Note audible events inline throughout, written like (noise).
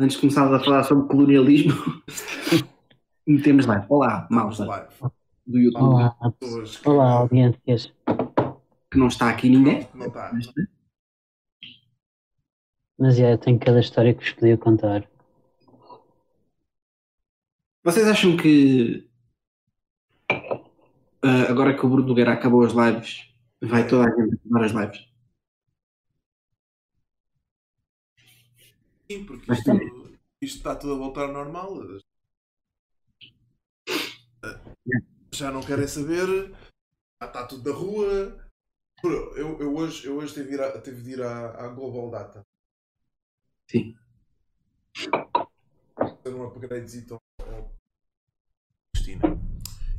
antes de começarmos a falar sobre colonialismo, (laughs) metemos live. Olá, malta Live. do YouTube, Olá, Pessoas olá audiências. que não está aqui ninguém. Não está. Mas é, eu tenho cada história que vos podia contar. Vocês acham que ah, agora que o Bruno Nogueira acabou as lives, vai toda a gente acabar as lives? Sim, porque isto, isto está tudo a voltar ao normal. Já não querem saber. Está tudo na rua. Eu, eu hoje, eu hoje tive, de ir à, tive de ir à, à Global Data. Sim. Fazer um upgradezito ao, Cristina.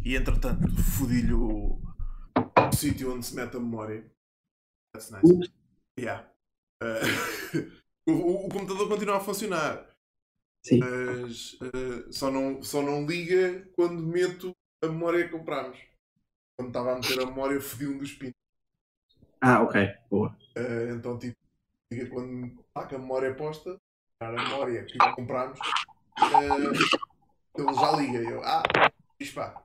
E entretanto, fodi-lhe o, o sítio onde se mete a memória. That's nice. Yeah. Eh, (laughs) o, o- o computador continua a funcionar. Sim. mas eh, só, não, só não liga quando meto a memória que comprámos. Quando estava a meter a memória, fodi um dos pinos. Ah, ok. Boa. Eh, então, tipo, liga quando está com a memória posta, a memória que comprámos, eh, ele já liga. Eu, ah, fiz pá.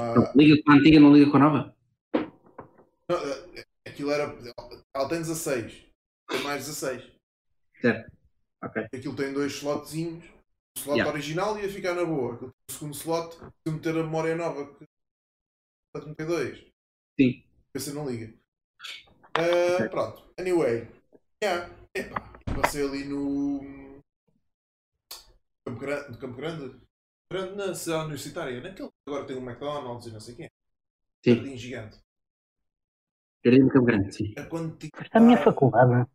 Lá- Liga com a antiga, não liga com a nova? Não, aquilo era. Ela tem 16, tem mais 16. Certo. Ok. Aquilo tem dois slotzinhos. O slot Yeah. original ia ficar na boa. Aquilo tem o segundo slot, se eu meter a memória nova, que para meter dois. Sim. Você não liga. Ok. Pronto. Anyway. Yeah. Epá, passei ali no. Campo Grande. no Campo Grande. Grande na cidade universitária. Naquele que agora tem um McDonald's e não sei o quê. Sim. Jardim gigante. Jardim do Campo Grande, sim. É quando tipo, Foste à minha faculdade.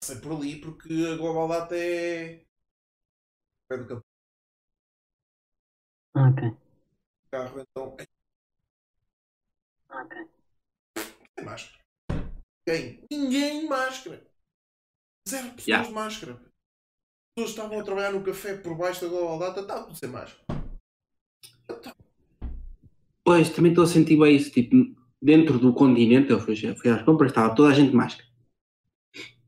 Passei por ali porque a Global Data é. É do campo Ah, Ok, de carro, então. é ok. Tem máscara. Quem? Ninguém de máscara. Zero pessoas Yeah. de máscara. As pessoas estavam a trabalhar no café por baixo da Global Data, estavam sem máscara. Pois, também estou a sentir bem isso. Tipo, dentro do continente, eu fui, fui às compras, estava toda a gente de máscara.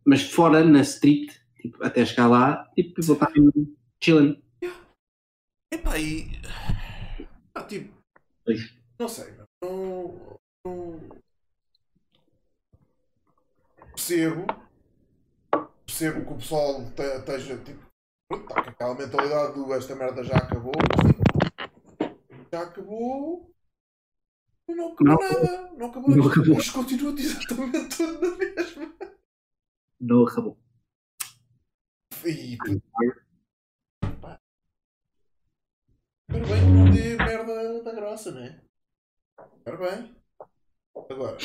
Mas fora, na street, tipo, até chegar lá, tipo, eu estava chilling. Epá, e. Ah, tipo. Pois. Não sei, não. não... Percebo. Percebo que o pessoal te- esteja tipo. Pronto, está com aquela mentalidade do esta merda já acabou, mas tipo. Já acabou. Mas Não acabou Não. nada. Não acabou. Não acabou. Isto continua exatamente tudo na mesma. Não acabou. E. Bem que não dê merda da grossa, né? Espero bem. Agora.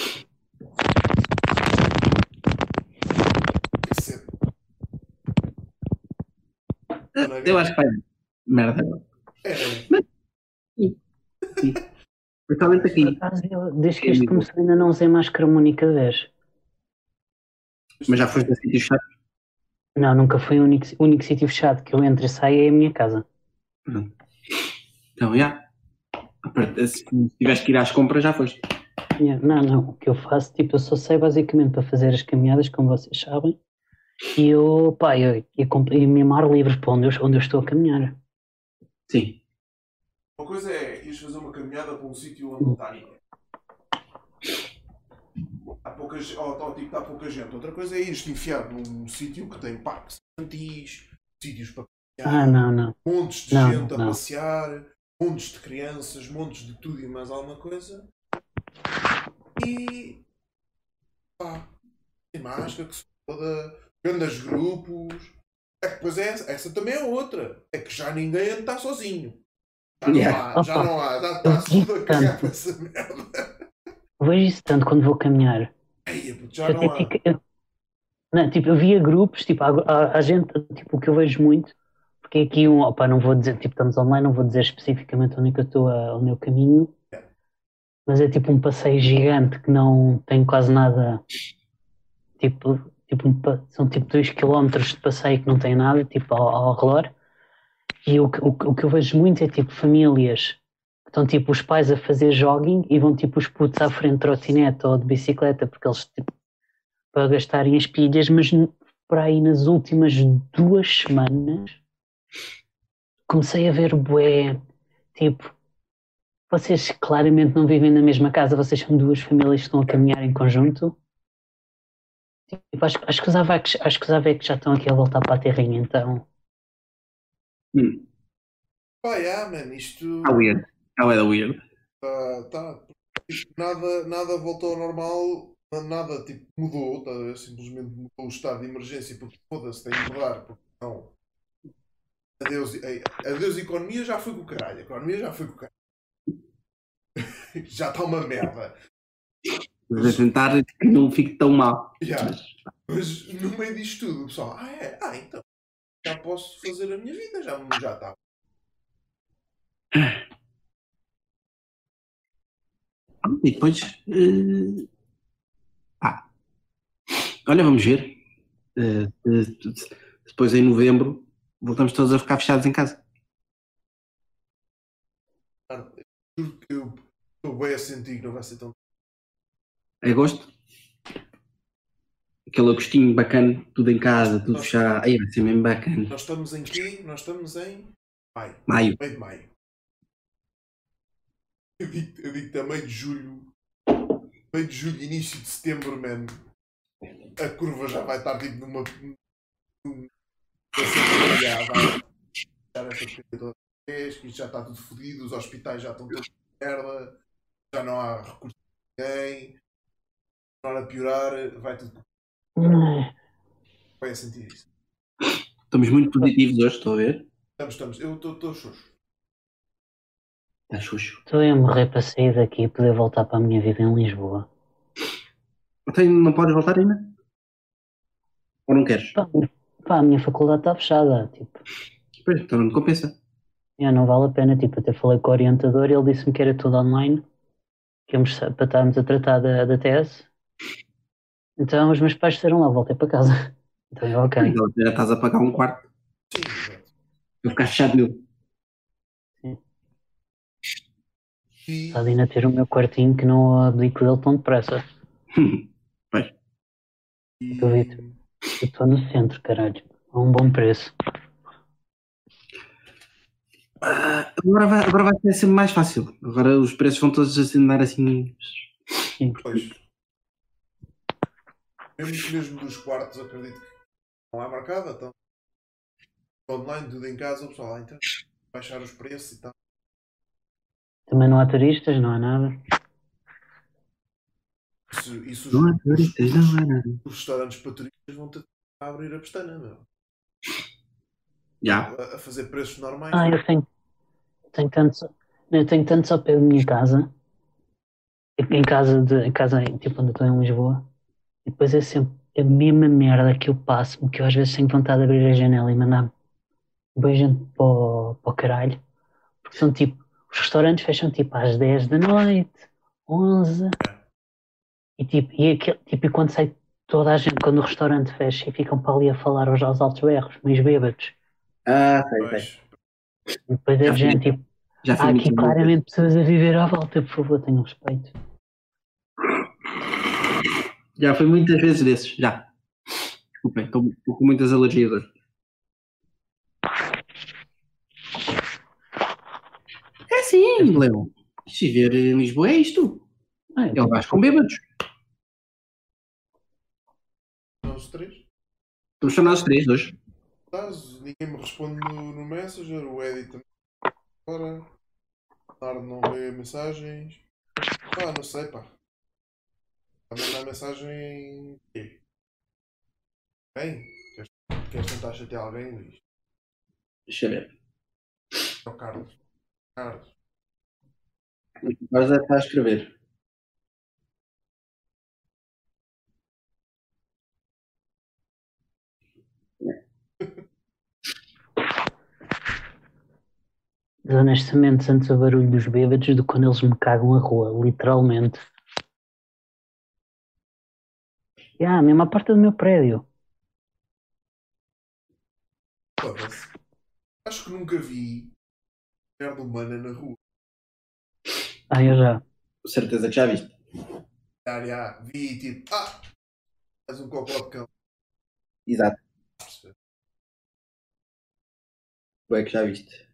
Eu acho que vai. Merda. É, Principalmente aqui. Por acaso, eu, desde que isto começou, ainda não usei máscara uma única vez. Mas já foste a sítio chato. Não, nunca foi o único, único sítio fechado que eu entro e saio é a minha casa. Então, já. A part- Se tiveres que ir às compras, já foste. Yeah, Não, não, o que eu faço, tipo, eu só sei basicamente para fazer as caminhadas, como vocês sabem, e eu, pá, eu, eu, comp- eu me amar livres para onde eu, onde eu estou a caminhar. Sim. Uma coisa é ires fazer uma caminhada para um sítio onde não está ninguém. Há pouca, ou, ou, tipo, há pouca gente. Outra coisa é ires te enfiar num sítio que tem parques infantis, sítios para Ah, caminhar, não, não. montes de Não, gente a passear, montes de crianças, montes de tudo e mais alguma coisa. E. pá, tem máscara que se foda, grandes grupos. É que depois é essa, essa também é outra. É que já ninguém está sozinho. Já não Yeah. há, já Opa, não há, está tudo a cagar para essa merda. Vejo isso tanto quando vou caminhar. Ei, já não eu, há. fico- eu- não, tipo, eu via grupos, tipo, há gente, tipo, o que eu vejo muito, porque aqui um, opa, não vou dizer, tipo, estamos online, não vou dizer especificamente onde é que eu estou, a- onde eu caminho, mas é tipo um passeio gigante que não tem quase nada, tipo, tipo um são tipo 2 km de passeio que não tem nada, tipo, ao, ao redor, e o, que- o, o que eu vejo muito é tipo famílias estão tipo os pais a fazer jogging e vão tipo os putos à frente de trotinete ou de bicicleta porque eles tipo, para gastarem as pilhas, mas por aí nas últimas duas semanas comecei a ver bué, tipo, vocês claramente não vivem na mesma casa, vocês são duas famílias que estão a caminhar em conjunto. Tipo, acho, acho, que os avacos, acho que os avacos já estão aqui a voltar para a terrinha, então. Hum. Pá, yeah, man, isto. Está weird. Está weird, weird. Tá, tá. Tipo, nada, nada voltou ao normal, nada tipo, mudou, tá, simplesmente mudou o estado de emergência porque foda-se, tem de mudar, porque não. Adeus, adeus economia já foi com o caralho, a economia já foi com o caralho. (laughs) já está uma merda. Mas tentar que não fique tão mal. Yeah. Mas, no meio disto tudo, o pessoal, ah é, ah então, já posso fazer a minha vida, já já está. (sighs) e depois. pá. Olha, vamos ver. Eh, eh, depois em novembro voltamos todos a ficar fechados em casa. Juro que eu estou bem a sentir que não vai ser tão. Agosto. Aquele agostinho bacana, tudo em casa, tudo fechado. Aí vai ser mesmo bacana. Nós estamos em quê? Nós estamos em maio. Maio. Meio de maio. Eu digo, eu digo também de julho. Meio de julho, início de setembro, man. A curva já vai estar tipo numa. num- assim, já vai toda vez, que isto já está tudo fodido, os hospitais já estão todos de merda, já não há recursos de ninguém, não a piorar, vai tudo. Ai, Vai a sentir isso. Estamos muito positivos hoje, estou a ver. Estamos, estamos. Eu estou xoxo. Está xuxo. Estou a morrer para sair daqui e poder voltar para a minha vida em Lisboa. Então não podes voltar ainda? Ou não queres? Pá, pá, a minha faculdade está fechada. Tipo, Pois, então não me compensa. já não vale a pena. Tipo, até falei com o orientador e ele disse-me que era tudo online, que íamos para estarmos a tratar da, da tese. Então os meus pais disseram lá, voltei para casa. (laughs) Então eu, ok. Já estás a pagar um quarto. Vou ficar fechado nele. E Está ali a ter o meu quartinho que não abdico dele tão depressa. (laughs) pois. e- Duvido. Eu estou no centro, caralho. A um bom preço. Ah, agora, vai, agora vai ser sempre mais fácil. Agora os preços vão todos assim andar assim. Pois. Mesmo, mesmo dos quartos, acredito que não há marcada, então. Online, tudo em casa, o pessoal, então, baixar os preços e tal. Também não há turistas, não há nada. Isso, isso os, Não há turistas, não há nada. os restaurantes para turistas vão ter que abrir a pestana, meu. Já. A, a fazer preços normais. Ah, eu tenho, tenho tanto, eu tenho tanto ao pé da minha casa, em casa de, em casa tipo onde eu estou em Lisboa, e depois é sempre a mesma merda que eu passo, que eu às vezes tenho vontade de abrir a janela e mandar gente para para o caralho, porque são tipo, os restaurantes fecham tipo às 10 da noite, 11, e tipo, e, aquele, tipo, e quando sai toda a gente, quando o restaurante fecha e ficam para ali a falar aos, aos altos berros, meio bêbados, Ah, sei, sei. Pois. e depois fui- gente tipo, Já Há aqui claramente pessoas a viver à volta, por favor, tenham respeito. Já foi muitas vezes desses, já. Desculpem, estou estou com muitas alergias hoje. É sim, Leão. Se viver em Lisboa é isto. Ah, Ele vai com bêbados. Os três. Estamos só nós três hoje. Caso ninguém me responde no, no Messenger, o Eddie também. Agora. Leonardo não vê mensagens. Ah, não sei, pá. Está a mandar mensagem. Quê? Bem? Queres, queres tentar chatear alguém, Luís? Deixa eu ver. É o Carlos. Carlos. Agora já está a escrever. Mas honestamente, antes o barulho dos bêbados do que quando eles me cagam a rua, literalmente. Ah, mesmo à porta do meu prédio. Acho que nunca vi merda humana na rua. Ah, eu já. Com certeza que já viste. Já, já. Vi tipo. Ah! Mais um cocó de cão. Exato. Tu é que já viste.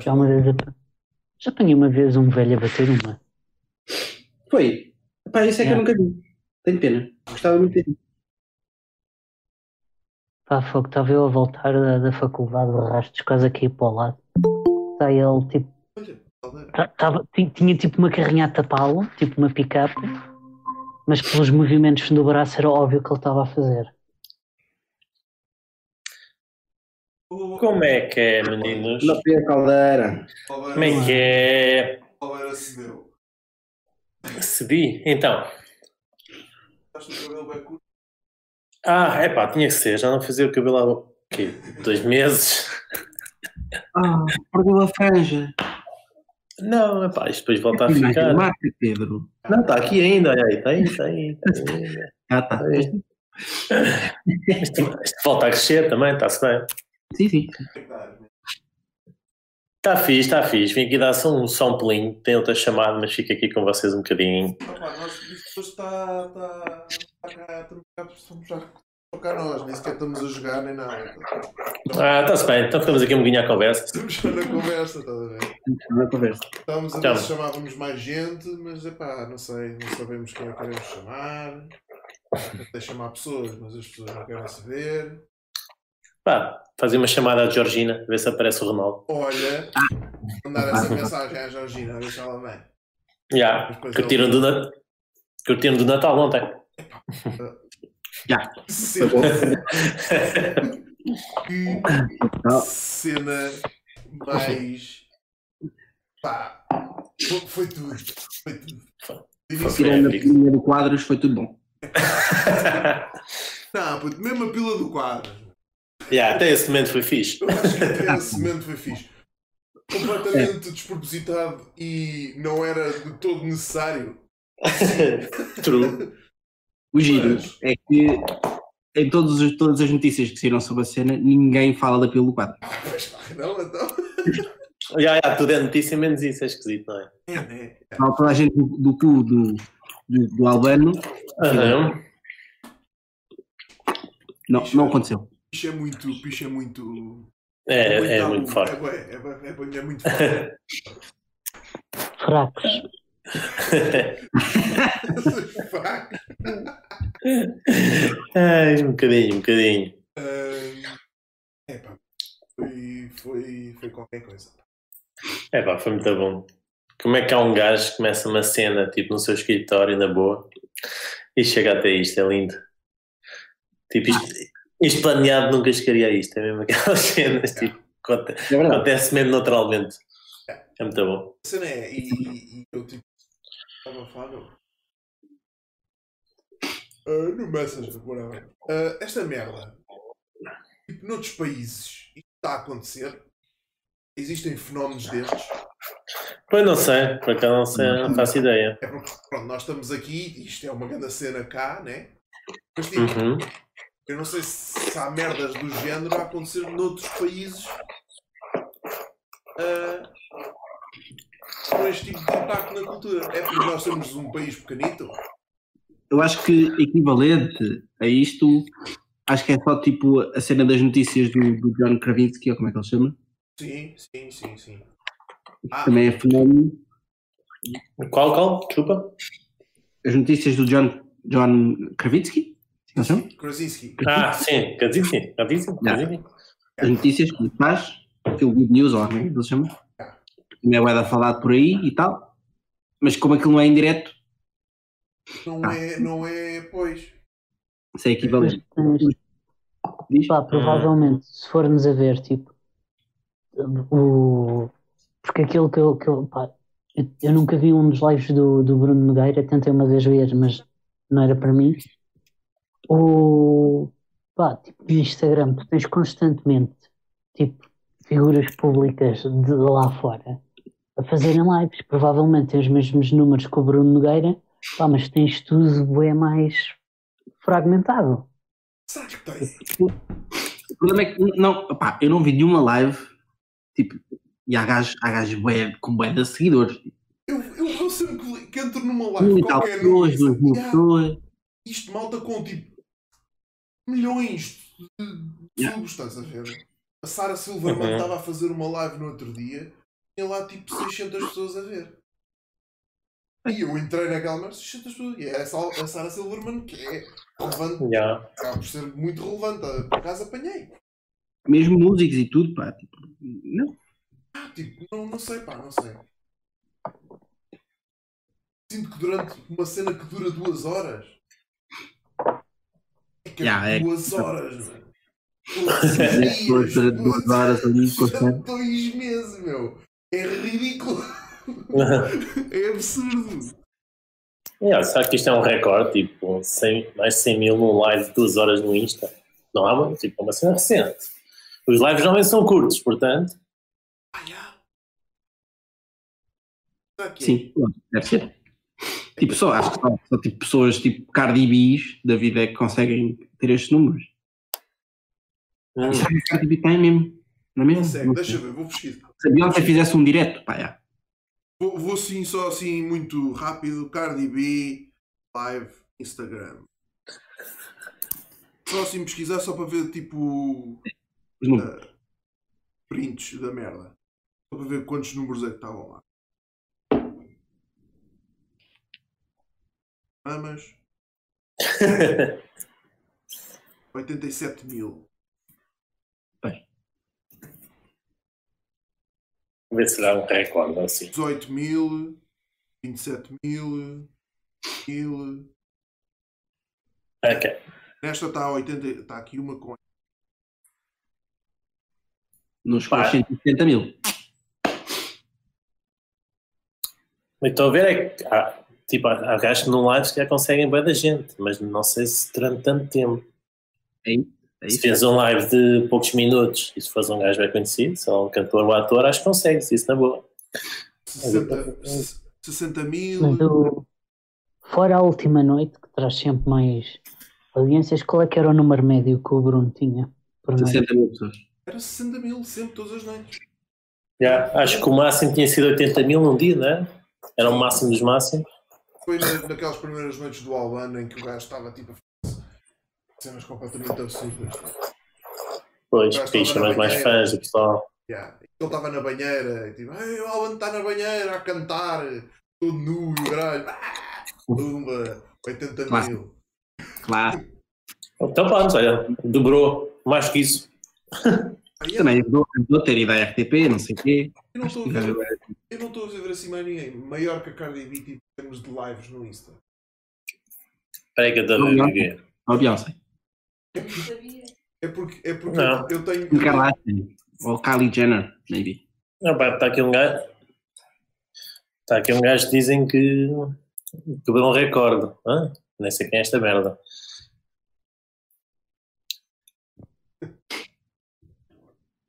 Já uma vez já apanhei uma vez um velho a bater uma. Foi. Pá, isso é que eu nunca vi. Tenho pena. Gostava muito de ter. Pá, fogo, estava eu a voltar da, da faculdade de rastros, quase a cair para o lado. Está ele, tipo, Olha, tá- tava, ti- tinha tipo uma carrinha a tapá-lo, tipo uma pick-up, mas pelos movimentos do braço era óbvio que ele estava a fazer. Como é que é, meninos? Não fui a caldeira. Como é que é? Palmeira se deu. Cedi? Então. Estás no cabelo bem curto. Ah, é pá, tinha que ser. Já não fazia o cabelo há o quê? Dois meses? Ah, perdeu a franja. Não, é pá, isto depois volta a ficar. marca, Pedro. Não, está aqui ainda, olha aí, está aí, está aí. Está aí. Ah, tá. Está aí. Isto, isto volta a crescer também, está-se bem. Sim, sim. Está fixe, está fixe. Vim aqui dar só um, só um pelinho. Tem outra chamada, mas fico aqui com vocês um bocadinho. Opa, nós, isto hoje está. está, está já cá nós, nem sequer estamos a jogar nem nada. Ah, está-se bem. Então ficamos aqui um bocadinho à conversa. Estamos já na conversa, estás a ver? Na conversa. Estávamos a ver se chamávamos mais gente, mas epá, não sei, não sabemos quem é que queremos chamar. Até chamar pessoas, mas as pessoas não querem saber. Pá, fazer uma chamada à Georgina, ver se aparece o Ronaldo. Olha, mandar essa mensagem à Georgina, a ver se ela vem. Já, Depois curtiram do, curtiram do Natal ontem. Já. Cena, que cena mais. Pá, foi, foi tudo. Foi tudo. Do Tirando a linha de quadros, foi tudo bom. (laughs) Não, puto, mesmo a pila do quadro. Já, até esse momento foi fixe. Eu acho que até esse momento foi fixe. Completamente despropositado e não era de todo necessário. (laughs) True. O giro é que em todos os- todas as notícias que saíram sobre a cena, ninguém fala da. Pois pá, não, então. (laughs) Já, já, tudo é notícia, menos isso, é esquisito, não é? É, né? Fala toda a gente do, do cu do, do, do Albano. Aham. Não, não aconteceu. Picho é muito. Picho é muito. É, é tabu, muito forte. É, é, é, bué, é muito forte. (laughs) Fracos. (laughs) Ai, um bocadinho, um bocadinho. É pá. Foi, foi, foi qualquer coisa. É pá, foi muito bom. Como é que há um gajo que começa uma cena, tipo, no seu escritório, na boa, e chega até isto, é lindo. Tipo, isto, isto planeado nunca chegaria a isto, é mesmo aquelas (laughs) cenas, tipo, aconte- É acontece mesmo naturalmente. É muito bom. A cena é, e- e eu tipo. Estava a falar, não. Ah, no Messenger, whatever. Ah, esta merda. Tipo, noutros países, isto está a acontecer. Existem fenómenos destes. Pois não sei, por acaso não sei, não faço ideia. É porque, pronto, nós estamos aqui, e isto é uma grande cena cá, né? Mas tipo, Uhum. eu não sei se há merdas do género a acontecer noutros países ah, com este tipo de impacto na cultura. É porque nós somos um país pequenito. Eu acho que equivalente a isto, acho que é só tipo a cena das notícias do, do John Krasinski, ou como é que ele chama? Sim, sim, sim, sim. Ah, Também é fenómeno. Qual, qual? Desculpa. As notícias do John, John Krasinski? Não chama? Krasinski. Ah, sim, Kazinski. Kazinski? Kazinski? As notícias que ele faz, aquele good news, ou como é que ele chama? Também é bué da falado por aí e tal. Mas como aquilo não é indireto, Não é, não é, pois. isso é equivalente. Diz? pá, provavelmente, se formos a ver, tipo, o... Porque aquilo que eu, que eu, pá, eu, eu nunca vi um dos lives do, do Bruno Nogueira, tentei uma vez ver, mas não era para mim. O, pá, tipo, no Instagram, tu tens constantemente, tipo, figuras públicas de lá fora a fazerem lives. Provavelmente tens os mesmos números que o Bruno Nogueira, pá, mas tens tudo bem mais fragmentado. O problema é que, não, opá, eu não vi nenhuma live, tipo, e há gajos, há gajos bué, com bué de seguidores. Eu, eu, eu sempre que, que entro numa live tal qualquer pessoas, duas mil pessoas. isto malta com tipo milhões de Yeah. a ver? A Sara Silverman Uhum. estava a fazer uma live no outro dia, tinha lá tipo 600 pessoas a ver. E eu entrei naquela merda, 600 pessoas. E é a Sal- a Sara Silverman que é relevante, Já. acaba por ser muito relevante. Por acaso apanhei. Mesmo músicos e tudo, pá. Tipo, não. Ah, tipo, não, não sei, pá, não sei. Sinto que durante uma cena que dura duas horas. É que é Yeah, é- duas horas, mano. (laughs) Duas, duas, horas ali. Dois meses, meu. É ridículo. (laughs) É absurdo. Yeah, será que isto é um recorde? Tipo, 100, mais de 100 mil num live de 2 horas no Insta? Não há muito, tipo, é uma cena recente. Os lives normalmente são curtos, portanto. Ah. Será que é? Sim, deve ser. Tipo, só, acho que só, só tipo, pessoas tipo Cardi B's da vida é que conseguem ter estes números. hum, Será que a Cardi B tem mesmo? Não é mesmo? Consegue, Não deixa eu ver, vou pesquisar. Se a Beyoncé fizesse um direto, pá, já. Vou, vou sim, só assim, muito rápido. Cardi B, live, Instagram. Só assim pesquisar, só para ver tipo Os números. prints da merda. Só para ver quantos números é que estavam lá. Mamas, 87 (laughs) mil. Ver se será um recorde assim. 18 mil, 27 mil, mil. Ok. Nesta está a 80, está aqui uma com Nos Pá. 170 mil. Que estou a ver é que há, tipo, há gajos que no live já conseguem bem da gente, mas não sei se durante tanto tempo. É isso. É Se tens um live de poucos minutos e se fores um gajo bem conhecido, se é um cantor ou ator, acho que consegues, isso na boa. 60, 60 mil. Fora a última noite, que traz sempre mais audiências, qual é que era o número médio que o Bruno tinha por noite? 60 mil pessoas. Era 60 mil, sempre, todas as noites. Já, acho que o máximo tinha sido 80 mil num dia, não é? Era o máximo dos máximos. Foi na- naquelas primeiras noites do Albano em que o gajo estava tipo a cenas completamente absurdas. Pois, chamas na mais fãs, o pessoal. Yeah. Ele estava na banheira, e tipo, Ei, o Albano está na banheira a cantar, todo nu e o caralho. Ah, Pumba, 80 Claro. mil. Claro. Então pronto, olha, dobrou, mais que isso. Yeah. Também ajudou a ter ideia RTP, não sei o quê. Eu não estou a ver, eu não estou a ver assim mais ninguém. Maior que a Cardi B tipo, em termos de lives no Insta. Espera aí que eu estou a ver. Ou Beyoncé. É porque, é porque Não. eu tenho. Kardashian. Ou Kylie Jenner, maybe. Não, pá, está aqui um gajo. Está aqui um gajo que dizem que quebrou um recorde. Hã? Nem sei quem é esta merda.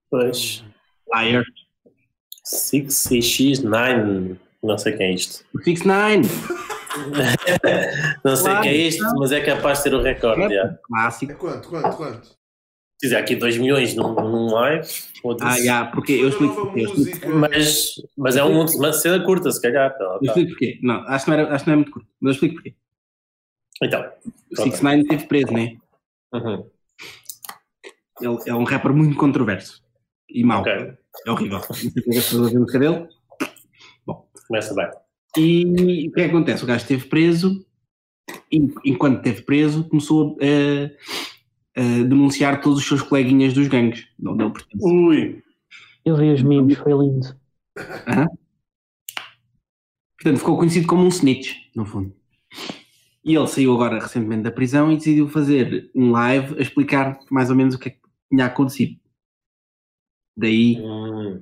Pois. Liar. 6CX9. Não sei quem é isto. 69. (laughs) Não sei Claro, quem é isto, mas é capaz de ter o recorde. É Clássico. quanto, quanto, quanto? Diz aqui 2 milhões num, num live. Ah, já, porque eu explico. Eu explico. Mas, mas é um, uma cena curta, se calhar. Tá, eu tá. explico porquê. Não, acho que não, era, acho que não é muito curto. Mas eu explico porquê. Então. O 69 esteve preso, né? Uhum. Ele é um rapper muito controverso. E mau. Ok. É horrível. Não sei porque as pessoas ouvem música dele. Começa bem. E o que é que acontece? O gajo esteve preso e, enquanto esteve preso, começou a, a denunciar todos os seus coleguinhas dos gangues. de onde ele pertence. Ui. Eu vi os memes, foi lindo. Portanto, ficou conhecido como um snitch, no fundo. E ele saiu agora recentemente da prisão e decidiu fazer um live a explicar mais ou menos o que é que tinha acontecido. Daí, Hum.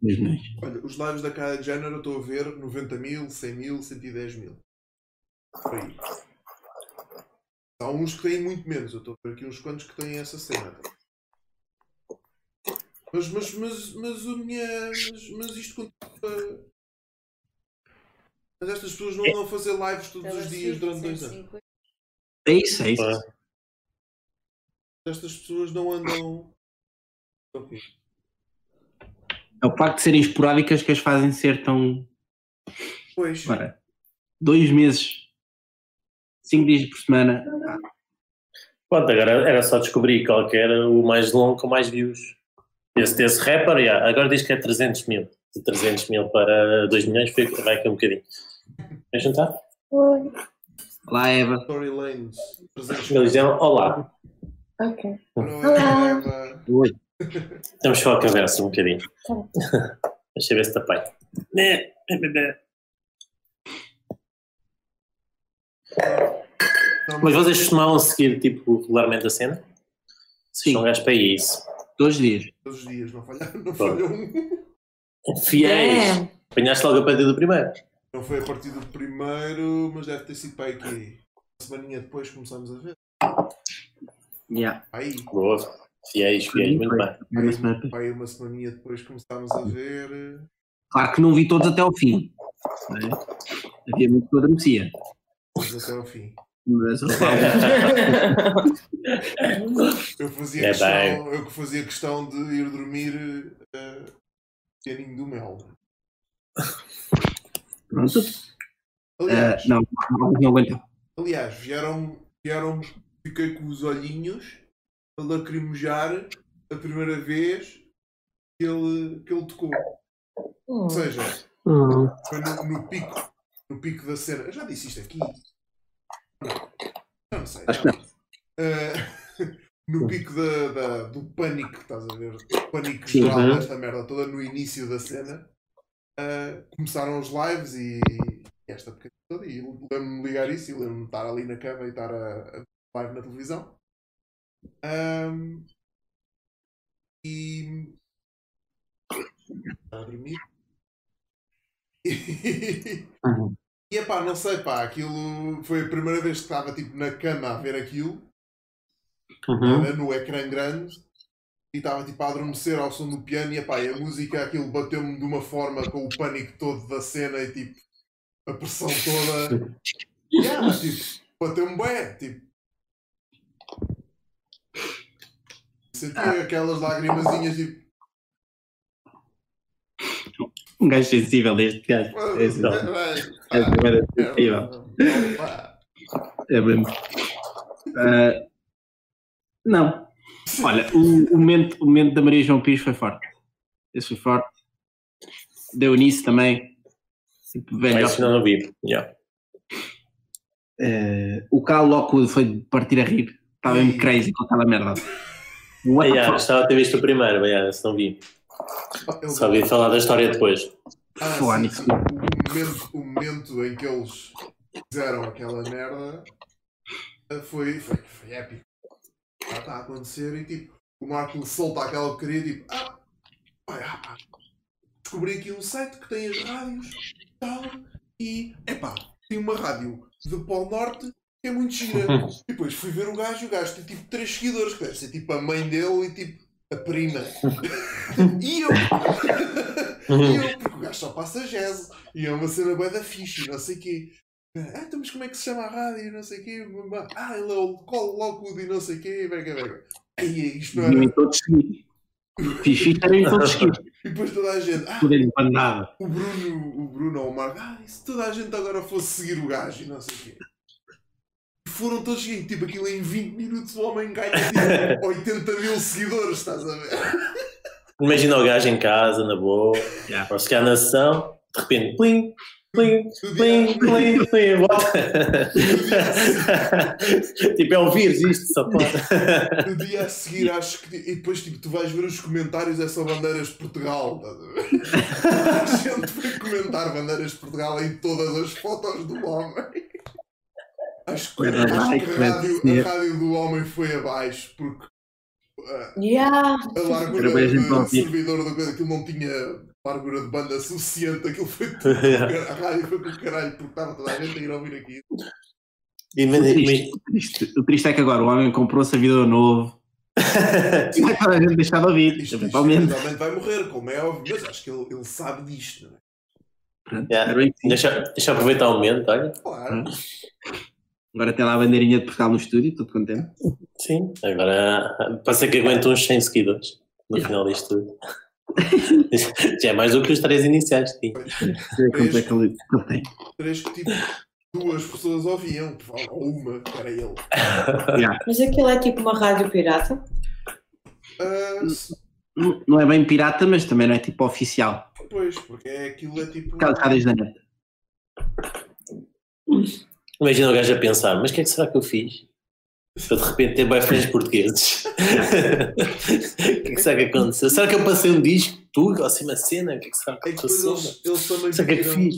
Milhões. Olha, os lives da Kylie Jenner eu estou a ver 90 mil, 100 mil, 110 mil. Por aí. Há uns que têm muito menos, eu estou a ver aqui uns quantos que têm essa cena. Mas, mas, mas, mas, a minha, mas, mas isto continua. Mas estas pessoas não andam a fazer lives todos os dias durante dois anos. É isso, é isso. Estas pessoas não andam. É o facto de serem esporádicas que as fazem ser tão. Pois. Ora, dois meses, cinco dias por semana. Ah, Pronto, agora era só descobrir qual que era o mais longo com mais views. Esse desse rapper, yeah, agora diz que é 300 mil. De 300 mil para 2 milhões, foi- vai aqui um bocadinho. Quer juntar? Oi. Olá, Eva. Story Lanes. 300 Eles diziam, olá, Ok. Olá, Eva. Oi. Temos só a conversa um bocadinho. Tá. (laughs) Deixa eu ver se tapei. Né, Não, Mas vocês costumavam seguir, tipo, regularmente a cena? Sim, São gajos para isso. dois dias. todos os dias, não falha, não falha um. Fiéis! Damn. Apanhaste logo a partir do primeiro. Não foi a partir do primeiro, mas deve ter sido para aí que uma semaninha depois começamos a ver. Yeah. Aí, Boa. Fiéis, fiéis, muito bem. Aí uma semaninha depois começámos a ver. Claro que não vi todos até ao fim. não é? Havia muito que eu adormecia. Mas até ao fim. Mas (laughs) eu fazia, É questão, eu fazia questão de ir dormir uh, pianinho do mel. Pronto. Aliás, não, não, não aguento. aliás vieram, vieram, fiquei com os olhinhos a lacrimejar a primeira vez que ele, que ele tocou. Hum. Ou seja, Hum. foi no, no pico, no pico da cena. Eu já disse isto aqui. Não, não sei. Acho que não. Uh, (laughs) no pico da, da- do pânico, estás a ver? O pânico Sim. geral Uhum. desta merda toda no início da cena. uh, começaram os lives e, e esta pequena toda. E lembro-me de ligar isso e lembro-me de estar ali na cama e estar a, a live na televisão. Um, e. a dormir. E, Uhum. e epá, não sei, pá, aquilo foi a primeira vez que estava tipo na cama a ver aquilo, Uhum. era no ecrã grande, e estava tipo a adormecer ao som do piano, e epá, e a música, aquilo bateu-me de uma forma com o pânico todo da cena e tipo a pressão toda. Yeah, tipo, bateu-me bem, tipo. Senti aquelas lagrimazinhas tipo. Um gajo sensível deste gajo. É, assim, é primeira sensível. É mesmo. Ah, não. Olha, o, o, momento, o momento da Maria João Pires foi forte. Esse foi forte. Deu nisso também. Tipo, velho, Mas não, vi. Yeah. eh, o Cal Lockwood foi partir a rir. Estava mesmo crazy com aquela merda. The Yeah, fuck? estava a ter visto o primeiro, mas yeah, esse não vi. Só vi falar da história depois. Ah, sim. O, momento, o momento em que eles fizeram aquela merda eh, foi, foi, foi épico. Já está a acontecer e tipo, o Marco solta aquela porcaria tipo, ah, olha, ah, descobri aqui um site que tem as rádios e tal, e epá, tem uma rádio de Polo Norte que é muito gira. (laughs) E depois fui ver o gajo e o gajo tem tipo 3 seguidores, que deve ser tipo a mãe dele e tipo a prima. (laughs) e eu! E eu, porque o gajo só passa jazz e é uma cena bué da fixe, e não sei o quê. Ah, então, mas como é que se chama a rádio e não sei o quê? Ah, ele é o Lockwood e não sei o quê, vega, vega. Aí, isto não Deviam era. Fiz em todos seguir. E depois toda a gente, ah, o Bruno, o Bruno ou o Marco, ah, e se toda a gente agora fosse seguir o gajo e não sei o quê. Foram todos seguindo, tipo aquilo em 20 minutos o homem ganha tipo, (laughs) 80 mil seguidores, estás a ver? Imagina o gajo em casa, na boa, Yeah. ou se calhar na sessão, de repente, plim, plim, plim, plim, plim, bota. tipo, é vírus isto, só pode. no dia a seguir acho que. E depois tipo, tu vais ver os comentários, é só bandeiras de Portugal. (laughs) a gente foi comentar bandeiras de Portugal em todas as fotos do homem. Acho que, acho que a, rádio, ser. a rádio do homem foi abaixo porque ah, Yeah. a largura do servidor do coisa, aquilo não tinha largura de banda suficiente, aquilo foi tudo, (laughs) a rádio foi com o caralho porque estava toda a gente a ir ouvir aquilo. E O mas- triste, o triste- o triste é que agora o homem comprou servidor novo e (laughs) vai toda a gente deixar de ouvir, Isto, isto eventualmente. eventualmente vai morrer, como é óbvio, mas acho que ele, ele sabe disto, não é? Pronto, Yeah. deixa, deixa eu aproveitar o momento, olha. Claro. Agora tem lá a bandeirinha de Portugal no estúdio, tudo contente. Sim, agora ser que aguente uns 100 seguidores no Yeah. final disto tudo. (laughs) Já é mais do que os três iniciais quanto é tem. Três que tipo duas pessoas ouviam, ou uma, era ele. Yeah. Mas aquilo é tipo uma rádio pirata? Se- Não não é bem pirata, mas também não é tipo oficial. pois, porque é, aquilo é tipo. Aquelas rádios da net. Imagina o gajo a pensar, mas o que é que será que eu fiz? Para de repente ter boyfriends portugueses. (laughs) O que é que será que aconteceu? Será que eu passei um disco? Tu, ou assim uma cena? O que é que será É que que depois passou? eles, eles também Será que é que fiz?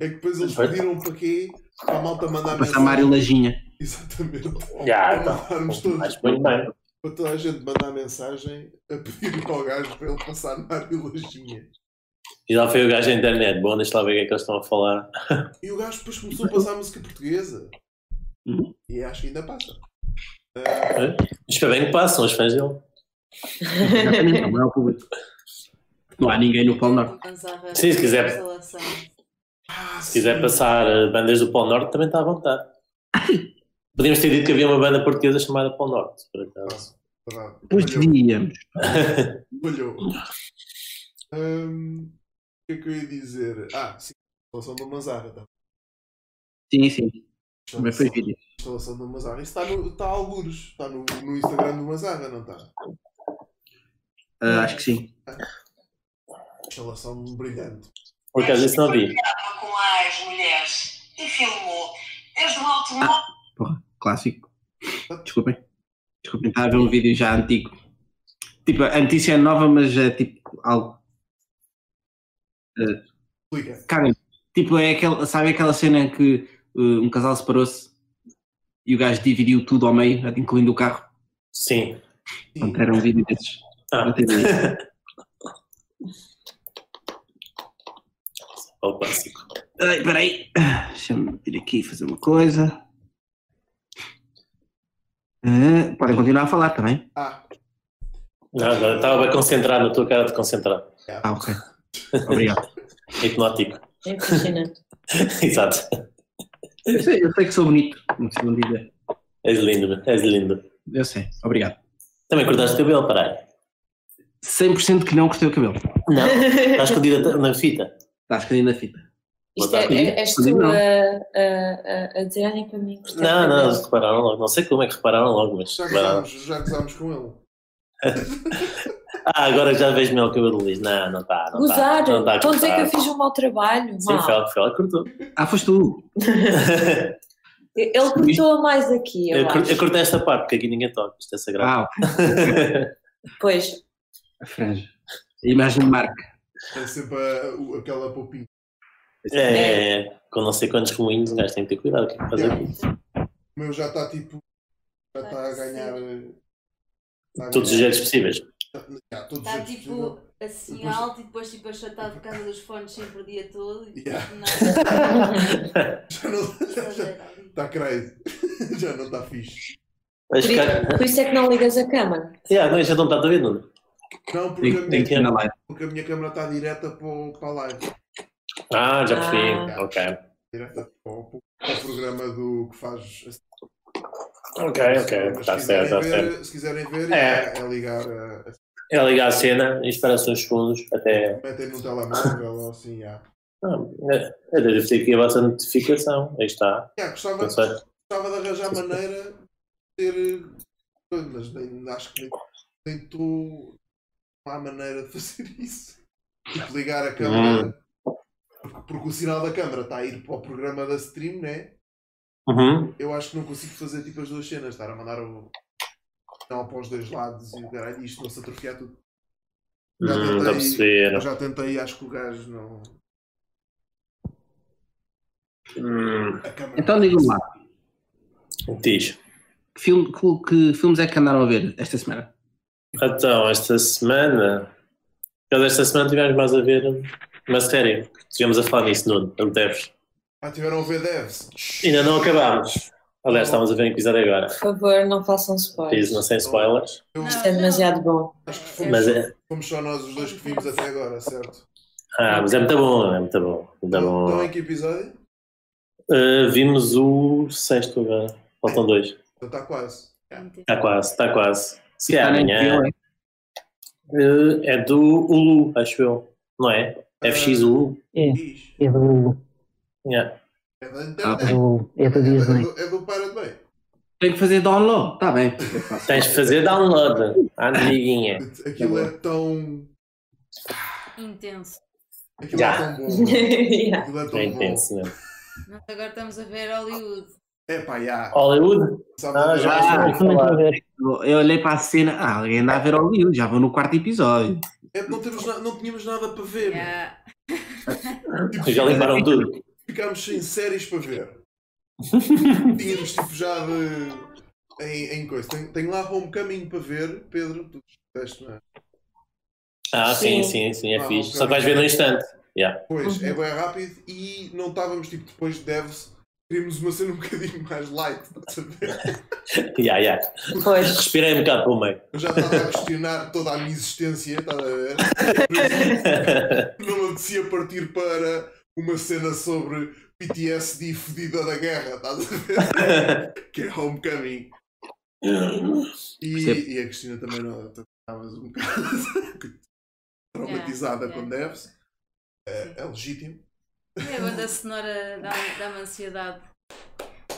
É que depois eles pediram para quê? Para a malta mandar Passar Mário Lajinha. Exatamente. Já, Para mandarmos todos. Muito bem. Para toda a gente mandar mensagem a pedir ao gajo para ele passar Mário Lajinha. E lá foi o gajo na internet. Bom, deixa lá ver o que é que eles estão a falar. (laughs) E o gajo depois começou a passar música portuguesa. Uhum. E acho que ainda passa. Ah, Espero bem que passam os fãs dele. Não é o público. Não há ninguém no Polo Norte. Sim, se quiser. Ah, Se quiser sim. passar eh, bandas do Polo Norte, também está à vontade. (laughs) Podíamos ter dito que havia uma banda portuguesa chamada Polo Norte, por acaso. Devíamos. (laughs) Falhou. Hum, o que é que eu ia dizer? Ah, sim. Instalação do Mazarra. Tá? Sim, sim. Também foi vídeo. Instalação do Mazarra. Isso está, no, está a algures. Está no, no Instagram do Mazarra, não está? Ah, acho que sim. Instalação brilhante. Por acaso isso não vi. com as mulheres e filmou desde o automóvel. Porra, clássico. Desculpem. Desculpem, estava a ver um vídeo já antigo. Tipo, a notícia é nova, mas é tipo algo. Caga. Tipo, é aquela, sabe aquela cena em que uh, um casal separou-se e o gajo dividiu tudo ao meio, incluindo o carro? Sim. Pronto, era um vídeo desses. Ah. O (laughs) clássico. Ai, peraí. Deixa-me vir aqui fazer uma coisa. Ah, podem continuar a falar também. Ah, Não, não, estava bem concentrado na tua cara de concentrado. Ah, ok. Obrigado. (laughs) Hipnótico. É impressionante. (laughs) Exato. Eu sei, eu sei que sou bonito, não sei não dizer. És lindo, és lindo. Eu sei, obrigado. Também cortaste o cabelo, parai. 100% que não cortei o cabelo. Não, está escondido na fita. Está escondido na fita. Isto é, é, és tu a, a, a, a dizer, olhem para mim. Não, não, cabelo." eles repararam logo. Não sei como é que repararam logo, mas já repararam. gozámos com ele. Ah, agora já vejo meu cabelo liso. Não, não está. Não Gozar, está. Não está estão a dizer que eu fiz um mau trabalho. Sim, foi ela que foi ela que cortou. Ah, foste tu. Ele cortou a mais aqui, eu, Eu, acho. eu cortei esta parte, porque aqui ninguém toca. Isto é sagrado. Ah. Pois, a franja. A imagem de marca. É sempre a- o- aquela popinha. é, é, é. Com não sei quantos remoinhos, um gajo tem que ter cuidado. O que é que faz aqui? O meu já está tipo. Já está a ganhar. eh, está a Todos os jeitos possíveis. Já, todos os Está tipo assim Depois- alto e depois tipo achatado por causa dos fones sempre o dia todo e Yeah. nada. (laughs) Já não. Está crazy. (laughs) já não está fixe. Mas, por, cara, por isso é que não ligas a câmara. yeah, não, já não está a ver, Nuno. Não, porque, a Tem, tem minha, que ir na live. porque a minha câmera está direta para, o- para a live. Ah, já percebi. Ah. Ok. Direta para o, para o programa do que faz. Ok, ok. Está certo, está certo. Se quiserem ver, É. é, é ligar. a- a- É ligar a cena e espera uns segundos até. metem no telemóvel ou assim. já. Ah, é, eu devo ter aqui a vossa notificação. Aí está. Já, gostava, gostava de arranjar maneira de ter. Mas nem, acho que nem nem estou. Não há maneira de fazer (laughs) isso. Tipo, ligar a câmera. Porque, porque o sinal da câmera está a ir para o programa da stream, né? Uhum. Eu acho que não consigo fazer tipo as duas cenas, estar a mandar o sinal para os dois lados e o caralho, isto não se atrofiar tudo. Já Hum, tentei-. Eu já tentei, acho que o gajo não. Hum, Então digam-me lá, diz. que, filme, que, que filmes é que andaram a ver esta semana? Então, esta semana. Cada esta semana tivemos mais a ver uma série. Estivemos a falar nisso, Nuno. Não deves. Ah, tiveram a ver devs. Ainda não acabámos. Aliás, estamos a ver um episódio agora. Por favor, não façam spoilers. não sem spoilers. Eu Isto é demasiado bom. acho que fomos, Mas é, fomos só nós os dois que vimos até agora, certo? ah, mas é muito bom, é muito bom. Muito Então bom. em que episódio? Uh, vimos o sexto agora. Faltam dois. Então está quase. Está quase, está quase. Se na amanhã. É? Eh, É do Hulu, acho eu. Não é? FX Hulu. É, é do Hulu. Yeah. É da É internet. do. É da É Disney. do, é do Pirate Bay. Tenho que fazer download. Tá bem. Tens de fazer download, amiguinha. Aquilo é tão. Intenso. Aquilo Já. é tão bom. Yeah. (laughs) Aquilo é É tão bom. intenso? Nós agora estamos a ver Hollywood. É pá, já. Hollywood? Ah, já é? falar. ver. Eu olhei para a cena. Ah, alguém anda a ver Hollywood. Já vou no quarto episódio. É que não, temos não tínhamos nada para ver. Yeah. Tipo, Já limparam tudo. (laughs) Ficámos sem séries para ver. (laughs) Tínhamos tipo já de. Em, em coisa. Tenho, tenho lá Homecoming para ver, Pedro. Tu disseste, não é? Ah, sim, Sim. sim, sim, é Ah, fixe. Só que vais ver no instante. Yeah. Pois, Uhum. é bem rápido e não estávamos tipo depois de devs. Queríamos uma cena um (laughs) bocadinho mais light, estás a ver? (laughs) Yeah, yeah. Pois. Respirei um bocado pelo meio. Eu já estava a questionar toda a minha existência, estás a ver? Não me apetecia partir para uma cena sobre PTSD fedida da guerra, estás a ver? (laughs) Que é Homecoming. E, e a Cristina também não estavas um bocado (laughs) traumatizada Yeah, com yeah. devs. É, é legítimo. É a banda sonora dá- dá-me ansiedade.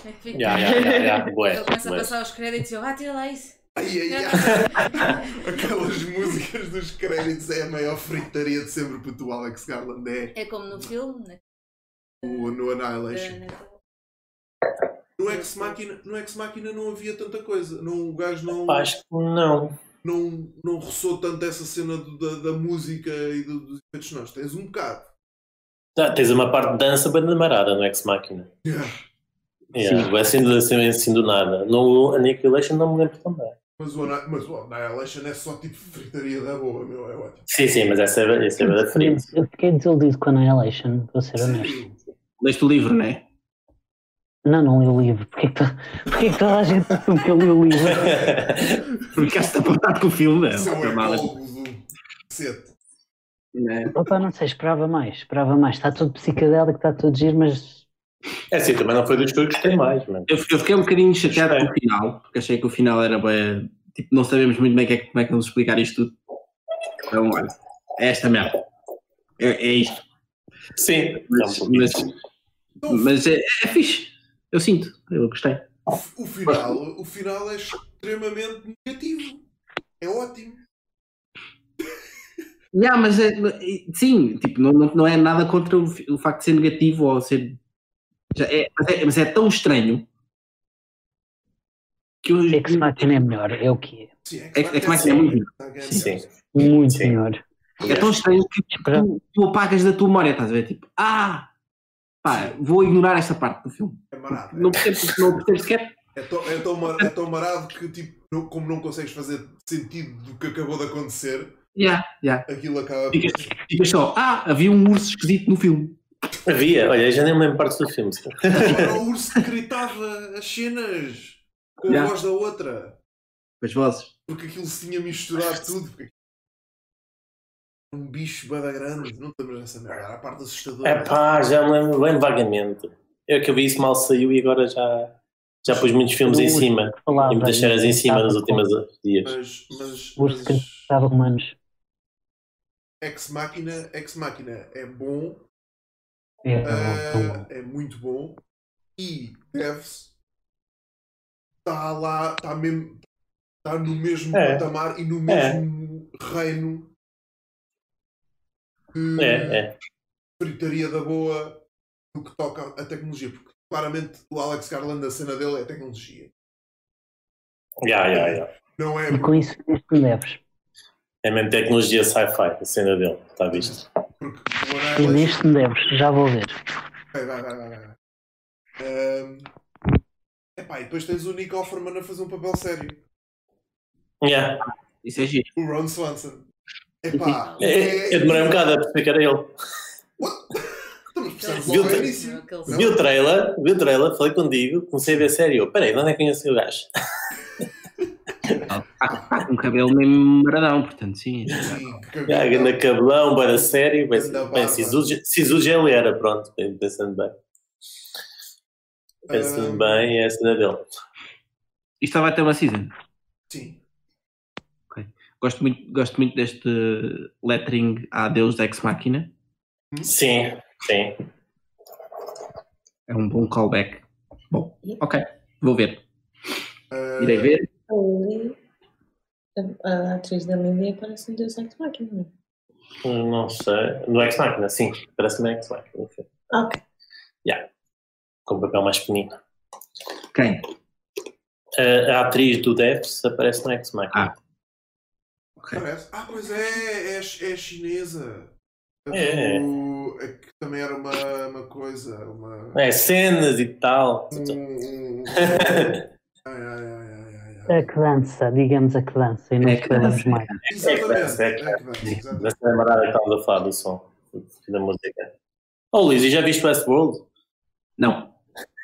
É que fica- Yeah, yeah, yeah, yeah. Começa a passar os créditos e eu, ah, tira lá isso. Ai, ai, ai. (laughs) Aquelas músicas dos créditos é a maior fritaria de sempre porque o Alex Garland é É como no filme, né? o, no Annihilation. Da- né? No Ex Machina, no Ex Machina não havia tanta coisa. Não, o gajo não, Acho que não. não, não roçou tanto essa cena do- da, da música e do- dos efeitos sonoros. Tens um bocado. Ah, tens uma parte de dança bem demarada no Ex Machina. Yeah. Yeah, vai assim, assim, assim do nada. No Annihilation não me lembro também. Mas, o, mas o Annihilation é só tipo fritaria da boa, meu. É ótimo. Sim, sim, mas essa é, essa é da frente. Eu fiquei desiludido com a Annihilation, vou ser honesto. Leste o livro, não é? Não, não li o livro. Porquê que, to- porquê que toda a gente assume que eu li o livro? (laughs) Ficaste apontado com o filme, não é Foi o mal, ecólogo do cacete. né? Opa, não sei, esperava mais, esperava mais. Está tudo psicadélico, está tudo giro, mas É assim, também não foi dos que eu gostei mais, mano. Eu, eu fiquei um bocadinho chateado com o final, porque achei que o final era bem. Tipo, não sabemos muito bem que é, como é que vamos explicar isto tudo. Então, olha, é esta merda. É, é isto. Sim, Mas, mas, mas é, é fixe. Eu sinto, eu gostei. o, o final, o final é extremamente negativo. É ótimo. Yeah, mas é, sim, tipo, não, não, é nada contra o, o facto de ser negativo ou ser. Já é, mas, é, mas é tão estranho que eu. Ex Machina é melhor, é o que é. Sim, É, é que mais é muito melhor. Sim. Muito Sim. melhor. É tão estranho que tu, tu apagas da tua memória, estás a ver? Tipo, ah, pá, vou ignorar esta parte do filme. É marado. Não não percebo sequer. É, tão, é, tão, mar- é tão marado que, tipo, não- como não consegues fazer sentido do que acabou de acontecer, Yeah, yeah. aquilo acaba Ficas, ficas só, ah, havia um urso esquisito no filme. Havia, olha, já nem me lembro parte do filme. Agora o urso que gritava as cenas com a voz da outra. As vozes. Porque aquilo se tinha misturado tudo. Porque... Um bicho bada grande. Não te lembras dessa merda. Era a parte assustadora. É pá, já me lembro bem vagamente. Eu que eu vi isso mal saiu e agora já, já pus muitos filmes em cima. Falava, E muitas cenas em cima nos últimos dias. Mas, mas, mas estava humanos. Ex Machina, Ex Machina é bom. É, é, bom, é é muito bom. E Devs está lá, está mesmo. Está no mesmo É. patamar e no mesmo reino que É, é. fritaria da boa no que toca a tecnologia. Porque claramente o Alex Garland, a cena dele é tecnologia. Já, já, já. Não é. E com isso, isto não deves. É mesmo tecnologia sci-fi, a cena dele, está visto? Porque o E Annihilation- neste não deves, já vou ver. Vai, vai, vai, vai. vai. Ahm, epá, e depois tens o Nick Offerman a fazer um papel sério. Yeah. Isso é giro. O Ron Swanson. Epá, É, Eu demorei um bocado a perceber que era ele. (laughs) Estamos precisando Viu-. Vi o trailer, vi o trailer, falei contigo, comecei a ver sério. Eu, Peraí, de onde é que conheci o gajo? Está com um cabelo mesmo maradão, portanto, sim. Que Ah, ganda cabelão, para sério. Bem, bem barba. Sisu Sisu já ele era, pronto, pensando bem. Pensando Ahm, bem, é a cena dele. Isto vai ter uma season. Sim. Gosto muito, gosto muito deste lettering a Deus Ex Machina. Sim, sim. É um bom callback. Bom, ok, vou ver. Ah, Irei ver. A Lily, a, a atriz da Lily aparece em Deus Ex Machina. Não sei. No Ex Machina, sim. Parece-me Ex Machina. Ok. Com um papel mais pequenino. Quem? A, a atriz do Devs aparece no Ex Machina. Ok. Parece. Ah, pois é, é, é chinesa. É. do- a que também era uma, uma coisa, uma. É, cenas e tal. Um, um, um- (laughs) ai, ai, ai, ai. A que dança, digamos a que dança, e não É dança. mais. Exatamente. É que- É que dança, lembrar que estamos a falar do som, da música. Oh, Luís, e já viste Westworld? Não,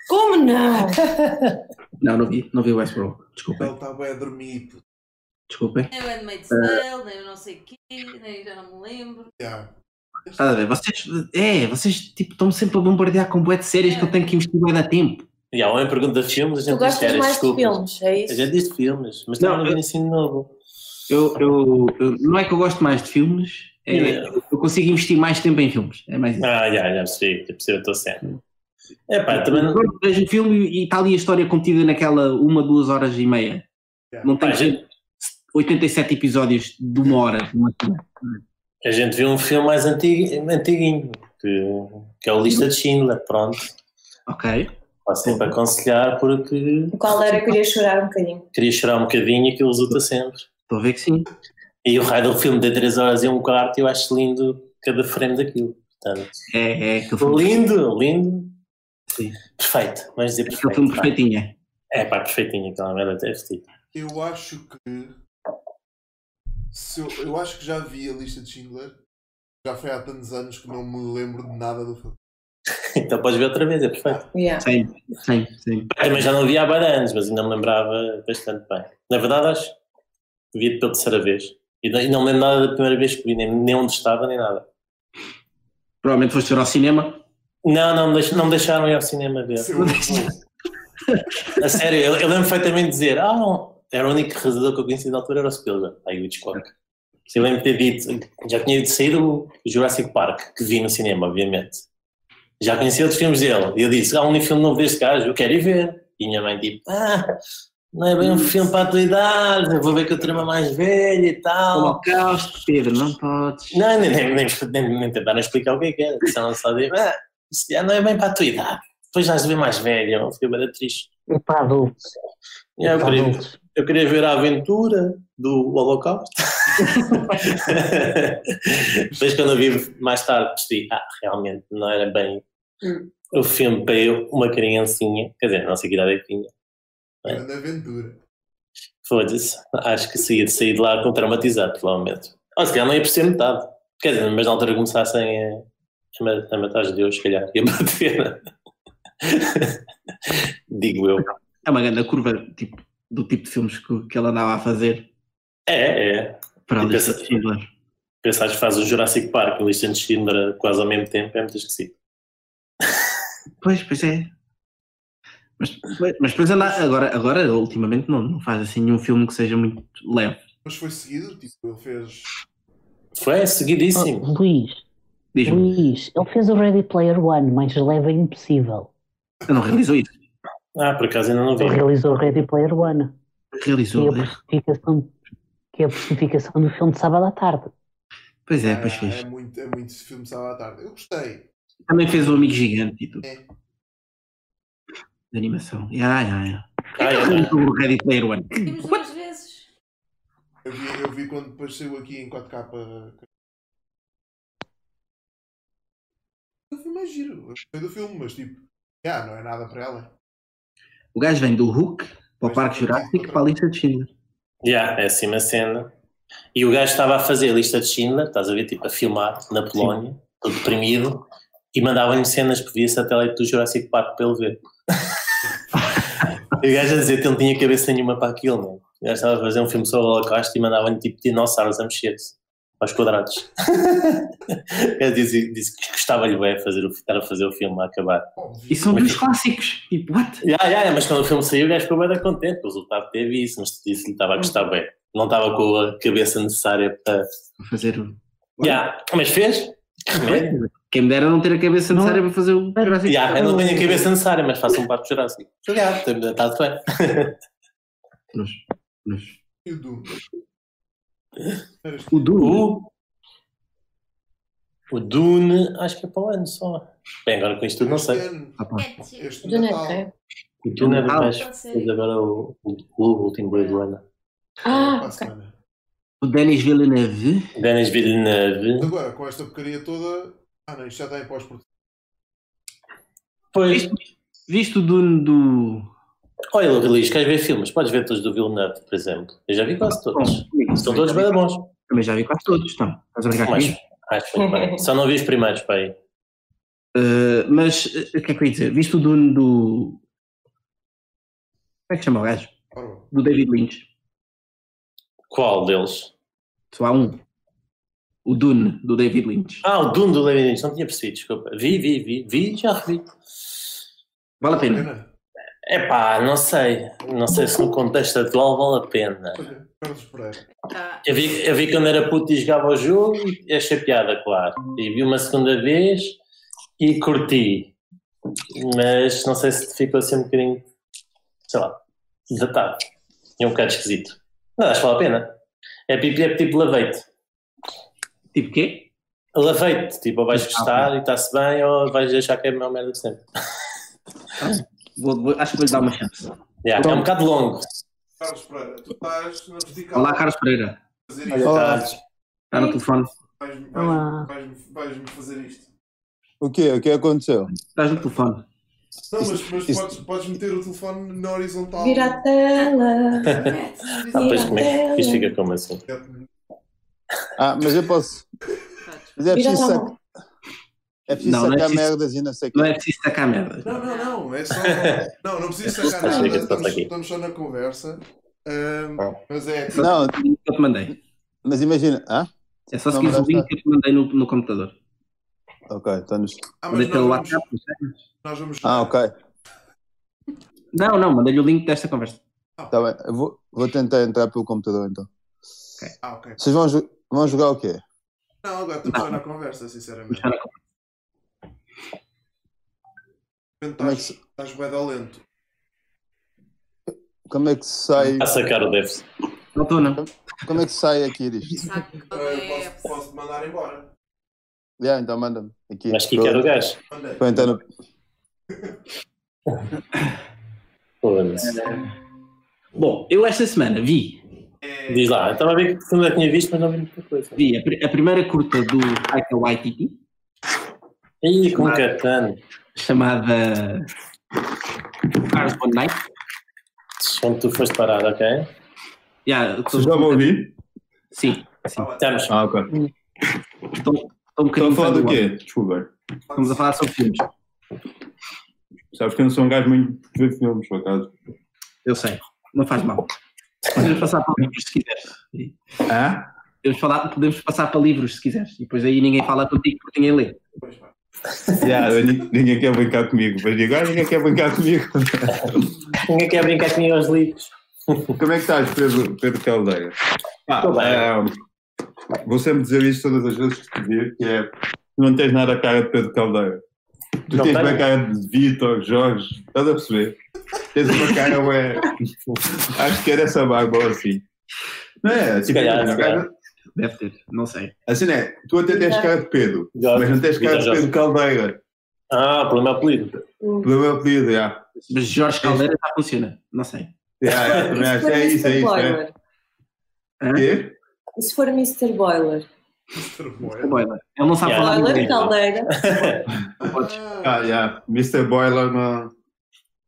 Como não? (laughs) não, não vi, não vi Westworld. Desculpem, Ele está bem a dormir. puto. desculpem. Nem o Handmaid's Tale, nem o não sei o quê, nem já não me lembro. Yeah. Estás a ver? Vocês, é, vocês tipo, estão sempre a bombardear com bué de séries que eu tenho que investir bué de tempo. E há uma pergunta de filmes, a Tu gente diz gostas séries, mais de desculpa. filmes, é A isso? gente diz de filmes, mas Não, não vi eu- ensino novo. Eu, eu, eu- não é que eu gosto mais de filmes, é, Yeah. eu consigo investir mais tempo em filmes. É mais isso. Ah, já, já percebi, já percebi a tua cena. É pá, também não. Vejo um filme e está ali a história contida naquela uma, duas horas e meia. Yeah. Não tem Pá, gente- 87 episódios de uma hora. de uma. A gente viu um filme mais antigo, antiguinho, que, que é o Lista de Schindler, pronto. Ok. Posso sempre aconselhar porque Qual era? Eu queria chorar um bocadinho. queria chorar um bocadinho e aquilo resulta sempre. Estou a ver que sim. E o raio do filme de 3 horas e um quarto, eu acho lindo cada frame daquilo. Portanto, É, é aquele filme, lindo, lindo. Sim. Perfeito, vamos dizer aquele perfeito. filme pá. perfeitinho. é. É pá, perfeitinho, aquela merda até vestido. Eu acho que. Se eu, eu acho que já vi a lista de Schindler. Já foi há tantos anos que não me lembro de nada do filme. (laughs) Então podes ver outra vez, é perfeito. Yeah. Sim, sim, sim. Mas já não vi há vários anos, mas ainda me lembrava bastante bem. Na verdade, acho que vi pela terceira vez. E não, e não me lembro nada da primeira vez que vi, nem, nem onde estava, nem nada. Provavelmente foste ver ao cinema. Não, não, me deix- não me deixaram ir ao cinema ver. Avô. (laughs) A sério, eu, eu lembro perfeitamente de dizer, ah, não, era o único realizador que eu conhecia na altura, era o Spielberg, aí o Hitchcock. Eu lembro de ter dito, já tinha ido sair o Jurassic Park, que vi no cinema, obviamente. Já conhecia outros filmes dele, e eu disse, há um único filme novo deste gajo, eu quero ir ver. E minha mãe tipo, ah, não é bem um filme para a tua idade, eu vou ver que eu trama mais velho e tal. Holocausto, Pedro, não podes. Não, nem, nem, nem, nem, nem tentaram explicar o que é que era, disseram só de, ah, se calhar não é bem para a tua idade, depois já de ver mais velho, eu fiquei bem triste. E para adultos. E eu para adultos. Eu queria ver a aventura do Holocausto. (laughs) Depois, quando eu vi mais tarde, percebi, ah, realmente não era bem Hum. o filme para eu, uma criancinha, quer dizer, não sei que idade é que tinha. Grande aventura. Foda-se, acho que saía de sair de lá com traumatizado, provavelmente. Ou se calhar não ia perceber metade. Quer dizer, mas na altura começassem a, a ma- a matar os deuses, se calhar, ia bater. (laughs) Digo eu. É uma grande curva tipo, do tipo de filmes que, que ela andava a fazer É, é. para a lista de Schindler. Pensares que faz o Jurassic Park e o Lista de Schindler quase ao mesmo tempo, é muito esquisito. Pois, pois é. Mas, mas depois anda, agora, agora, ultimamente, não, não faz assim nenhum filme que seja muito leve. Mas foi seguido, tipo, ele fez. Foi seguidíssimo. Oh, Luís, Luís, ele fez o Ready Player One, mais leve é impossível. ele não realizou isso. Ah, por acaso ainda não vi. Ele realizou o Ready Player One, que é Realizou. a personificação, que é a personificação do filme de sábado à tarde. Pois é, Ah, pois é, fez. muito, é muito esse filme sábado à tarde. Eu gostei. Também fez o Amigo Gigante e tudo. É. De animação. Ah, é, Realizou o Ready Player One. Vimos duas vezes. Eu vi, eu vi quando depois saiu aqui em 4K. O filme é giro. Eu gostei do filme, mas tipo, já, não é nada para ela. O gajo vem do Hulk para o Parque Jurássico para a lista de Schindler. Yeah, é assim uma cena. E o gajo estava a fazer a lista de Schindler, estás a ver, tipo, a filmar na Polónia, todo deprimido, e mandava-lhe cenas por via satélite do Jurassic Park para ele ver. (laughs) e o gajo a dizer que ele não tinha cabeça nenhuma para aquilo, não. O gajo estava a fazer um filme sobre o Holocausto e mandava-lhe tipo dinossauros a mexer-se aos quadrados. (laughs) gajo disse, disse que gostava-lhe bem fazer o, estar a fazer o filme a acabar. E são dois clássicos. Tipo, what? Ya, ya, mas quando o filme saiu, o gajo ficou bem contente. O resultado teve isso, mas disse que lhe estava a gostar bem. não estava com a cabeça necessária para. Vou fazer o. Yeah, mas fez? Quem me dera não ter a cabeça necessária para fazer o Jurassic Yeah, eu não tenho a cabeça necessária, mas faço um parque Jurássico. Yeah, está tudo bem. Nos, nos. O Dune. O, o Dune, acho que é para o ano só. Bem, agora com isto tudo não sei. Ah, pá. É. Este Natal. Neto, O Dune é do Ah, ser. Fez agora o, o, o último Blade Runner. Ah, Para a ok. O Denis Villeneuve. Denis Villeneuve. Agora, com esta porcaria toda. Ah, não, isto já está em pós-produção. Pois, viste o Dune do. Olha, Luís, queres ver filmes? Podes ver todos do Villeneuve, por exemplo. Eu já vi quase todos. Bom, Estão todos bem bons. Também já vi quase todos, estão. Estás a brincar comigo? acho foi bem. Só não vi os primeiros, para aí. Uh, mas uh, o que é que eu ia dizer? Viste o Dune do. Como é que chama o gajo? Do David Lynch. Qual deles? Só há um. O Dune, do David Lynch. Ah, o Dune do David Lynch, não tinha percebido, desculpa. Vi, vi, vi, vi, já revi. Vale a pena. Pena. Epá, não sei. Não sei se no contexto atual vale a pena. Pereira. Tá. Eu vi, eu vi quando era puto e jogava o jogo e achei piada, claro. E vi uma segunda vez e curti. Mas não sei se ficou assim um bocadinho, sei lá, datado. E um bocado esquisito. Mas acho que vale a pena. É tipo, é tipo leveite. Tipo quê? Leveite, tipo, ou vais gostar e está-se bem ou vais achar que é a melhor merda de sempre. Vou- vou- acho que vou-lhe dar uma chance. Yeah, é um bocado longo. Carlos Pereira, tu estás na vertical. Olá, Carlos Pereira. Olá. tá- Está no telefone. Vais-me vais, vais, vais fazer isto. O quê? O que aconteceu? Estás no telefone. Não, mas, mas podes, podes meter o telefone na horizontal. Vira a tela. (laughs) Ah, pois como é que isto fica como assim? Ah, mas eu posso. Mas é preciso, sac... é preciso Não, não é sacar preciso- merdas e não sei o Não é preciso sacar merda. Não, não, não. É só. (laughs) Não, não precisa sacar Chega, nada. Estamos, estamos só na conversa. Ahm, Ah. mas é. Não, O link que eu te mandei. mas imagina. Ah? É só Não, seguir o link está. que eu te mandei no, no computador. Ok, então nos... Ah, mas nós vamos, WhatsApp. não nós vamos Ah, ok. Não, não, mandei-lhe o link desta conversa. Tá bem. Eu vou, vou tentar entrar pelo computador então. Ah, ok. Vocês vão, vão jogar o quê? Não, agora estamos só na conversa, sinceramente. Como é que Estás, se, estás bem da lento. como é que se sai. A sacar o Devs. Não estou, não. Como é que se sai aqui disto? De posso, posso te mandar embora. Yeah, então manda-me. Aqui. Mas que era o gajo. No... Foda-se. Bom, eu esta semana vi, É, Diz lá, estava a ver que eu tinha visto, mas não vi muita coisa. vi a, pri- a primeira curta do Taika Waititi, Ih, com Catano. Chamada Cars One Night. Onde tu foste parar, ok? Yeah, estou- Vocês já vão ouvir? Sim, sim. Estamos. Ah, ok. Estou, estou um Estão a falar do quê? Desculpa. Estamos a falar sobre filmes. Sabes que eu não sou um gajo muito de ver filmes, por acaso. Eu sei, não faz mal. Podemos passar para livros se quiseres. Ah? Podemos, falar, podemos passar para livros se quiseres. E depois aí ninguém fala contigo porque ninguém lê. Pois. Yeah, ni- ninguém quer brincar comigo. Mas digo, ah, ninguém quer brincar comigo. (laughs) Ninguém quer brincar comigo aos livros. Como é que estás, Pedro, Pedro Caldeira? Ah, ah, vou sempre dizer isto todas as vezes que te vir, que é tu não tens nada a cara de Pedro Caldeira. Tu Não tens tenho. bem a cara de Vitor, Jorge, estás a perceber? Tens uma cara, ué. (laughs) Acho que era essa barba assim. Não é? Se Tipo, calhar, a se calhar. Deve ter, não sei. Assim é, tu até tens cara de Pedro, Jorge, mas não tens cara de. Pedro Caldeira. Ah, problema apelido. Pelo meu apelido, já. Mas Jorge Caldeira já funciona, não sei. Já, já. É isso, é isso. É. Quê? E se for Mr. Boiler? Mr. Boy. Spoiler. Ele não sabe Yeah. falar Boiler, caldeira. (laughs) Ah, já. Mr. Boiler não.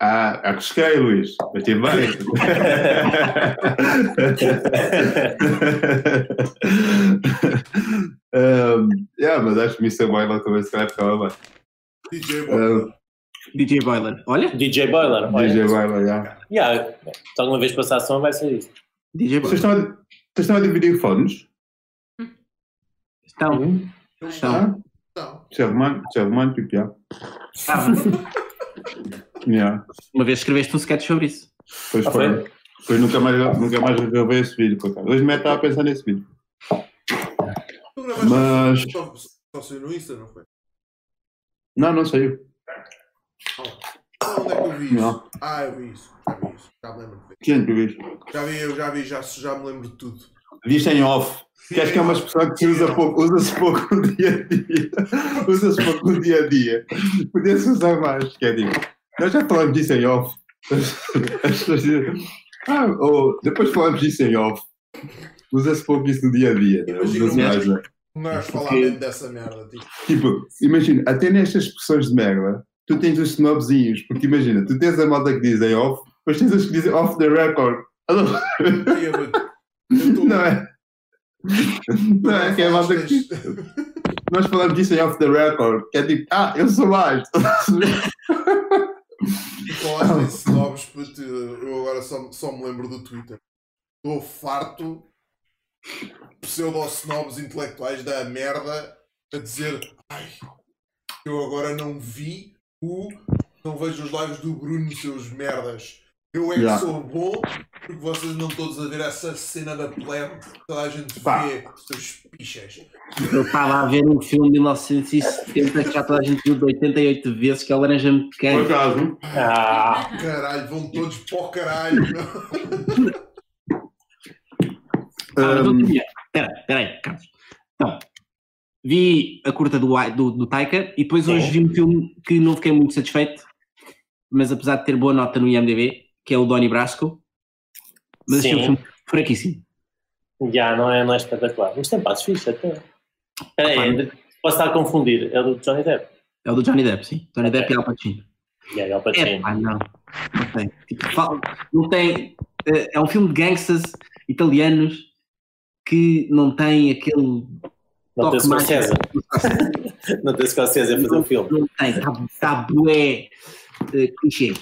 Ah, arrisquei, Luís. Mas tive bem. (laughs) um, yeah, mas acho que Mr. Boiler também se calhar ficava bem. DJ. Um, DJ Boiler. Olha, DJ Boiler. olha. DJ Boiler, já. Yeah, se alguma vez passar som vai ser isso. DJ Vocês Boiler. estão, a, vocês estão a dividir fones? Então, Eles então. estão. Estão. Isso é romântico, isso é romântico, já. ah, (laughs) Yeah. uma vez escreveste um sketch sobre isso. Pois Ah, foi. Depois nunca mais, nunca mais gravei esse vídeo, por acaso. Hoje me estava a pensar nesse vídeo. Tu gravaste Mas- só, só saiu no Insta, não foi? Não, não saiu. Onde é que eu vi isso? Não. Ah, eu vi isso. Já vi isso. Já me lembro de ver. Quem tu viste? Já vi, eu já vi, já, já me lembro de tudo. Viste em off. Que acho que é uma expressão que se usa pouco, usa-se pouco no dia a dia. (laughs) Usa-se pouco no dia a dia. Podia-se usar mais. Que é tipo, nós já falamos disso em off. As pessoas dizem, ah, ou depois falamos disso em off. Usa-se pouco isso no dia a dia. Né? Usa-se um mais, né? Porque- mesmo dessa merda. Tipo, Tipo, imagina, até nestas expressões de merda, tu tens os snobzinhos, porque imagina, tu tens a malta que dizem off, depois tens os que dizem off the record. "Ei, eu- eu tô- Não é? Não é que é a malta que (laughs) nós falamos disso em off the record, que é tipo, ah, eu sou mais. (laughs) Falaste snobs, puto, eu agora só, só me lembro do Twitter. Estou farto pseudo-snobs intelectuais da merda a dizer ai, eu agora não vi o. não vejo os lives do Bruno, seus merdas. Eu é que Já. sou bom porque vocês não todos a ver essa cena da plebe que toda a gente Pá. vê, seus pichas. Eu estava a ver um filme de 1970 que já toda a gente viu de 88 vezes, que é o Laranja Por Mecânica. acaso, Ah, Caralho, vão todos para o caralho. Ah, outro dia. Espera, espera aí, Carlos. Então, vi a curta do, do, do Taika e depois hoje vi um filme que não fiquei muito satisfeito, mas apesar de ter boa nota no IMDb, que é o Donnie Brasco, mas achei Sim. um filme fraquíssimo. já, não é, não é espetacular. Mas tem passos fixe até. Espera aí, posso estar a confundir. É do Johnny Depp. É o do Johnny Depp, sim. Johnny Depp e Al Pacino. Aí, Al É Pacino. pá, não. Não tem. Tipo, não tem. eh, É um filme de gangsters italianos que não tem aquele Não tem. Scorsese. (laughs) Não tem Scorsese a fazer um filme. Não tem, está tá bué eh, clichê.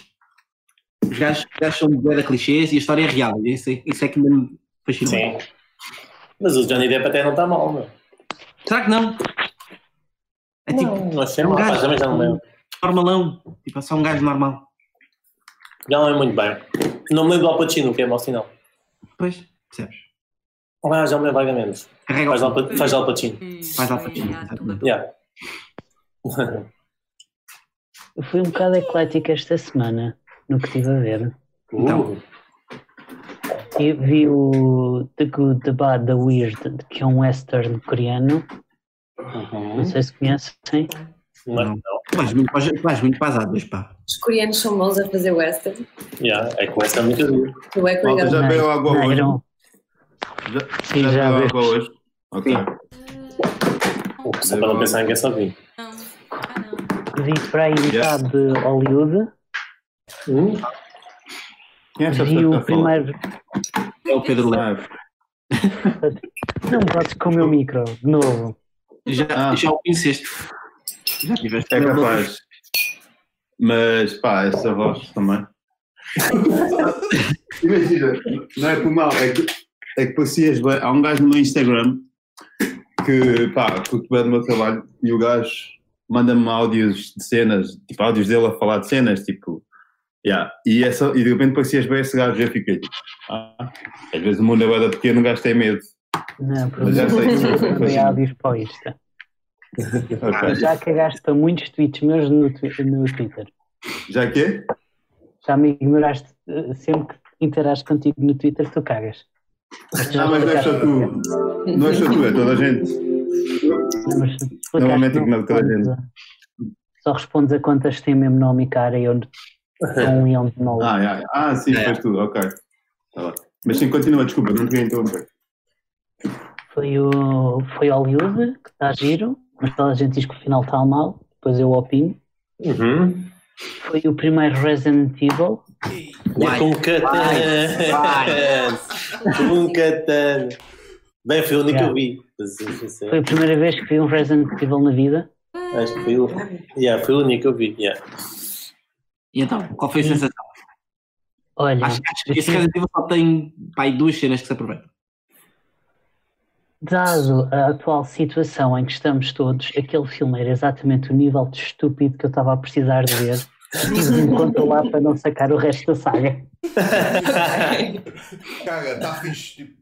Os gajos, os gajos são bué de clichês e a história é real. Isso, é- isso é que me fascina. Sim. Mas o Johnny Depp até não está mal, meu. Será que não? É tipo, Não, não achei é um mal. Gajo também já não lembro. normalão. Tipo, é só um gajo normal. Já não é muito bem. Não me lembro do Al Pacino, que é mau sinal. Pois, percebes? Ah, já me lembro vagamente. Carrega Faz o Al, Pa- faz Al Pacino. Faz Al Pacino, exatamente. Yeah. Eu fui um bocado eclético esta semana no que estive a ver. Então. Uh, E vi o The Good, The Bad, The Weird, que é um western coreano. uhum. Não sei se conhecem. Não, é? Não. não. Muito, vais muito para as águas, pá. Os coreanos são bons a fazer western. Yeah, é que essa é muito duro. Tu é que já bebeu água Não, hoje? não. Já, Sim, já já bebeu água hoje? Ok. Só para não pensar em quem só vi. Não. Ah, não. Vi para aí metade de Hollywood. Hum? É esta Vi o falar? primeiro. É o Pedro. Ah, Não podes com o meu micro, de novo. Já, Ah. já o conheceste. Já tiveste. é capaz. Mas, pá, essa voz também. Imagina, não é por mal, é que, é que parecias bem. Há um gajo no meu Instagram que, pá, curto bem do meu trabalho e o gajo manda-me áudios de cenas, tipo, áudios dele a falar de cenas, tipo, yeah. e, essa, e de repente parecias bem esse gajo eu fiquei ah, às vezes o mundo é bué da pequeno, o gajo tem medo. Não, Mas já sei. Foi áudios para o Insta. Ok. Já cagaste para muitos tweets meus no, no Twitter. Já que é? Já me ignoraste eh, sempre que interages contigo no Twitter, tu cagas. Ah, mas não é só tu. Não é só tu, é toda a gente. Não, mas Normalmente ignoro toda a a- Só respondes a que têm mesmo nome e cara e eu sou um leão de novo. Ah, yeah. ah sim, É. fez tu, ok. Tá. Mas sim, continua, desculpa, não te queria interromper. Foi, o, foi Hollywood, que está giro, mas toda a gente diz que o final está mal, depois eu opino. Uhum. Foi o primeiro Resident Evil, Vai, E com um katana. (laughs) Com um katana. Bem, foi o único que eu vi. É- foi a primeira vez que vi um Resident Evil na vida. Acho que foi o, yeah, foi o único que eu vi. Yeah. E então, qual foi a sensação? Olha, Acho, acho que esse Resident Evil só tem pá, aí duas cenas que se aproveitam. dado a atual situação em que estamos todos, aquele filme era exatamente o nível de estúpido que eu estava a precisar de ver. Me controlar para não sacar o resto da saga. (laughs) Caga, está fixe. Tipo,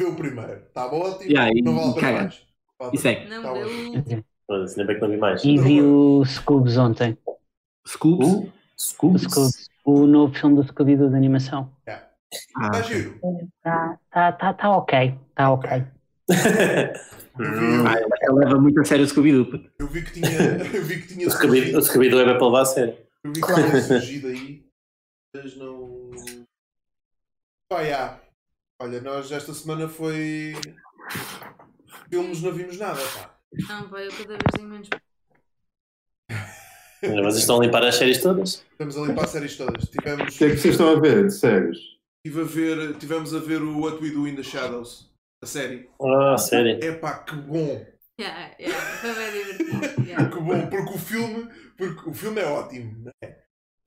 vê o primeiro. Está ótimo. Yeah, e- não vale a e pena caga. mais. Isso é pena. Não, Tá eu. ainda bem que não vi mais. E vi o Scoops ontem. Scoops. Uh, Scoops. O novo filme do Scooby-Doo de animação. Está Ah, giro. Tá, tá, tá, tá ok. Tá ok. Eu vi, ah, ele leva muito a sério o Scooby-Doo. eu vi que tinha. Eu vi que tinha O Scooby-. Scooby-Doo é para levar a sério. Eu vi que tinha surgido aí. Mas não. Pá, já. Olha, nós esta semana foi. Filmes não vimos nada, pá. Não, pá, eu cada vez tenho menos. Mas estão a limpar as séries todas. Estamos a limpar séries todas. Tivemos. O que é que vocês estão a ver de séries? Tive a ver, tivemos a ver o What We Do in the Shadows. A série. Ah, sério. É pá, que bom. Yeah, yeah, foi bem divertido. Yeah. Que bom, porque o filme, porque o filme é ótimo, não é?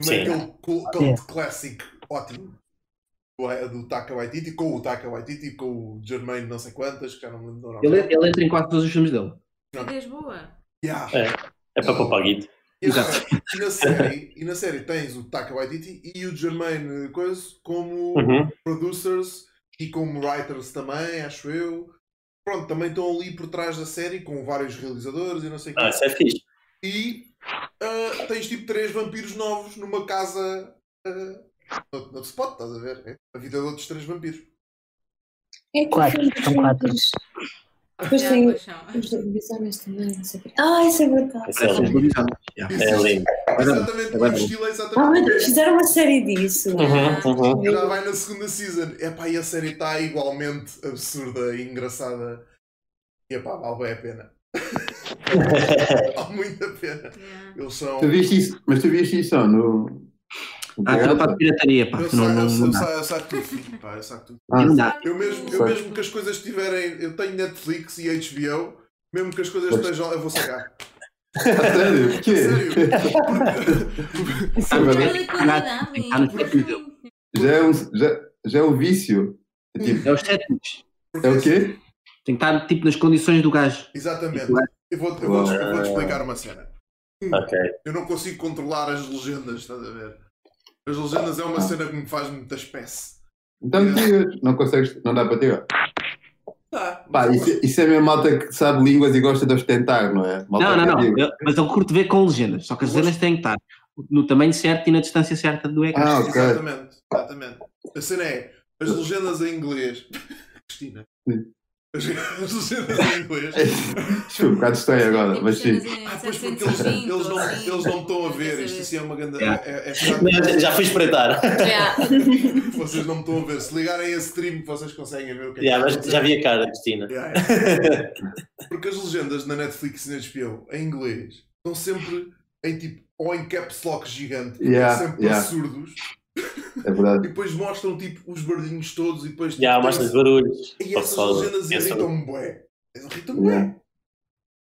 Não Sim. é aquele cult, cult classic ótimo do, Taika Waititi, com o Taika Waititi, com o Jermaine não sei quantas, que já não me lembro do nome. Ele, ele entra em quase todos os filmes dele. Ideias boa. Yeah. É, é para poupar guito. E, agora, (laughs) e na série, (laughs) e na série tens o Taika Waititi e o Jermaine coisa como Uhum. producers e como writers também, acho eu. Pronto, também estão ali por trás da série com vários realizadores e não sei o. Ah, isso é fixe. E ah, tens tipo três vampiros novos numa casa uh, no, no spot, estás a ver? É a vida de outros três vampiros. É que Quatro, são quatro. Depois Yeah, tem os lobisomens também, não sei o quê. Ah, isso é verdade. Isso é Parece uns lindo. É lindo. Exatamente, o estilo é Ah, exatamente. mas fizeram uma série disso. Uhum, uhum. Já vai na segunda season. Epá, e a série está igualmente absurda e engraçada. E epá, vale bem a pena. (laughs) vale muito a pena. Yeah. Eles são. Tu viste isso? Mas tu viste isso no. Ah, aquilo teatro? para a pirataria, pá. Eu Não, saco, não, eu, não eu, dá. saco, eu saco tudo, filho, pá, eu saco tudo. Ah, Não dá. Eu mesmo, eu mesmo que as coisas estiverem. Eu tenho Netflix e HBO, mesmo que as coisas estejam. Eu vou sacar. (laughs) a sério? Porquê? Sério? (laughs) Check dele. Já é um, já, já é um vício. É tipo, É os. Porque é o quê? Tem que estar tipo nas condições do gajo. Exatamente. Eu vou-te eu vou eu vou explicar uma cena. Ok. Eu não consigo controlar as legendas, estás a ver? As legendas é uma cena que me faz muita espécie. Então tiras, não consegues, não dá para tirar. Tá, Pá, isso, é- isso é mesmo malta que sabe línguas e gosta de ostentar, não é? Malta Não, não, não. criativa. Eu- mas eu curto ver com legendas. Só que as legendas têm que estar no tamanho certo e na distância certa do ecrã. Ah, ok. Exatamente, exatamente. A cena é as legendas em inglês. (laughs) Cristina. Sim. As, as legendas em inglês. Foi um bocado estranho agora, Tipo, mas sim. Ah, pois porque eles, 720, eles, não, eles não estão a ver. Isto assim é uma grande. Yeah. É, é Já, já fui espreitar. (laughs) Yeah. (laughs) Vocês não me estão a ver. Se ligarem a stream, vocês conseguem ver o que é Já, que mas a já vi a cara, Cristina. Yeah, (laughs) yeah. Porque as legendas na Netflix e na HBO em inglês estão sempre em tipo ou em caps lock gigante, Yeah, sempre yeah. absurdos, É verdade. (laughs) e depois mostram tipo os barulhinhos todos e depois tipo, Já, tem- mostra os barulhos. E essas pessoal legendas irritam-me bué. Irritam-me Yeah.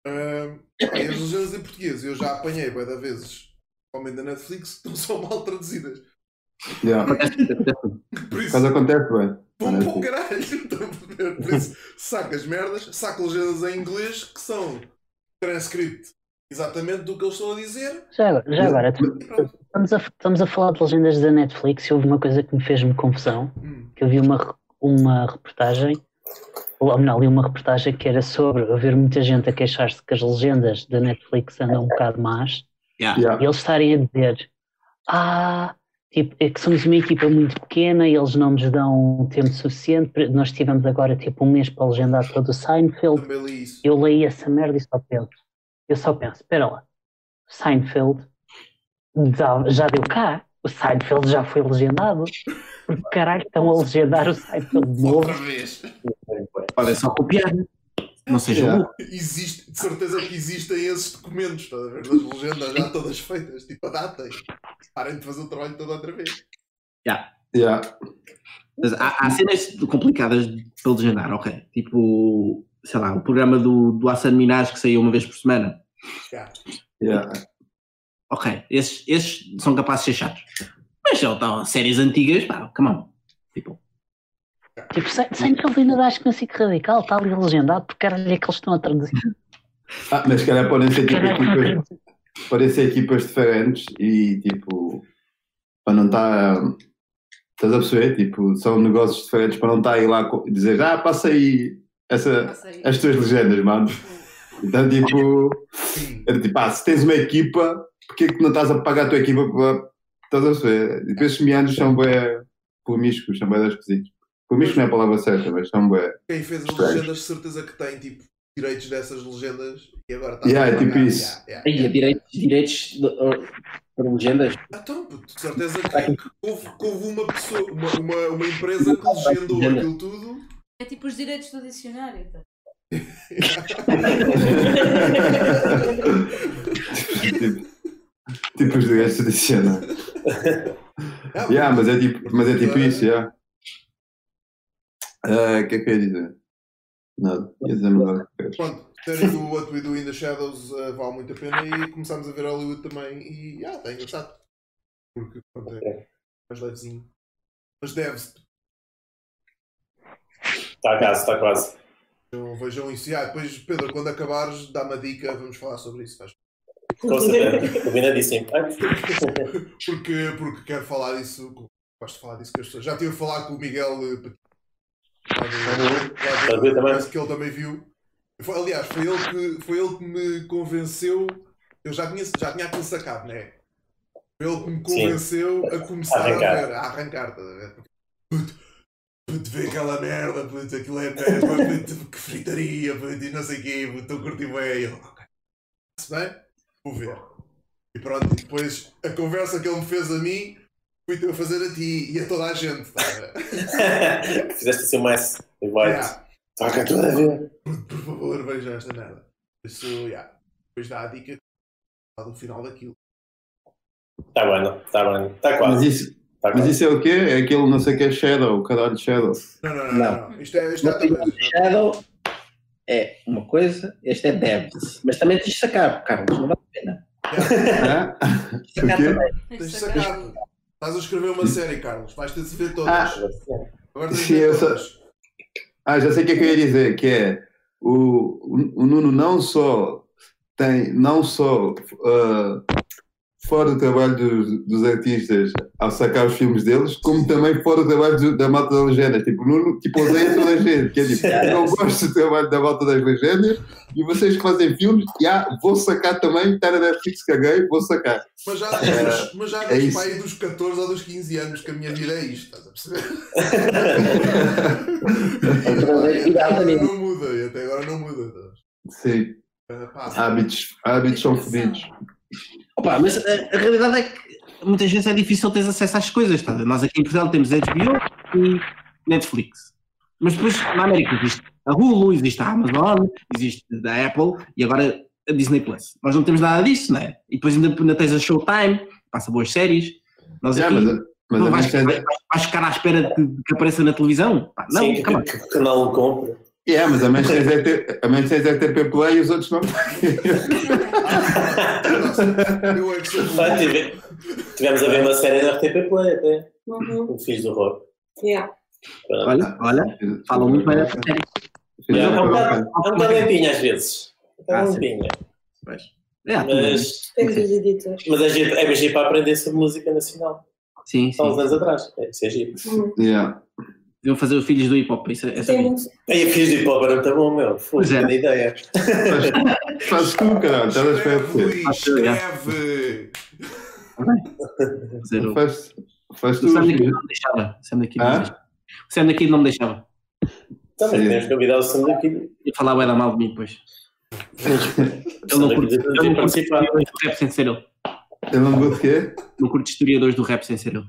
bué. E as legendas em português eu já apanhei bué da vezes, principalmente da Netflix, que (laughs) não são mal traduzidas. Yeah. (laughs) Por isso, Quando acontece, bem. Vão para o caralho. Ver? Por isso, saca as merdas, saca legendas em inglês que são transcript exatamente do que eles estão a dizer Já agora, já agora estamos, a, estamos a falar de legendas da Netflix e houve uma coisa que me fez-me confusão. Hum. que eu vi uma, uma reportagem, ou melhor, li uma reportagem que era sobre haver muita gente a queixar-se que as legendas da Netflix andam um bocado más Yeah. Yeah. e eles estarem a dizer ah, tipo, é que somos uma equipa muito pequena e eles não nos dão tempo suficiente, nós tivemos agora tipo um mês para legendar todo o Seinfeld eu leio essa merda e só penso, eu só penso, espera lá, Seinfeld já, já deu cá, o Seinfeld já foi legendado, porque caralho estão a legendar o Seinfeld de novo. Outra vez. Olha, é só copiar. Não seja Yeah. burro. Existe, de certeza que existem esses documentos, estás a ver? Das legendas já todas feitas, tipo a data. Parem de fazer o trabalho todo outra vez. Yeah. Mas há, há cenas complicadas para legendar, ok. Tipo, sei lá, o programa do, do Hassan Minaj que saiu uma vez por semana. Já. Yeah. Ok, esses, esses são capazes de ser chatos. Mas já estão séries antigas, pá, come on. Tipo, Tipo, Se- Seinfeld ainda dá acho que na SIC radical, está ali legendado, porque caralho é que eles estão a traduzir. Ah, mas se calhar podem ser tipo equipas, traduzir. parecer equipas diferentes e tipo, para não estar. Estás a perceber? Tipo, são negócios diferentes para não estar aí lá dizer, ah, passa aí, essa, as tuas legendas, mano. Então, tipo, era tipo, ah, se tens uma equipa, porquê que não estás a pagar a tua equipa para. Estás a perceber? E depois meandros são bem promíscuos, são bem esquisitos. Promíscuo não é a palavra certa, mas são bem. Quem fez as legendas, de certeza que tem tipo direitos dessas legendas e agora está Yeah, a é tipo pagar. isso. Yeah, yeah, yeah. direitos, direitos para legendas. Então, de certeza que houve, que houve uma pessoa, uma, uma, uma empresa que legendou aquilo tudo. É tipo os direitos do dicionário. tá? tipo, (laughs) tipo os direitos tradicionais. Ah, Yeah, mas é tipo, mas é tipo isso, yeah. Ah, O que é que eu ia dizer? Nada, ia dizer nada. Pronto, série do What We Do in the Shadows eh, vale muito a pena e começámos a ver Hollywood também e yeah, está engraçado. Porque pronto, é mais levezinho. Mas deve-se, Está quase, está quase. vejam, vejam isso. E, ah, depois, Pedro, quando acabares, dá-me a dica, vamos falar sobre isso. faz. Com certeza. Combinadíssimo. (laughs) Porque, porque quero falar disso, gosto de falar disso com as pessoas. Já estive a falar com o Miguel parece que ele também viu. Foi- aliás, foi ele, que, foi ele que me convenceu. Eu já tinha, já tinha aquilo sacado, não é? Foi ele que me Sim. convenceu a começar a, Arrancar. ver, a arrancar, estás a ver? Puto, vê aquela merda, puto, aquilo é merda, puto, que fritaria, puto, e não sei o quê, puto, estou a curtir bem. E eu, ok, se bem, vou ver. E pronto, e depois a conversa que ele me fez a mim, fui eu a fazer a ti e a toda a gente, tá? (laughs) Fizeste assim mais invite. Yeah. Toca tudo a ver. Por, por favor, veja esta merda. Isso, yeah. Depois dá a dica do final daquilo. Está bem, está bem. Está Mas quase. isso, Tá mas quase. isso é o quê? É aquele não sei o que é Shadow, o caralho de Shadow. Não, não, não. Não. não. Isto é, isto é Shadow é uma coisa, este é Devs. Mas também tens de sacar, Carlos, não vale a pena. Yeah. Hã? Sacar também. Tens de sacar. Estás a escrever uma série, Carlos. Vais ter de se ver todas. Ah. Agora tens de ver só- todas. Ah, já sei o que é que eu ia dizer, que é o, o, Nuno não só tem, não só ah, fora do trabalho dos, dos artistas ao sacar os filmes deles, como também fora do trabalho do- da malta das legendas. Tipo, Nuno tipo, odeia toda a gente, que é tipo, eu (laughs) não gosto do trabalho da malta das legendas e vocês que fazem filmes, já, vou sacar também, está na Netflix, caguei, vou sacar. Mas já, É, mas, já é isso. pai dos 14 ou dos 15 anos que a minha vida é isto, estás a perceber? e até agora não muda, e até agora não muda. Sim? Pá, hábitos, hábitos são fodidos. Opa, mas a, a realidade é que muitas vezes é difícil ter acesso às coisas. Tá? Nós aqui em Portugal temos HBO e Netflix. Mas depois na América existe a Hulu, existe a Amazon, existe a Apple e agora a Disney Plus. Nós não temos nada disso, não é? E depois ainda, ainda tens a Showtime, passa boas séries. Nós Já, aqui mas, mas não vais, vais, vais ficar à espera de que, que apareça na televisão. Pá, não, Sim, que, calma. que, que o canal compra. Yeah, mas a Manchester ter, a Manchester pay play e os outros não. eu é que sou Vai, tive- Tivemos a ver uma série da RTP Play até. Uhum. O Filhos do Horror. Yeah. Olha, olha, falam muito bem dessa série. É um bocado é um bocado limpinho às vezes. É Ah, um sim. limpinho. Pois. É, tudo bem. Mas, editores. é giro, é giro para aprender sobre música nacional. Sim, Há uns sim. anos atrás. É, isso é giro. Uhum. Yeah. Deviam fazer os filhos do hip hop. Isso, é- essa é muito. Aí a Filhos de Hip Hop era muito bom, meu. Foi Pois é. grande ideia. Faz- tu, caralho, estás à espera de? Luís, escreve! Fazer o- Faz, faz O tu. Sam daqui filho. não me deixava. O Sam daqui não me deixava. O Sam daqui não me deixava. Também Sim. temos convidado o Sam daqui. Ia falar bué da mal de mim depois. O Eu não participar. historiadores do rap sem ser ele. Eu não vou de quê? Não curto historiadores do rap sem ser ele.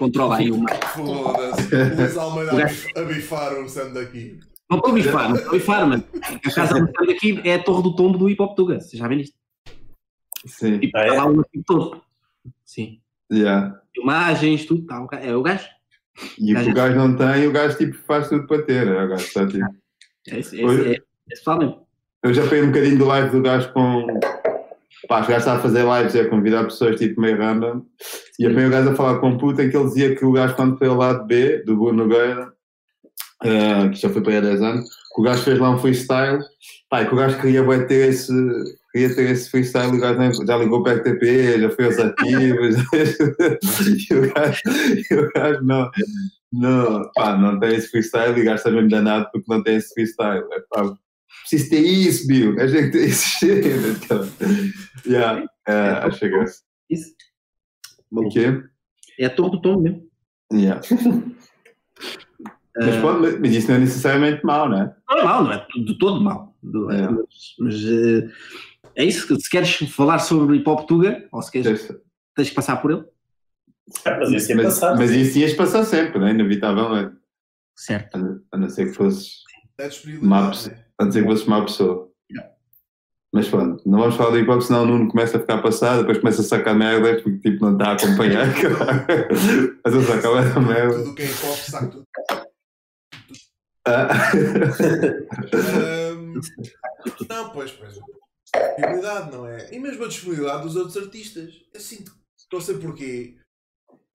Controla aí o mar. Foda-se. Almeida a bif- a bifar o Sam daqui. Não estou a bifar, não estou a bifar, mano. A casa do Sam daqui é a torre do tombo do hip hop Tuga. Vocês já viram isto? Sim. Tipo, Ah, é? está lá um tipo todo. Sim. Yeah. Filmagens, tudo. Tá, o é o gajo. E o que o gajo não tem, o gajo tipo, faz tudo para ter. é, O gajo está tipo. É é, é, esse pessoal mesmo. Eu já peguei um bocadinho do live do gajo com. Pá, os gajos estavam a fazer lives e a convidar pessoas tipo meio random. E apanhei o gajo a falar com um puta que ele dizia que o gajo, quando foi ao lado B, do Bruno Nogueira, eh, que já foi para aí há 10 anos, que o gajo fez lá um freestyle, pá, e que o gajo queria ter esse, queria ter esse freestyle, o gajo já ligou para a RTP, já foi aos ativos, (laughs) e o gajo, e o gajo não, não, pá, não tem esse freestyle e o gajo está mesmo danado porque não tem esse freestyle. É, pá, preciso ter isso, Bill, a gente tem isso chega, então. Yeah, é, acho graça. Isso. O quê? É tom do tom mesmo. Yeah. (laughs) Mas, Ah, pode, mas isso não é necessariamente mau, não é? Não é mau, não é de todo mau. Do- É. Mas, mas, eh, é isso, que se queres falar sobre hip hop tuga, ou se queres, tens que passar por ele. Ah, mas isso ia mas, passar. mas isso ias passar sempre, não é? Inevitavelmente. Certo. A, a não ser que fosses É disponibilidade, pessoa. né? A má pessoa. Mas pronto, não vamos falar do hip hop, senão o Nuno começa a ficar passado, depois começa a sacar merda porque tipo não está a acompanhar. (laughs) Mas eu saco a merda. Tudo o que é hip hop sabe tudo. Ah. Ahm, não, pois, pois. Disponibilidade, não é? E mesmo a disponibilidade dos outros artistas. Eu sinto, não sei porquê,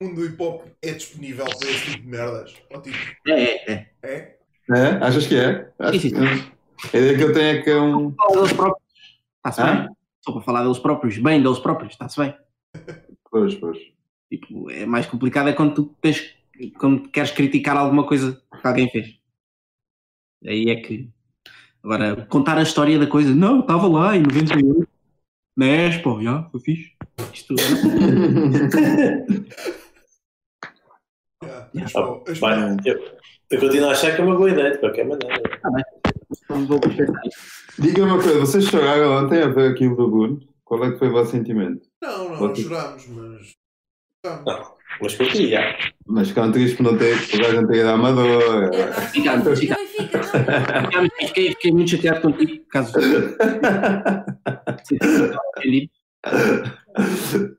o mundo do hip hop é disponível para esse tipo de merdas. Ou tipo, É, é, é. é? É? Achas que é? Acho Sim, sim. que- A ideia que eu tenho é que é um. Falar deles próprios. Está-se bem. Só para falar deles próprios, bem deles próprios, está-se bem. Pois, pois. Tipo, é mais complicado é quando tu tens, quando queres criticar alguma coisa que alguém fez. Aí é que. Agora, contar a história da coisa, não, estava lá em 98, na Expo, já, foi fixe. Isto, Yeah. Yeah. Expo- Expo- Vai, eu, eu continuo a achar que é uma boa ideia, de qualquer maneira. Não vou. Diga-me uma coisa, vocês choraram ontem a ver aquilo do Bruno? Qual é que foi o vosso sentimento? Não, não, Pode- chorámos, mas. chorámos. Não. Mas ti, já. Mas ficaram tristes por não ter, por não ter ido à Amadora. Também fica, não. Fiquei, fiquei muito chateado contigo, caso. (laughs)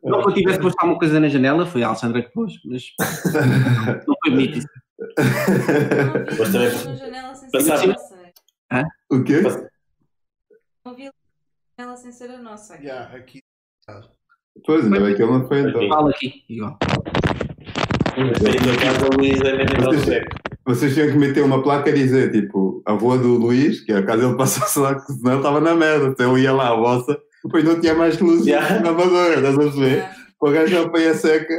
Não que eu tivesse posto alguma coisa na janela, foi a Alexandra que pôs, mas não foi bonito isso. (laughs) Não Mas também- vi a nossa. o quê? Não vi a janela sem ser a nossa. Yeah, aqui. Pois, ainda bem que ele não foi então. Fala aqui, igual. É ao seco. Vocês tinham que meter uma placa a dizer, tipo, a rua do Luís, que é a casa ele passasse lá, que senão ele estava na merda. Então ele ia lá, a vossa, depois não tinha mais luz Yeah. na Amadora, estás a perceber? Ah, O gajo já apanha seca,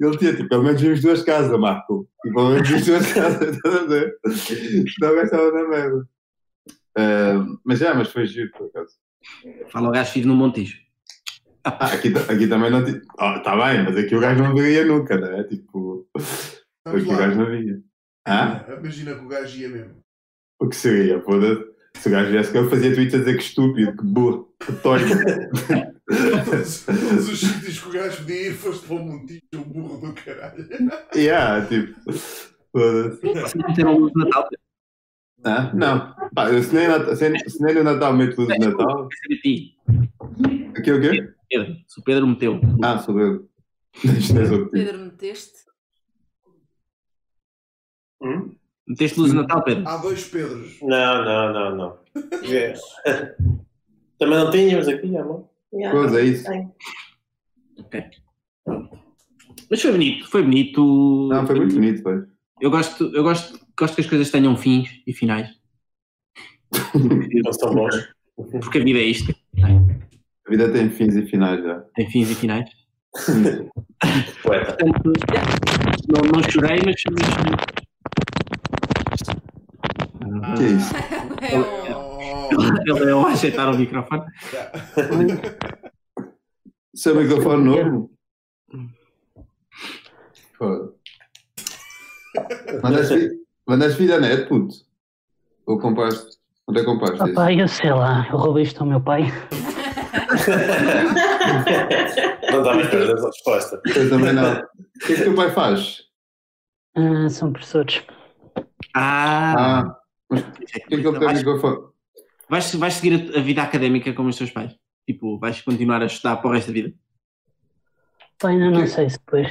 ele tinha, tipo, pelo menos vimos duas casas, Marco. E pelo menos vimos duas (laughs) casas, estás a ver? Senão o gajo estava na merda. Ah, mas já, mas foi giro, por acaso. Fala o gajo vive no Montijo. Ah, aqui, aqui também não tinha. Ah, tá bem, mas aqui o gajo não veria nunca, não é? Tipo, Vamos aqui o gajo lá. não via. Ah? Imagina que o gajo ia mesmo. O que seria? Foda-se. Se o gajo viesse que eu fazia tweets a dizer que estúpido, que burro, que tórico. Todos, todos os sítios que o gajo podia ir, foste para o Montijo, o burro do caralho. yeah, tipo, foda-se. Meteram luz de Natal, Ah, não. Pá, eu, se, nem, Natal- se, se nem no Natal meto luz de Natal. ti. Aqui o quê? Pedro, se o Pedro meteu. Ah, sou eu. Não é. Pedro, meteste? Hum? Meteste luz de Natal, Pedro. Há dois Pedros. Não, não, não, não. (laughs) Também não tínhamos aqui, amor. Pois é isso. Mas foi bonito, foi bonito. Não, foi muito bonito, foi. Eu gosto, eu gosto, gosto que as coisas tenham fins e finais. (laughs) Não são bons. Porque a vida é isto. A vida tem fins e finais já. Tem fins e finais. (laughs) Poeta. Portanto, não, não chorei, mas. mas- que é isso? É o- Ele é ao ajeitar o microfone. Seu microfone novo? Foda. Mandaste Mandaste vida net, puto? Ou compraste? Onde é que compraste? Papai, eu sei lá, eu roubei isto ao meu pai. (laughs) Não à espera dessa resposta. Eu também não. O que é que teu pai faz? Ah, são professores. Ah! Ah, mas o que é que ele tem o vais, microfone? vais, vais seguir a, a vida académica como os teus pais? Tipo, vais continuar a estudar para o resto da vida? Pai, ainda não Ok. sei se depois.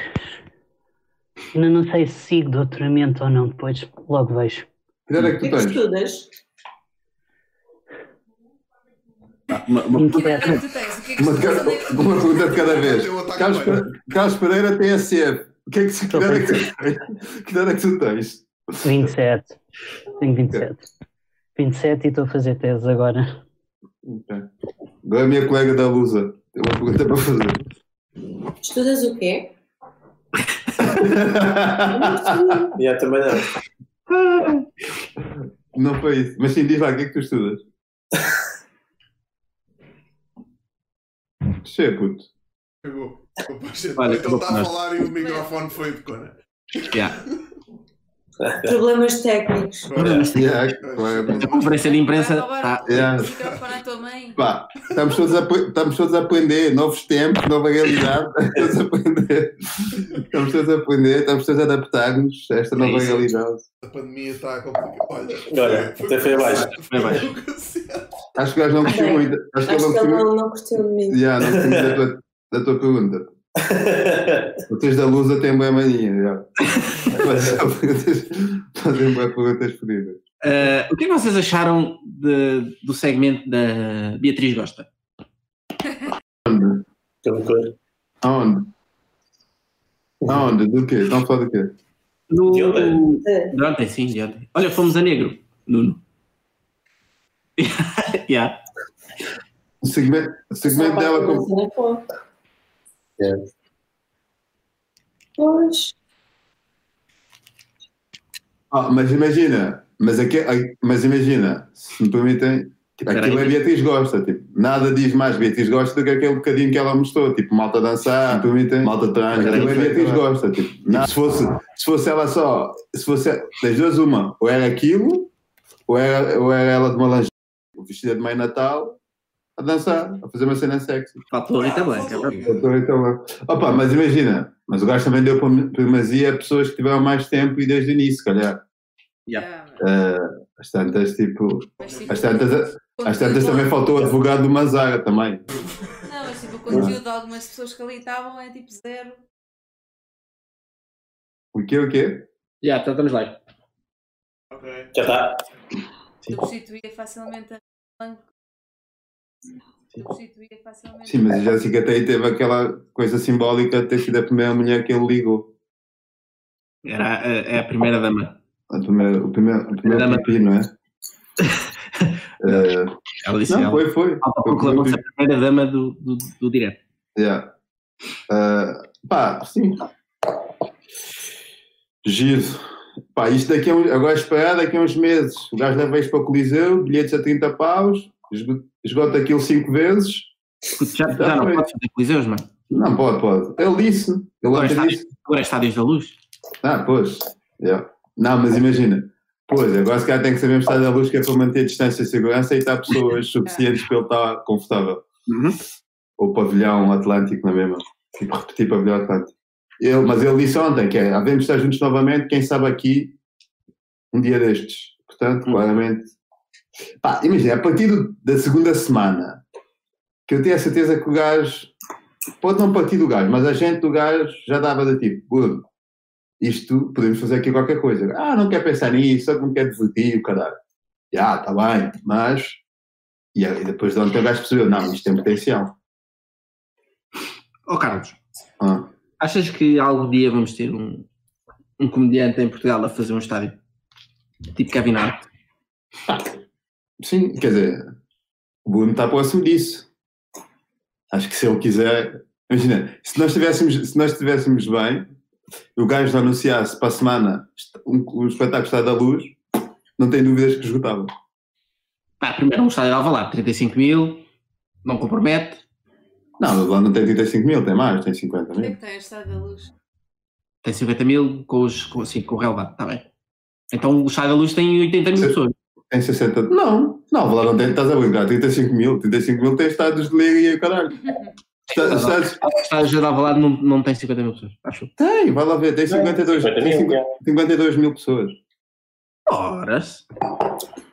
Ainda não sei se sigo doutoramento ou não depois. Logo vejo. Que idade é O que tu é que tens? estudas? Uma, é é é pergunta de cada vez. Carlos, Pereira tem SF. O que é que, que idade é que tu tens? Que idade é que tu tens? 27. Tenho 27. 27 e estou a fazer tese agora. Ok. Agora a minha colega da Lusa. Tem uma pergunta para fazer. Estudas o quê? (laughs) Yeah, também não. Não foi isso. Mas sim, diz lá, o que é que tu estudas? Che, puto. Cagou. Olha, então está a falar e o microfone foi de cona. Yeah. Problemas técnicos. Yeah, claro. A conferência de imprensa Yeah. mãe. Pá, estamos todos, a, apre- estamos todos a aprender, novos tempos, nova realidade, (laughs) estamos a aprender, estamos todos a aprender, estamos todos a adaptar-nos a esta É nova realidade. A pandemia está a complicar. Olha, Olha, até foi abaixo. Foi abaixo. Foi. Acho que o gajo não curtiu Bem, muito, acho que ele não ele curtiu não, não curtiu de mim. yeah, não muito tua, da tua pergunta. (laughs) Vocês da Lusa têm boa mania, já. (laughs) Fazem boas perguntas fodidas. Uh, o que é que vocês acharam de- do segmento da Beatriz Gosta? Concordo. Aonde? Aonde? Do quê? Estão a falar do quê? No, De ontem? De ontem, sim, de ontem. Olha, fomos a negro, Nuno. (laughs) yeah. O segmento, o segmento dela É. Pois. Ah, mas imagina, mas, aqui, mas imagina, se me permitem, aquilo é. Beatriz Gosta, tipo, nada diz mais Beatriz Gosta do que aquele bocadinho que ela mostrou, tipo, malta dançar, se me permitem, malta trans, aquilo é Beatriz Gosta, tipo, nada- se, fosse, se fosse ela só, se fosse das duas uma, ou era aquilo, ou era, ou era ela de uma lingerie vestida de mãe Natal, a dançar, a fazer uma cena sexy. Faltou a é verdade. Eu tô- então, lá. Opa, mas imagina, mas o gajo também deu prim- primazia a pessoas que tiveram mais tempo e desde o início, se calhar. Yeah. Uh, às tantas, tipo. mas, tipo, Às tantas, às tantas também faltou o advogado do Mazara também. Não, mas tipo, o conteúdo de algumas pessoas que ali estavam é tipo zero. O quê, o quê? Yeah, então estamos lá. Ok. Já está. Substituía facilmente a. Substituía facilmente. Sim, mas a Jéssica até aí teve aquela coisa simbólica de ter sido a primeira mulher que ele ligou. Era a, é a primeira dama. A primeira, o primeiro, o primeiro Dama. pipi, não é? Uh, Ela disse não, ela. foi, foi. Autoproclamou-se a primeira dama do, do, do direto. Yeah. Uh, pá, sim. Giro. Pá, isto daqui a um, agora esperar daqui a uns meses. O gajo leva isto para o Coliseu, bilhetes a 30 paus, esgota aquilo 5 vezes. Já, Já já não pode fazer coliseus, mano. Não, pode, pode. Ele disse. Ele Agora está, disse. agora é estádios da luz. Ah, pois. Yeah. Não, mas imagina. Pois, agora se calhar tem que saber estar da luz que é para manter distância e segurança e estar pessoas suficientes para ele estar confortável. Uhum. Ou pavilhão Atlântico na mesma. Tipo, repetir pavilhão Atlântico. Ele, mas ele disse ontem que é, havemos estar juntos novamente, quem sabe aqui, um dia destes. Portanto, Hum. claramente. Pá, imagina, a partir da segunda semana, que eu tenho a certeza que o gajo, pode não partir do gajo, mas a gente do gajo já dava de tipo, Bruno, isto, podemos fazer aqui qualquer coisa. Ah, não quer pensar nisso, só que quer divertir, o caralho. Já, está bem, mas. E aí, depois de ontem o gajo percebeu, não, isto tem potencial. Ó Carlos, Ah. achas que algum dia vamos ter um, um comediante em Portugal a fazer um estádio? Tipo Kevin Hart? Sim, quer dizer, o Bruno está próximo disso. Acho que se ele quiser. Imagina, se nós estivéssemos, se nós estivéssemos bem, o gajo anunciasse para a semana um, um espetáculo está da luz, não tem dúvidas que esgotava. Pá, primeiro um estádio de Alvalade, 35 mil, não compromete. Não, lá não tem 35 mil, tem mais, tem 50 Onde é mil. que tem a Estado da Luz? Tem 50 mil com, os, com, assim, com o relevado, está bem. Então o estádio da luz tem 80 mil pessoas. Tem 60. Não, não, lá não tem, estás a brincar, 35 mil, 35 mil tem estados de liga e o caralho. Está- Estados, O estádio de Alvalade não, não tem 50 mil pessoas, acho. tem, vai lá ver, tem 52, 50 tem mil, 50 52 mil pessoas. Horas.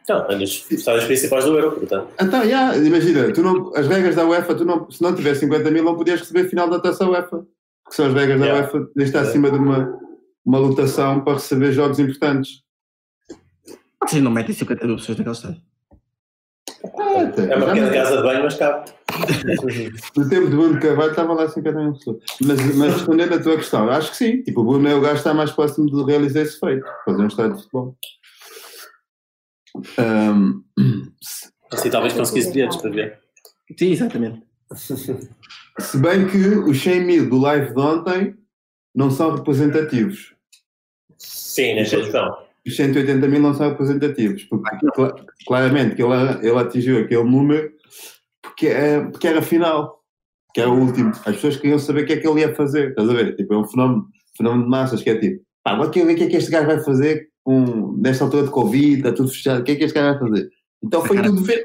Não, é nos estádios principais do Euro, portanto. Então, já, imagina, tu não, as regras da UEFA, tu não, se não tiver 50 mil, não podias receber final da taça UEFA. Porque são as regras da Yeah. UEFA, tens de estar acima de uma, uma lotação para receber jogos importantes. Vocês não metem 50 mil pessoas naquele estádio. Até. É uma pequena casa de banho, mas cabe. (laughs) No tempo de Bruno Carvalho estava lá 50 mil pessoas. Mas, mas respondendo a tua questão, acho que sim. Tipo, o Bruno é o gajo que está mais próximo de realizar esse feito. Fazer um estádio de futebol. Ahm, (clears throat) Assim talvez conseguisse bilhetes para ver. Sim, exatamente. (laughs) se bem que os 100 mil do live de ontem não são representativos. Sim, nesta questão. Os 180 mil não são representativos. Porque cla- claramente que ele, ele atingiu aquele número porque, é, porque era final. Que era o último. As pessoas queriam saber o que é que ele ia fazer. Estás a ver? Tipo, é um fenómeno, fenómeno de massas que é tipo, pá, agora quero ver o que é que este gajo vai fazer com, nesta altura de Covid, está tudo fechado, o que é que este gajo vai fazer? Então foi Sacar a tudo ver.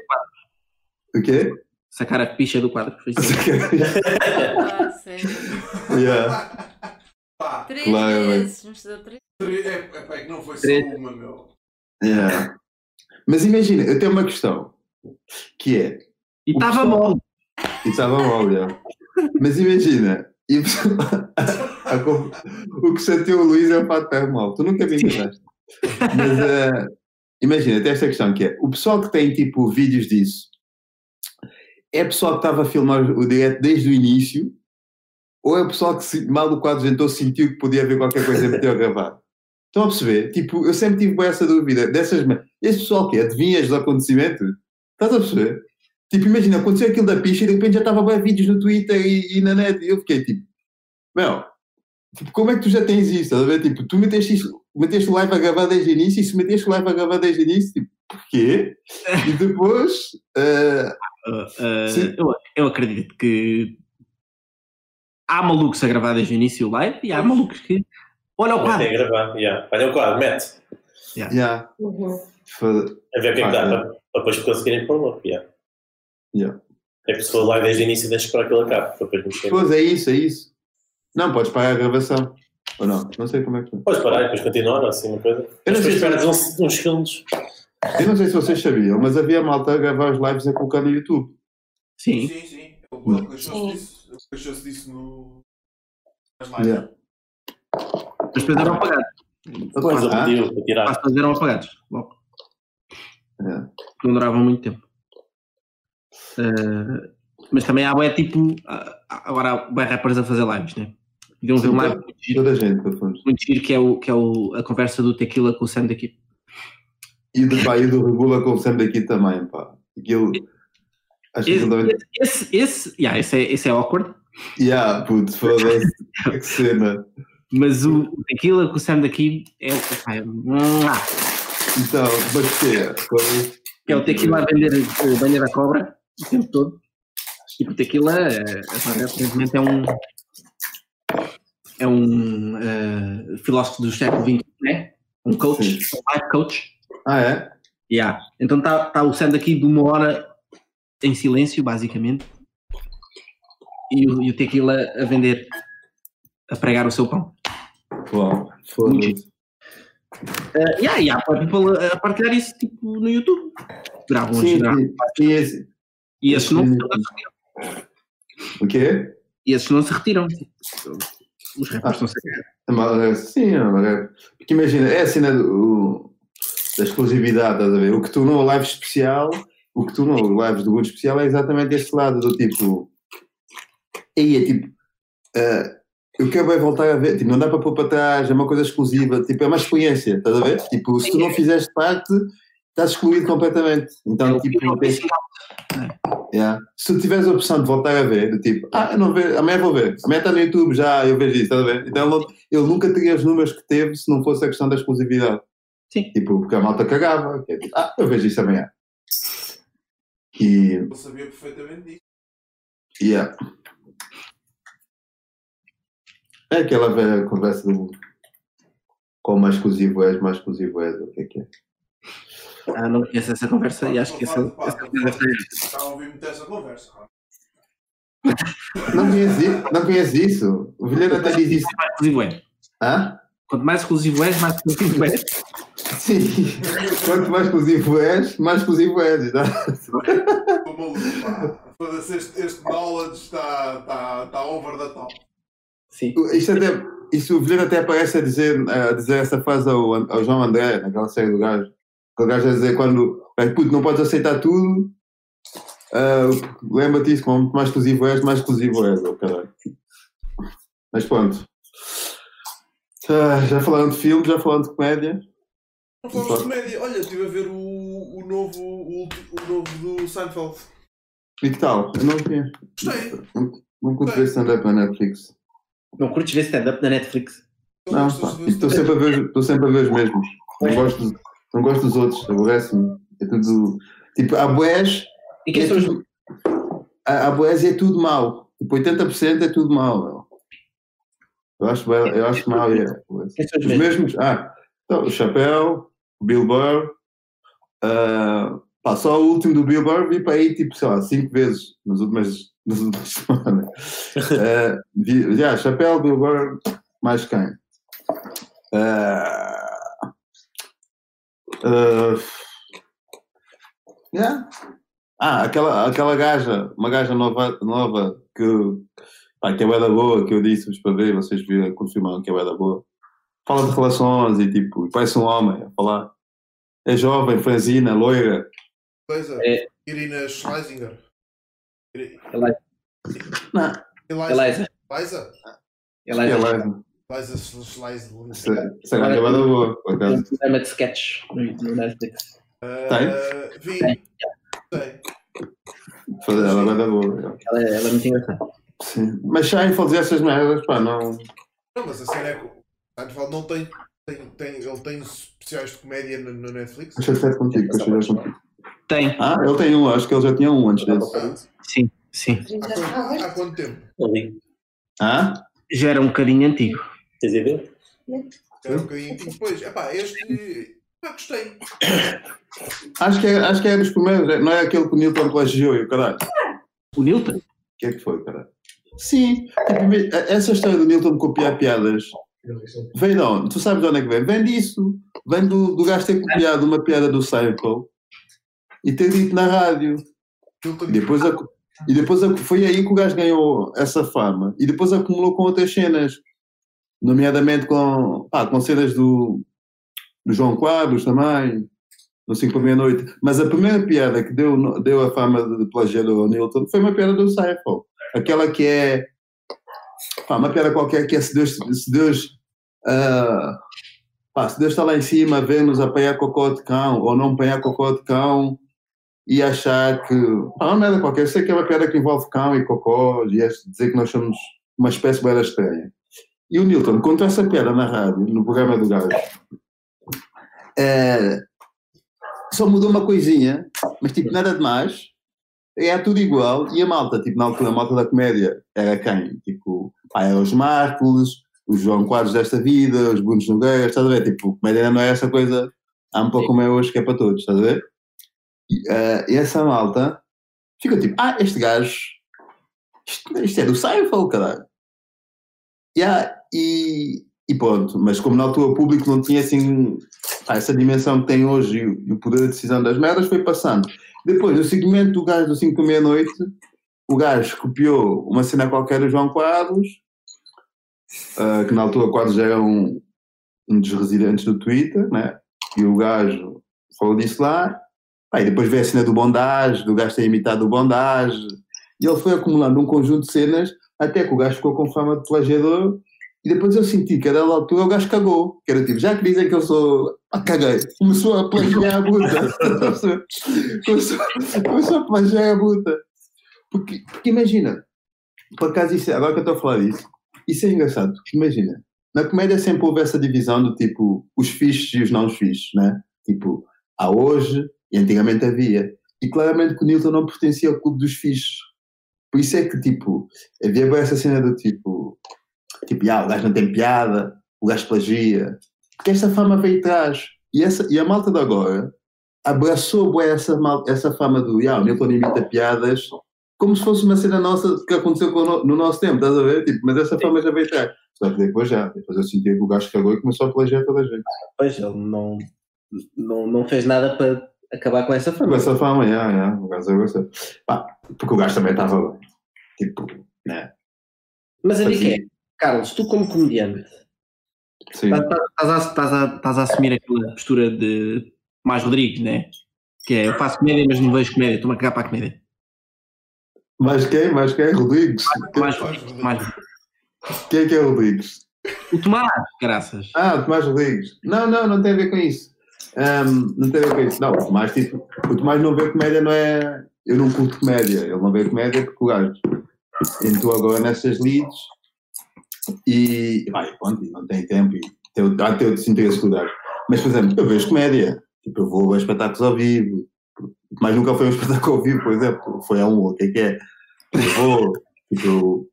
O quê? Sacar a ficha do quadro. Foi isso. (laughs) Ah, sério. yeah. (laughs) Pá, Três Claro, vezes. Vamos dar três. é, é, pá, é que não foi só Três. uma, meu. Yeah. Mas imagina, eu tenho uma questão que é E estava pessoal- mole. E estava mal, já. Mas imagina, e o (laughs) que chateou o Luís é o fato de estar mal. Tu nunca me enganaste. Mas eh, imagina, tem esta questão que é: o pessoal que tem tipo vídeos disso é pessoal que estava a filmar o direto desde o início ou é o pessoal que se- mal o quadro jantou sentiu que podia haver qualquer coisa e meteu a gravar? Estão a perceber? Tipo, eu sempre tive essa dúvida. Dessas, esse pessoal que é, adivinha os acontecimentos? Estás a perceber? Tipo, imagina, aconteceu aquilo da picha e de repente já estava a ver vídeos no Twitter e, e na net e eu fiquei tipo, meu, tipo, como é que tu já tens isso? Estás a ver? Tipo, tu meteste, isso, meteste o live a gravar desde o início e se meteste o live a gravar desde o início, tipo, porquê? (laughs) E depois, Uh, uh, Sim. eu, eu acredito que há malucos a gravar desde o início o live e há malucos que olha o quadro. a gravar. Yeah. Olha o quadro, mete. já, Uhum. foda- A ver o que é que dá para, para depois conseguirem pôr uma. Yeah. Yeah. É que se for live desde o início, deixa para depois mexer. Pois é isso, é isso. Não, podes parar a gravação. Ou não? Não sei como é que foi. Podes parar e depois continuar, assim, uma coisa. Eu não sei depois se- perdes uns, uns segundos. Eu não sei se vocês sabiam, mas havia malta a gravar os lives a colocar no YouTube. Sim. Sim, sim. Ele ele queixou-se Sim. Ele queixou-se disso no. Nas lives. Yeah. Mas depois eram apagados. Depois Ah? todos eram apagados. Logo. Yeah. Não duravam muito tempo. Uh, mas também há bué tipo. Agora há bué rappers a fazer lives, né? Deviam ver um live muito giro, Toda a gente, muito giro que é, o, que é o, a conversa do Tequila com o Sam daqui. E do, pá, e do Regula com o Sam daqui também, pá. Aquilo. Acho que Esse, também. esse, esse, yeah, esse, é, esse é awkward, Yeah, puto, foda-se. que cena. mas o, Tequila com o Sam daqui é, é, ah, Então, mas que é? É o Tequila a vender o banho da cobra o tempo todo. E o Tequila, eh, aparentemente, é um. É um eh, filósofo do século XX, né? Um coach, Sim. um life coach. Ah, é? Yeah. Então está tá o Sam daqui de uma hora em silêncio, basicamente. E o, e o Tequila a vender, a pregar o seu pão. Uau, foda-se. Uh, yeah, yeah, para people a partilhar isso tipo, no YouTube. Gravam, Sim, sim. E esse. E esses não, se- O quê? e esses não se retiram. Os rappers Ah. estão sempre. Amarelo, Sim, amarelo. Porque imagina, é a cena do, da exclusividade, estás a ver? O que tornou a live especial, o que tornou o lives do Good especial é exatamente esse lado do tipo. Aí é tipo. ah, eu quero bem voltar a ver, tipo, não dá para pôr para trás, é uma coisa exclusiva, tipo, é uma experiência, estás a ver? Tipo, se tu não fizeres parte, estás excluído completamente. Então, tipo, tens, Yeah. Se tu tiveres a opção de voltar a ver, do tipo, ah, eu não vejo, amanhã vou ver, amanhã está no YouTube, já eu vejo isso, estás a ver? Então ele, ele nunca teria os números que teve se não fosse a questão da exclusividade. Sim. Tipo, porque a malta cagava, que é tipo, ah, eu vejo isso amanhã. E, Ele sabia perfeitamente disso. yeah. É aquela velha conversa do qual mais exclusivo és, mais exclusivo és, o que é que é? Ah, não conheço essa conversa e acho que essa, essa deve ser. Está a ouvir muito essa conversa. Não conheces isso? Não conheces isso? O Vilhena até diz isso. É. Hã? Quanto mais exclusivo és, mais exclusivo és. (laughs) Sim. Quanto mais exclusivo és, mais exclusivo és. Estou maluco, pá. Este, este knowledge está, está, está over the top. Sim. Isto até, isso o Vilhena até aparece a dizer, a dizer essa frase ao, ao João André, naquela série do gajo. Aquele gajo a dizer quando "Ai, puto, não podes aceitar tudo. ah, Lembra-te isso, quanto mais exclusivo és, mais exclusivo és. Oh, caralho. Mas pronto. Já falaram de filmes, já falaram de comédia. Não falas de comédia. Olha, estive a ver o, o, novo, o, o novo do Seinfeld. E que tal? Eu não vi. Gostei. Não curto ver stand-up na Netflix. Não curtes ver stand-up na Netflix? Não, pá. Estou sempre, a ver- estou sempre a ver os mesmos. Não gosto, não gosto dos outros, aborrece-me. É tudo. Tipo, há boés. E quem é são os. tudo, há, há boés e é tudo mau. Tipo, 80% é tudo mau. Eu acho, eu acho mau. É. Os Os mesmos? mesmos? Ah, então, o Chapéu, o Bill Burr. ah, pá, só o último do Bill Burr vi para aí, tipo, sei lá, cinco vezes nas últimas, nas últimas (laughs) semanas. Ah, vi, já, Chapéu, Bill Burr, mais quem? Ah, ah, yeah. Ah, aquela, aquela gaja, uma gaja nova, nova que, pá, que é bué da boa, que eu disse-vos para ver, vocês viram, confirmaram que é bué da boa. Fala de relações e tipo, parece um homem a falar. É jovem, franzina, loira. Coisa. É. Irina Schleisinger. Iri- Ela- Não, Eliza. Eliza. Eliza? Que é é. Eliza Schleisinger. Essa essa gaja é bué da boa, por um programa de sketch no Netflix. Uh, vi. Sei. Ela é bué da boa. Ela é, ela é muito engraçada. Sim. Mas Seinfeld e essas merdas, pá, não. Não, mas a cena é que o Seinfeld não tem, tem, tem. Ele tem especiais de comédia no, no Netflix. Deixa eu ser contigo, deixa eu ser contigo. Tem. Ah, ele tem um, acho que ele já tinha um antes desse. Ah, Sim, sim. há, quanto, há quanto tempo? Ali. Ah? Já era um bocadinho antigo. Tens a ver? Era um bocadinho. E depois, epá, este. Pá, gostei. Acho que, é, acho que é dos primeiros, é- não é aquele que o Newton plagiou e o caralho. O Newton? O que é que foi, caralho? Sim, tipo, essa história do Newton de copiar piadas vem de onde? Tu sabes de onde é que vem? Vem disso. Vem do, do gajo ter copiado uma piada do Seinfeld e ter dito na rádio. Depois, a- e depois a- foi aí que o gajo ganhou essa fama. E depois acumulou com outras cenas. Nomeadamente com, pá, com cenas do, do João Quadros também. No 5 para meia-noite. Mas a primeira piada que deu, deu a fama de plagiador ao Newton foi uma piada do Seinfeld. Aquela que é. Uma piada qualquer que é se Deus. Se Deus ah, pá, se Deus está lá em cima a ver-nos apanhar cocó de cão ou não apanhar cocó de cão e achar que. Uma merda qualquer. Sei que é uma piada que envolve cão e cocó e é dizer que nós somos uma espécie bem estranha. E o Newton contou essa piada na rádio, no programa do gajo. É, só mudou uma coisinha, mas tipo, nada demais. É tudo igual. E a malta, tipo, na altura, a malta da comédia era quem? Tipo, pá, era os Marcos, os João Quadros desta vida, os Brunos Nogueiras, estás a ver? Tipo, comédia não é essa coisa ampla como é hoje, que é para todos, estás a ver? E, e essa malta fica tipo, ah, este gajo, isto, isto é do Seinfeld, caralho. Yeah, e, e pronto, mas como na altura o público não tinha assim essa dimensão que tem hoje e o, poder de decisão das merdas, foi passando. Depois, no segmento do gajo do 5 da meia-noite, o gajo copiou uma cena qualquer do João Quadros, ah, que na altura Quadros já era um, um dos residentes do Twitter, né? e o gajo falou disso lá, e depois veio a cena do bondage, do gajo ter imitado o bondage, e ele foi acumulando um conjunto de cenas até que o gajo ficou com fama de plagiador e depois eu senti que a dada altura o gajo cagou, que era tipo, já que dizem que eu sou. Ah, caguei, começou a plagiar a bruta. (laughs) começou, começou a plagiar a bruta. Porque, porque imagina, por acaso, isso, é- agora que eu estou a falar disso, isso é engraçado, porque imagina, na comédia sempre houve essa divisão do tipo, os fixes e os não fixes, né? Tipo, há hoje e antigamente havia. E claramente que o Newton não pertencia ao clube dos fixes. Por isso é que, tipo, havia essa cena do tipo, tipo, ah, o gajo não tem piada, o gajo plagia. Porque esta fama veio atrás. E, essa, e a malta de agora abraçou bué essa, mal, essa fama do, ah, o Newton imita piadas, como se fosse uma cena nossa que aconteceu com no, no nosso tempo, estás a ver? Tipo, mas essa fama já veio atrás. Só que depois já, depois eu senti que o gajo cagou e começou a plagiar toda a gente. Pois, ele não, não, não fez nada para acabar com essa Com fama. essa fama, já, já, o gajo gostei. Pá, porque o gajo também estava bem. Tipo, né? Mas a dica é, Carlos, tu como comediante, estás, estás a, estás, a, estás a assumir aquela postura de mais Rodrigues, né? Que é, eu faço comédia, mas não vejo comédia, estou-me a cagar para a comédia. Mais quem? Mais quem? Rodrigues? Mais Rodrigues, mais Quem é que é Rodrigues? O Tomás, graças. Ah, Tomás Rodrigues. Não, não, não tem a ver com isso. Ahm, não tem a ver com isso. Não, o Tomás, tipo, o Tomás não vê comédia, não é. Eu não curto comédia. Ele não vê comédia porque o gajo entrou agora nessas leads e. Vai, pronto, não tem tempo e tem, o- há de ter outros interesses com o gajo. Mas, por exemplo, eu vejo comédia. Tipo, eu vou a espetáculos ao vivo. Mas nunca foi um (laughs) espetáculo ao vivo, por exemplo. Foi a um, o que é que é? Eu vou, (laughs) tipo, eu,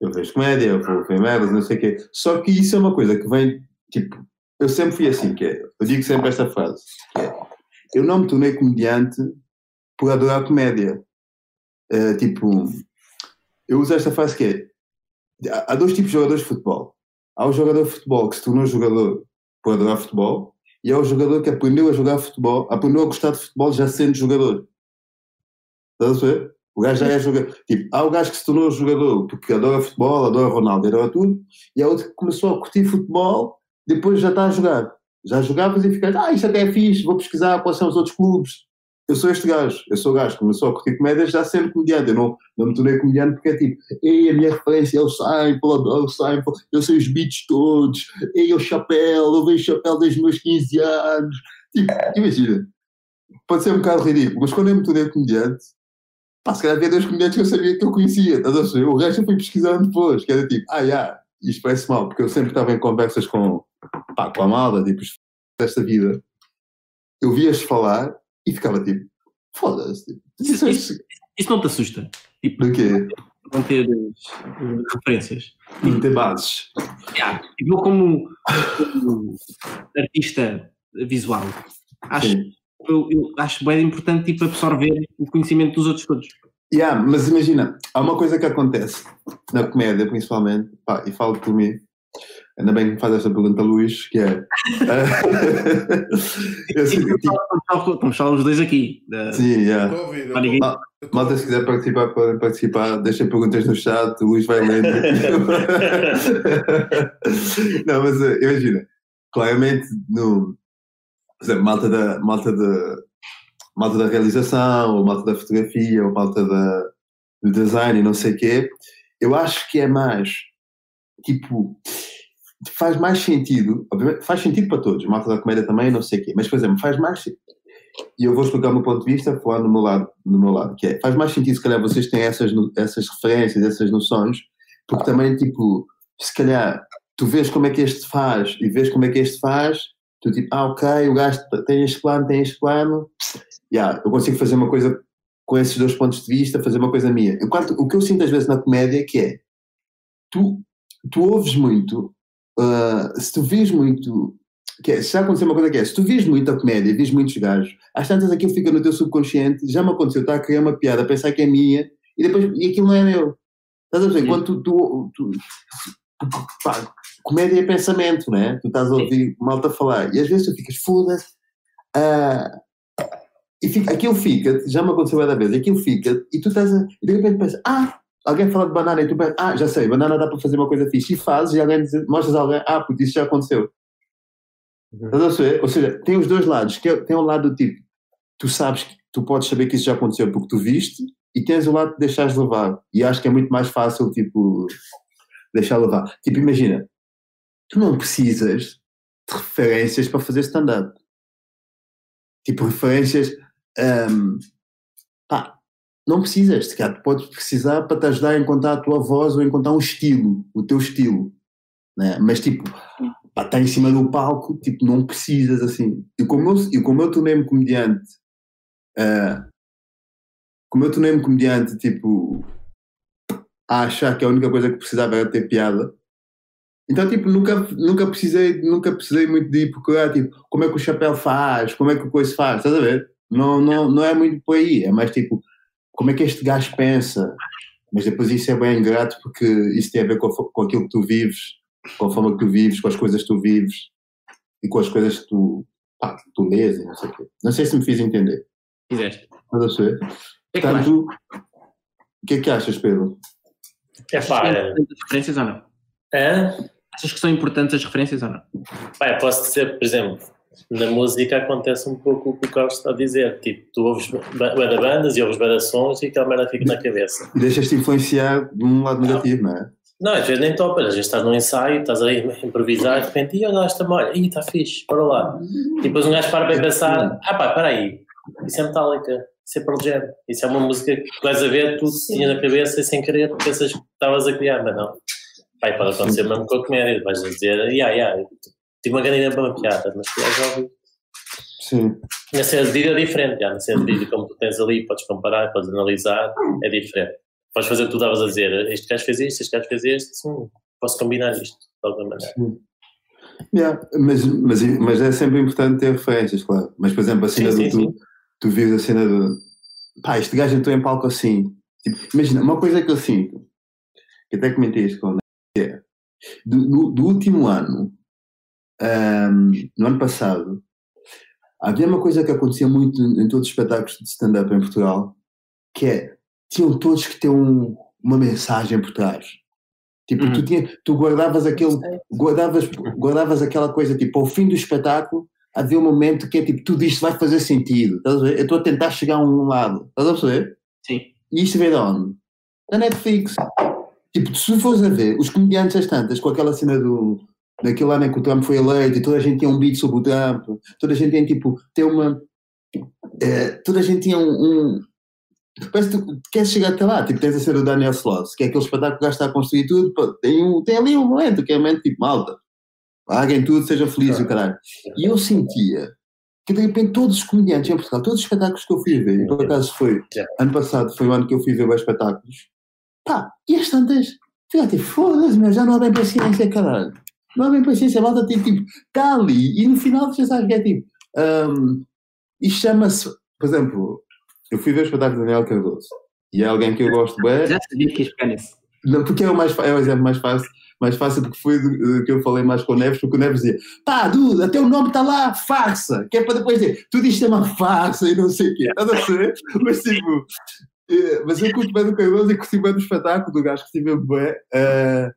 eu vejo comédia, eu vou ver merdas, não sei o quê. Só que isso é uma coisa que vem, tipo, eu sempre fui assim, que é, eu digo sempre esta frase, que é, eu não me tornei comediante por adorar comédia. Eh, tipo, eu uso esta frase que é, há dois tipos de jogadores de futebol. Há o jogador de futebol que se tornou jogador por adorar futebol e há o jogador que aprendeu a jogar futebol, aprendeu a gostar de futebol já sendo jogador. Estás a ver? O gajo já é jogador. Tipo, há o gajo que se tornou jogador porque adora futebol, adora Ronaldo, adora tudo, e há outro que começou a curtir futebol, depois já está a jogar. Já jogavas e ficas, ah, isto até é fixe, vou pesquisar quais são os outros clubes. Eu sou este gajo, eu sou o gajo que começou a curtir comédia já sendo comediante. Eu não, não me tornei comediante porque é tipo, ei, a minha referência é o Seinfeld, adoro o Seinfeld, eu sei os beats todos, ei, o chapéu, eu vejo chapéu desde os meus 15 anos. Tipo, imagina, pode ser um bocado ridículo, mas quando eu me tornei comediante, pá, se calhar havia dois comediantes que eu sabia que eu conhecia, estás a? O resto eu fui pesquisando depois, que era tipo, ah, já, isto parece mal, porque eu sempre estava em conversas com, pá, com a malda, tipo, desta vida. Eu via-os falar e ficava tipo, foda-se, tipo, Isso, isso- isso não te assusta? Tipo, do quê? não ter referências. Não ter bases. Yeah. Tipo, eu como, como artista visual, acho, eu, eu acho bem importante tipo, absorver o conhecimento dos outros todos. Yeah, mas imagina, há uma coisa que acontece na comédia, principalmente, pá, e falo por mim, ainda bem que me faz esta pergunta, Luís, que é. (laughs) (laughs) tipo, Estamos só os dois aqui. eh, sim, yeah. Malta, se quiser participar, podem participar. Deixem perguntas no chat, o Luís vai lendo. (laughs) não, mas eh, imagina, claramente, no, por exemplo, malta da, malta da, malta da realização, ou malta da fotografia, ou malta da, do design e não sei o quê, eu acho que é mais, tipo, faz mais sentido, obviamente, faz sentido para todos, malta da comédia também, não sei o quê, mas, por exemplo, faz mais e eu vou explicar o meu ponto de vista, falar no meu lado, no meu lado que é, faz mais sentido se calhar vocês têm essas, essas referências, essas noções, porque também, tipo, se calhar tu vês como é que este faz e vês como é que este faz, tu tipo, ah, ok, o gajo tem este plano, tem este plano, yeah, eu consigo fazer uma coisa com esses dois pontos de vista, fazer uma coisa minha. Enquanto, o que eu sinto às vezes na comédia que é, tu, tu ouves muito, ah, se tu vês muito, que é, se já aconteceu uma coisa que é, se tu vês muito a comédia, vês muitos gajos, às tantas aquilo fica no teu subconsciente, já me aconteceu, está a criar uma piada, a pensar que é minha, e depois, e aquilo não é meu. Estás a ver? Quando tu, tu, tu- pá, comédia é pensamento, não é? Tu estás a ouvir malta falar, e às vezes tu ficas, foda-se, ah, e fica, aquilo fica, já me aconteceu várias vezes, aquilo fica, e tu estás a, e de repente pensas, ah, alguém fala de banana, e tu pensas, ah, já sei, banana dá para fazer uma coisa fixe, e fazes, e alguém diz, mostras a alguém, ah, porque isso já aconteceu. Estás a ver? Ou seja, tem os dois lados, é- tem um lado do tipo, tu sabes que tu podes saber que isso já aconteceu porque tu viste, e tens o lado de deixares levar. E acho que é muito mais fácil, tipo, deixar levar. Tipo, imagina, tu não precisas de referências para fazer stand-up. Tipo, referências. hum, pá, não precisas, tu podes precisar para te ajudar a encontrar a tua voz ou a encontrar um estilo, o teu estilo. Né? Mas, tipo, pá, está em cima do palco, tipo, não precisas assim. E como eu, e como eu tornei-me comediante, ah, como eu tornei-me comediante, tipo, a achar que a única coisa que precisava era ter piada. Então, tipo, nunca, nunca precisei, nunca precisei muito de ir procurar, tipo, como é que o chapéu faz, como é que o coisa faz, estás a ver? Não, não, não é muito por aí, é mais tipo, como é que este gajo pensa? Mas depois isso é bem ingrato porque isso tem a ver com, com aquilo que tu vives, com a forma que tu vives, com as coisas que tu vives e com as coisas que tu, pá, que tu lês e não sei o quê. Não sei se me fiz entender. Fizeste. Estás a perceber? É claro. O que é que achas, Pedro? É pá, Achas que é. são importantes as referências ou não? Hã? Achas que são importantes as referências ou não? Eu posso dizer, por exemplo, na música acontece um pouco o que o Carlos está a dizer. Tipo, tu ouves ba- bué de bandas e ouves de sons e aquela merda fica na cabeça. E deixas-te influenciar de um lado negativo, não é? Não, às vezes nem topas, às vezes estás num ensaio, estás aí a improvisar, de repente, e o gajo está olha, ih, está fixe, para lá. E depois um gajo para bem pensar, ah pá, espera aí, isso é Metallica, isso é Pearl Jam, isso é uma música que vais a ver, tu tinha na cabeça e sem querer pensas que estavas a criar, mas não. Pai, pode acontecer mesmo com a comédia, vais a dizer, yeah, yeah, tive uma grande ideia para uma piada, mas tu és óbvio. Sim. Na cena de vídeo é diferente, já, na vídeo, como tu tens ali, podes comparar, podes analisar, é diferente. Podes fazer o que tu estavas a dizer, este gajo fez isto, este gajo fez este, hum, posso combinar isto, de alguma maneira. Yeah, mas, mas, mas é sempre importante ter referências, claro. Mas, por exemplo, a cena Sim, do. sim, Tu, tu vês a cena de. Pá, este gajo entrou em palco assim. Tipo, imagina, uma coisa que eu sinto, que até comentei isto com é. Do, do, do último ano, ahm, no ano passado, havia uma coisa que acontecia muito em todos os espetáculos de stand-up em Portugal, que é. Tinham todos que ter um, uma mensagem por trás. Tipo, Uhum. tu, tinha, tu guardavas aquele guardavas, guardavas aquela coisa, tipo, ao fim do espetáculo, havia um momento que é tipo, tudo isto vai fazer sentido. Estás a ver? Eu estou a tentar chegar a um lado. Estás a perceber? Sim. E isto vem de onde? Da Netflix. Tipo, se fores a ver, os comediantes às tantas, com aquela cena do. Daquele ano em que o Trump foi eleito e toda a gente tinha um beat sobre o Trump, toda a gente tem tipo, tem uma. eh, toda a gente tinha um. um Parece que tu queres chegar até lá, tipo, tens a ser o Daniel Sloss, que é aquele espetáculo que já está a construir tudo, pô, tem, um, tem ali um momento que é um momento tipo, malta, paguem tudo, seja feliz e o caralho. E eu sentia que de repente todos os comediantes em Portugal, todos os espetáculos que eu fui ver, e por acaso foi, ano passado foi o ano que eu fui ver os espetáculos, pá, e as tantas, fica tipo, foda-se, meu, já não há bem paciência, caralho. Não há bem paciência, a malta tem tipo, está ali, e no final você sabe que é tipo, hum, isto chama-se, por exemplo, eu fui ver o espetáculo de Daniel Cardoso, e é alguém que eu gosto bem, Já sabia que nisso. não, porque é o, mais, é o exemplo mais fácil, mais fácil porque foi do- do que eu falei mais com o Neves, porque o Neves dizia, pá, Duda, até o nome está lá, farsa, que é para depois dizer, tudo isto é uma farsa e não sei o quê, estás a? (laughs) Mas tipo, eh, mas eu curto bem do Cardoso e curti bem do espetáculo do gajo, curti mesmo bem, uh,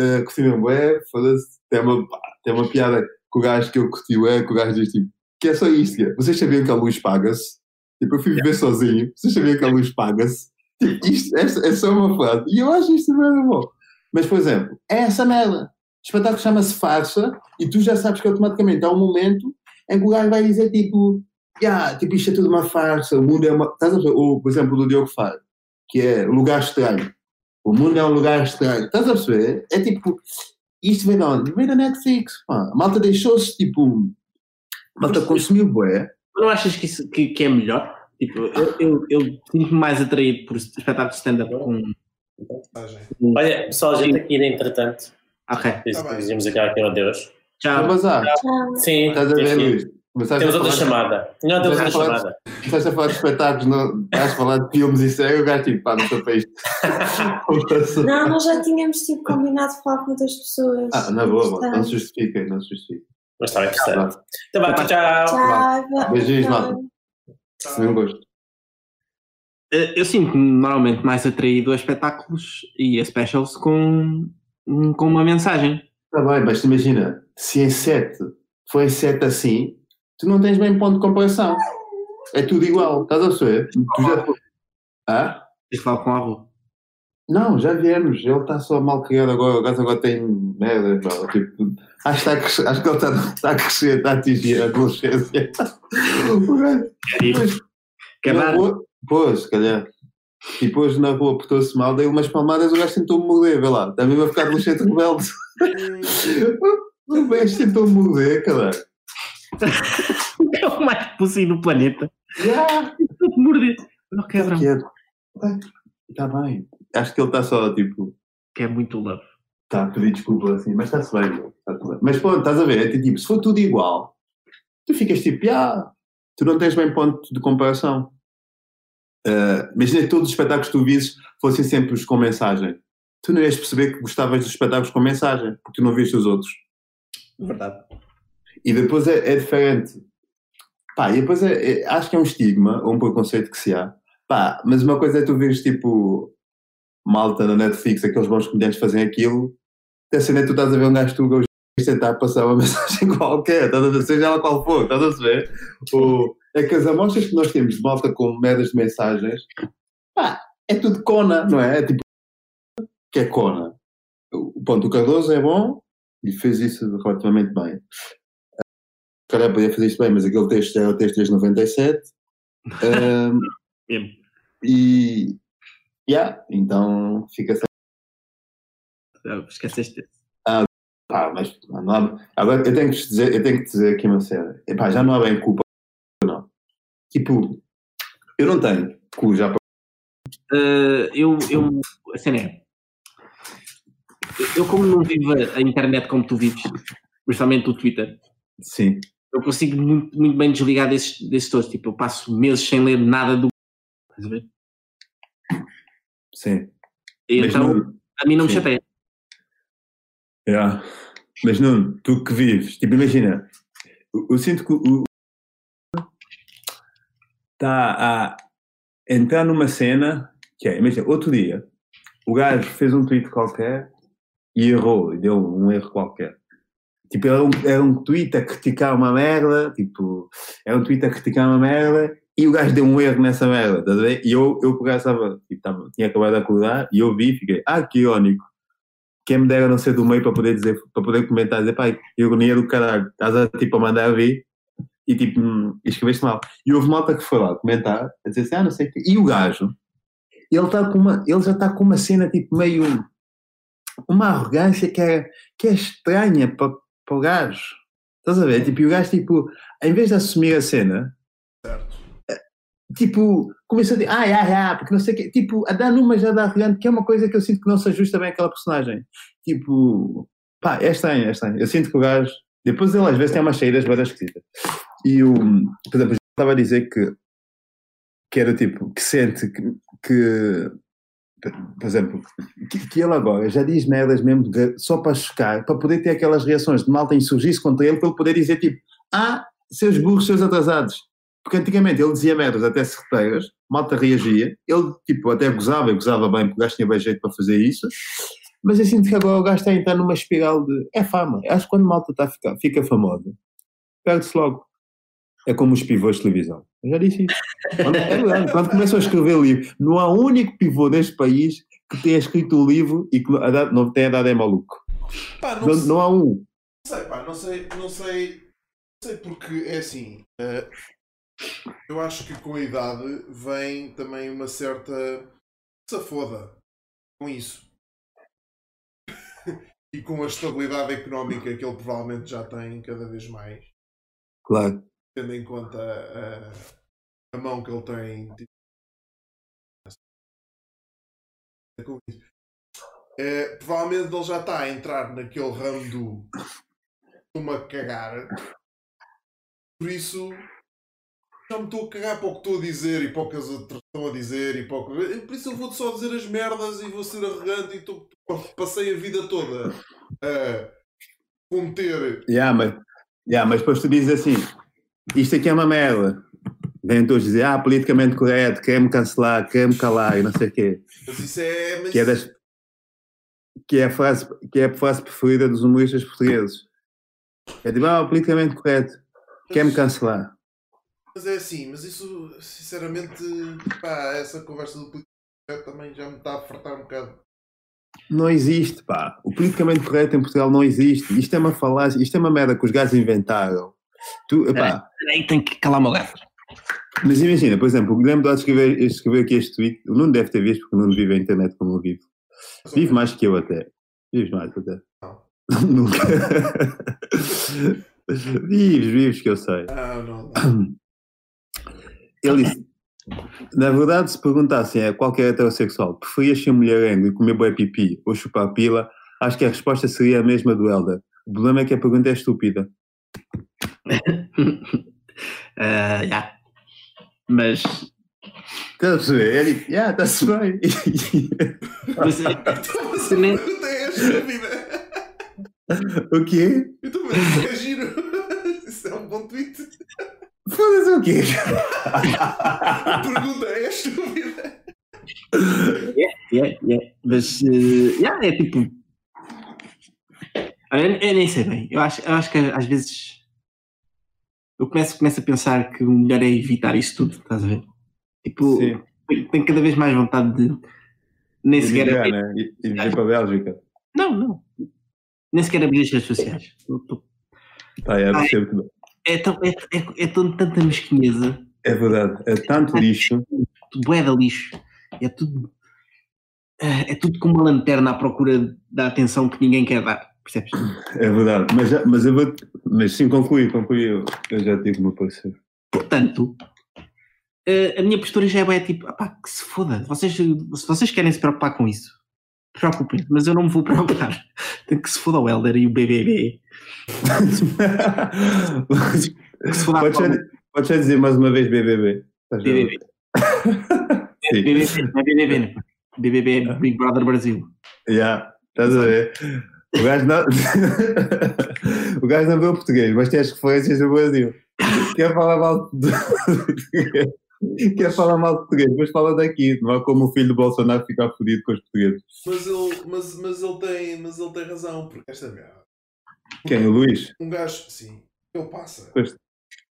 uh, curti mesmo bem, foda-se, tem uma, tem uma piada com o gajo que eu curti bem, que o gajo diz tipo, que é só isto, que é, vocês sabiam que a luz paga-se? Tipo, eu fui viver sozinho, vocês sabiam que a luz paga-se? Tipo, isto é, é só uma frase. E eu acho isto mesmo bom. Mas, por exemplo, é essa merda. O espetáculo chama-se farsa e tu já sabes que automaticamente há um momento em que o gajo vai dizer tipo, "Ya, tipo isto é tudo uma farsa, o mundo é uma. Estás a ver? Ou, por exemplo, do Diogo Faro, que é lugar estranho. O mundo é um lugar estranho. Estás a perceber? É tipo, isto vem de onde? Vem da Netflix. Pá. A malta deixou-se tipo. A malta consumiu bué. Não achas que, isso, que, que é melhor? Tipo, eu, eu, eu sinto-me mais atraído por espetáculos de stand-up com. com- Olha, pessoal, a gente ir entretanto. Ok. Diz- Dizemos aqui aqui um adeus. Tchau. bazar. Sim, Estás a ver. Luís? Começaste Temos outra chamada. Não, temos outra chamada. Estás a falar de espetáculos, não estás a falar de filmes e séries, o gajo tipo, pá, não sou para isto. (laughs) Não, nós já tínhamos tipo, combinado de falar com outras pessoas. Ah, na boa, mano, não se justifiquem, não se justifiquem. Mas está Tá, interessante. Então vá, tchau, tchau. Beijinhos, malta. Foi um gosto. Eh, Eu sinto-me normalmente mais atraído a espetáculos e a specials com, com uma mensagem. Está bem, mas imagina, se em 7 foi em 7 assim, tu não tens bem ponto de comparação. É tudo igual, estás a perceber? Tu já... Ah? Tens falar com a rua. Não, já viemos. Ele está só mal criado agora. O gajo agora tem merda. Tipo, acho, que está a crescer, acho que ele está, está a crescer, está a atingir a adolescência. O gajo. Pois, rua- se calhar. E depois na rua portou-se mal, dei umas palmadas, o gajo tentou-me morder, vê lá. Também vai ficar adolescente rebelde. (laughs) O gajo tentou-me morder, caralho. (laughs) É o mais pussy no planeta. Yeah. Morder. Não quebra. Quieto. Está bem. Acho que ele está só, tipo, Que é muito love. está a pedir desculpa assim, mas está-se bem, meu, está-se bem. Mas pronto, estás a ver, é tipo, se for tudo igual, tu ficas tipo, ah, tu não tens bem ponto de comparação. Uh, imagina que todos os espetáculos que tu vises fossem sempre os com mensagem. Tu não ias perceber que gostavas dos espetáculos com mensagem, porque tu não viste os outros. Verdade. E depois é, é diferente. Pá, e depois é, é- acho que é um estigma, ou um preconceito que se há. Pá, mas uma coisa é tu vês tipo malta na Netflix, aqueles bons comediantes fazem aquilo, até cena é tu estás a ver um gajo tuga e tentar passar uma (laughs) mensagem qualquer, seja ela qual for, estás a ver? Ou, é que as amostras que nós temos de malta com merdas de mensagens, pá, é tudo cona, não é? É tipo, que é cona. o- Pronto, o Cardoso é bom e fez isso relativamente bem. Se calhar podia fazer isso bem, mas aquele texto era o texto desde 97. (laughs) Ahm, Mesmo. e. Yeah, então fica sem. Ah, Esqueceste. Pá, mas não há- agora eu tenho que te dizer, eu tenho que dizer aqui uma cena. Epá, já não há bem culpa, não. Tipo, eu não tenho cu já para. Uh, eu, eu, a cena é, eu como não vivo a internet como tu vives, principalmente o Twitter, Sim. Eu consigo muito, muito bem desligar desses, desses todos. Tipo, eu passo meses sem ler nada do. Estás a ver? Sim. E Mas então, não- a mim não me sim. chateia. Yeah. Mas não, tu que vives, tipo, imagina, eu, eu sinto que o está a entrar numa cena que é, imagina, outro dia, o gajo fez um tweet qualquer e errou, e deu um erro qualquer. Tipo, era um, era um tweet a criticar uma merda, tipo, era um tweet a criticar uma merda e o gajo deu um erro nessa merda, estás a ver? E eu, eu por acaso estava, tipo, tinha acabado de acordar e eu vi fiquei, ah, que irónico quem me dera não ser do meio para poder dizer, para poder comentar, dizer, pá, ironia do caralho, estás a, tipo, a mandar vir e tipo, hum, escreveste mal. E houve malta que foi lá comentar, a dizer assim, ah, não sei o quê. E o gajo, ele, tá com uma, ele já está com uma cena tipo meio, uma arrogância que é, que é estranha para, para o gajo. Estás a ver? Tipo, e o gajo, tipo, em vez de assumir a cena, tipo, começou a dizer, ah, ah, ah, porque não sei o quê, tipo, a dar numa já dá arrogante, que é uma coisa que eu sinto que não se ajusta bem àquela personagem. Tipo, pá, é estranho, é estranho. Eu sinto que o gajo, depois ele às vezes tem umas saídas bem esquisitas. E o, por exemplo, estava a dizer que, que era tipo, que sente que, que por exemplo, que, que ele agora já diz merdas mesmo de- só para chocar, para poder ter aquelas reações de malta insurgir-se contra ele, para ele poder dizer tipo, ah, seus burros, seus atrasados. Porque antigamente ele dizia merdas até secreteiras, malta reagia, ele tipo até gozava, e gozava bem, porque o gajo tinha bem jeito para fazer isso, mas eu sinto que agora o gajo está a entrar numa espiral de, é fama, acho que quando malta está a ficar, fica famosa, perde-se logo. É como os pivôs de televisão. Eu já disse isso. Quando, é quando começam a escrever livro, não há um único pivô neste país que tenha escrito o livro e que não tenha dado é maluco. Pá, não, Não, não há um. não sei, pá, não sei, não sei, não sei porque é assim. eh, eu acho que com a idade vem também uma certa safoda com isso. (laughs) e com a estabilidade económica que ele provavelmente já tem cada vez mais, Claro. Tendo em conta a, a mão que ele tem. tipo, isso. Eh, provavelmente ele já está a entrar naquele ramo do estou-me a cagar. Por isso já me estou a cagar para o que estou a dizer e para o que as outras estão a dizer e para o que... Por isso eu vou só dizer as merdas e vou ser arrogante e estou... passei a vida toda a conter. Yeah, mas, yeah, mas depois tu dizes assim: isto aqui é uma merda. Vêm todos dizer, ah, politicamente correto, quer-me cancelar, quer-me calar e não sei o quê. Mas isso é. Mas Que é, das, que, é a frase, que é a frase preferida dos humoristas portugueses. É tipo, ah, politicamente correto, quer-me cancelar. Mas é assim, mas isso, sinceramente, pá, essa conversa do político também já me está a fartar um bocado. Não existe, pá. O politicamente correto em Portugal não existe. Isto é uma falácia, isto é uma merda que os gajos inventaram. Tu, epá, Peraí, tenho que calar meu gato. mas imagina, por exemplo, o Guilherme Duarte escreveu, escreveu aqui este tweet. O Nuno deve ter visto, porque o Nuno vive a internet como eu vivo. Vive mais que eu até. Vives mais até. Não. (laughs) Nunca. vives, vives, que eu sei. Ah, não, não. Ele disse: Na verdade, se perguntassem a qualquer heterossexual, preferias ser mulherengo e comer bué pipi ou chupar pila, acho que a resposta seria a mesma do Helder. O problema é que a pergunta é estúpida. Ah, (laughs) já. Mas, Estás a perceber? É tipo, yeah, está-se bem. mas é- a pergunta é estúpida. o quê? Então, mas isso é giro. Isso é um bom tweet. Foda-se o quê? A pergunta é estúpida. Yeah, yeah. Mas, eh, yeah, é tipo. Eu, eu nem sei bem. Eu acho, eu acho que às vezes. Eu começo, começo a pensar que o melhor é evitar isso tudo, estás a ver? Tipo, Sim. tenho, cada vez mais vontade de. Nem E sequer. viver, né? E- e viver para a Bélgica. Não, Não. Nem sequer abri as redes sociais. Pá, é, Ai. É, tão, é, é, é tão- tanta mesquinheza. é verdade, é tanto lixo. De lixo. É tudo. É tudo com uma lanterna à procura da atenção que ninguém quer dar. Percebes? É verdade, mas, já- mas eu vou. Mas sim, concluí, concluí. Eu, eu já tive o meu parecer. Portanto, eh, a minha postura já é tipo, "Epá, que se foda. Vocês, se vocês querem se preocupar com isso, preocupem mas eu não me vou preocupar. (laughs) Tem que se foda o Helder e o BBB. (laughs) Que se foda Podes já- podes já dizer mais uma vez BBB. BBB. BBB, é BBB? BBB Big Brother Brasil. Já, estás a ver? O gajo não. (laughs) o gajo não vê português, mas tem as referências do Brasil. Quer falar mal de português. Quer falar mal de português, mas fala daqui. Não é como o filho do Bolsonaro ficar fodido com os portugueses. Mas ele, mas, mas ele tem, mas ele tem razão, porque esta merda. Quem? O Luís? Um gajo, sim, ele passa. Pois,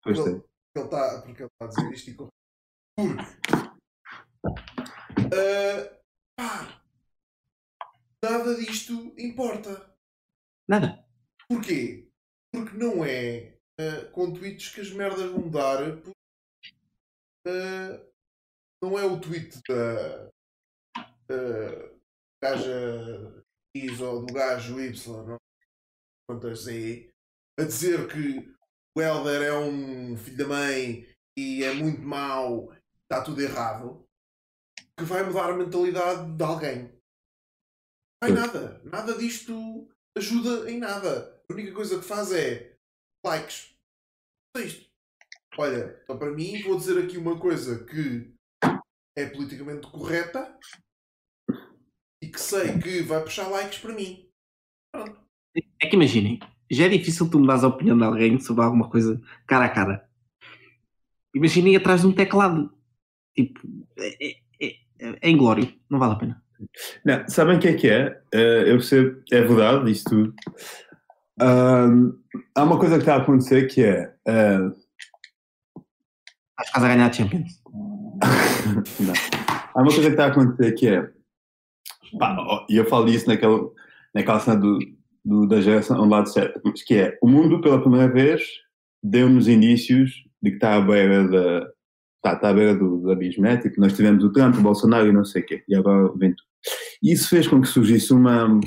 pois Ele- tem. Ele tá, porque ele está a dizer isto e com- Porque. ah, pá, nada disto importa. Nada. Porquê? Porque não é ah, com tweets que as merdas vão dar. ah, não é o tweet da ah, gaja X ou do gajo Y, não? Quantas Z, a dizer que o Helder é um filho da mãe e é muito mau, está tudo errado, que vai mudar a mentalidade de alguém. Vai Pois. nada. Nada disto ajuda em nada. A única coisa que faz é likes. Isto. Olha, então para mim, vou dizer aqui uma coisa que é politicamente correta e que sei que vai puxar likes para mim. É que imaginem, já é difícil tu mudares a opinião de alguém sobre alguma coisa cara a cara. Imaginem atrás de um teclado. Tipo, é, é, é, é inglório, não vale a pena. Não, sabem o que é que é? Eh, eu percebo, é verdade, isto tudo. Há uma coisa que está a acontecer que é. eh, Estás quase a ganhar a Champions. (laughs) Há uma coisa que está a acontecer que é. E eu falo disso naquela, naquela cena do, do- da geração lado certo, mas que é: o mundo, pela primeira vez, deu-nos indícios de que está à beira da. Está, está à beira do, do abismo, né? Tipo, nós tivemos o Trump, o Bolsonaro e não sei o quê, e agora vem tudo. E isso fez com que surgisse uma,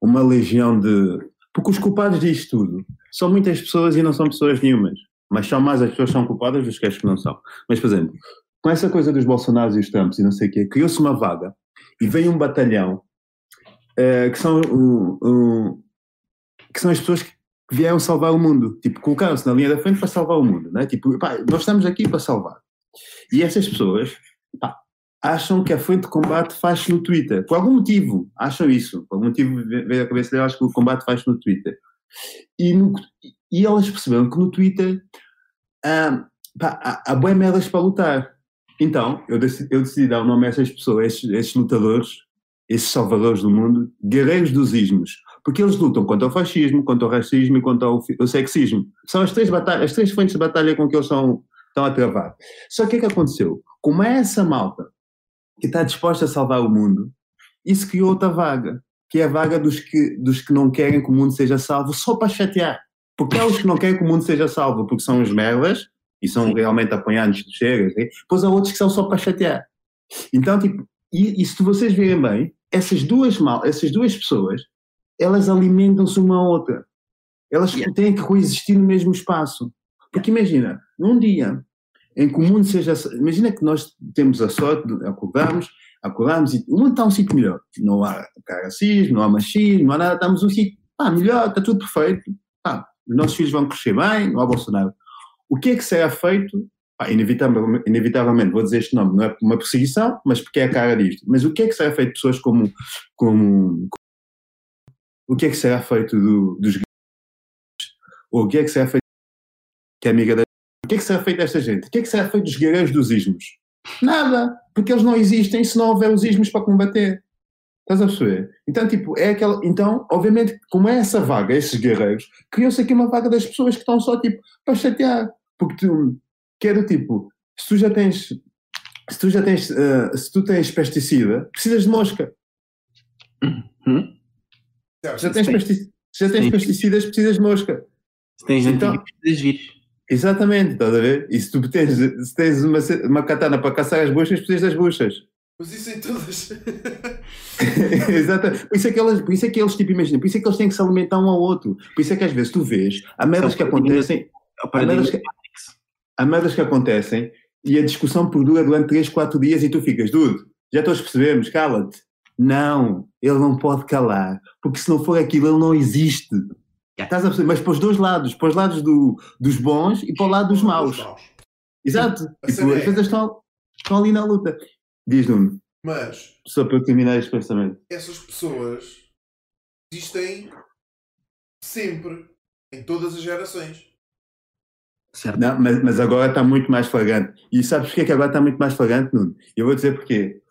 uma legião de. Porque os culpados disto tudo são muitas pessoas e não são pessoas nenhumas. Mas são mais as pessoas que são culpadas dos que as que não são. Mas, por exemplo, com essa coisa dos Bolsonaros e os Trumps e não sei o quê, criou-se uma vaga e veio um batalhão eh, que são um, um- que são as pessoas que vieram salvar o mundo, tipo, colocaram-se na linha da frente para salvar o mundo, né? Tipo, pá, nós estamos aqui para salvar. E essas pessoas pá, acham que a frente de combate faz-se no Twitter, por algum motivo, acham isso, por algum motivo ve- veio à cabeça delas que o combate faz-se no Twitter. E, no- e elas perceberam que no Twitter ah, há, há merdas para lutar. Então, eu decidi, eu decidi dar o nome a essas pessoas, esses, esses lutadores, esses salvadores do mundo, guerreiros dos ismos. Porque eles lutam contra o fascismo, contra o racismo e contra o, o sexismo. São as três, batalhas, as três de batalha com que eles são, estão a travar. Só que o que aconteceu? Como é essa malta que está disposta a salvar o mundo, isso criou outra vaga, que é a vaga dos que, dos que não querem que o mundo seja salvo só para chatear. Porque há os que não querem que o mundo seja salvo porque são os merdas e são realmente apoiantes dos chegas, né? depois há outros que são só para chatear. Então, tipo, e, e se vocês verem bem, essas duas, mal, essas duas pessoas, elas alimentam-se uma à outra. Elas têm que coexistir no mesmo espaço. Porque imagina, num dia em que o mundo seja. Imagina que nós temos a sorte de acordarmos, acordarmos e o mundo está um sítio melhor. Não há racismo, não há machismo, não há nada, estamos um sítio pá, melhor, está tudo perfeito. Pá, os nossos filhos vão crescer bem, não há Bolsonaro. O que é que será feito? Pá, inevitavelmente, inevitavelmente, vou dizer este nome, não é por uma perseguição, mas porque é a cara disto. Mas o que é que será feito de pessoas como. como o que é que será feito do, dos ou o que é que será feito que é amiga da que é que será feito desta gente? O que é que será feito dos guerreiros dos ismos? Nada, porque eles não existem se não houver os ismos para combater. Estás a perceber? Então, tipo, é aquela. Então, obviamente, como é essa vaga, esses guerreiros, criou-se aqui uma vaga das pessoas que estão só, tipo, para chatear. Porque tu, que é do tipo, se tu já tens. Se tu já tens. eh, se tu tens pesticida, precisas de mosca. Hum? Já tens, pasti- já tens Sim. pesticidas, precisas de mosca. Se tens Então- antibióticos, vírus. Exatamente, estás a ver? E se tu tens, se tens uma, uma katana para caçar as buchas, precisas das buchas. (laughs) Mas isso em todas. (laughs) Exato. Por isso, é que eles, por isso é que eles, tipo, imagina, por isso é que eles têm que se alimentar um ao outro. Por isso é que às vezes tu vês, há merdas que acontecem, há merdas que, há merdas que acontecem e a discussão perdura durante 3, 4 dias e tu ficas, dude, já todos percebemos, cala-te. Não, ele não pode calar, porque se não for aquilo, ele não existe. Estás a perceber? Mas para os dois lados, para os lados do- dos bons e para o lado dos maus. Exato. Tipo, cena as é- coisas estão, estão ali na luta. Diz, Nuno, Mas só para eu terminar este pensamento. essas pessoas existem sempre, em todas as gerações. Certo. Não, mas, mas agora está muito mais flagrante. E sabes porquê que agora está muito mais flagrante, Nuno? Eu vou dizer porquê.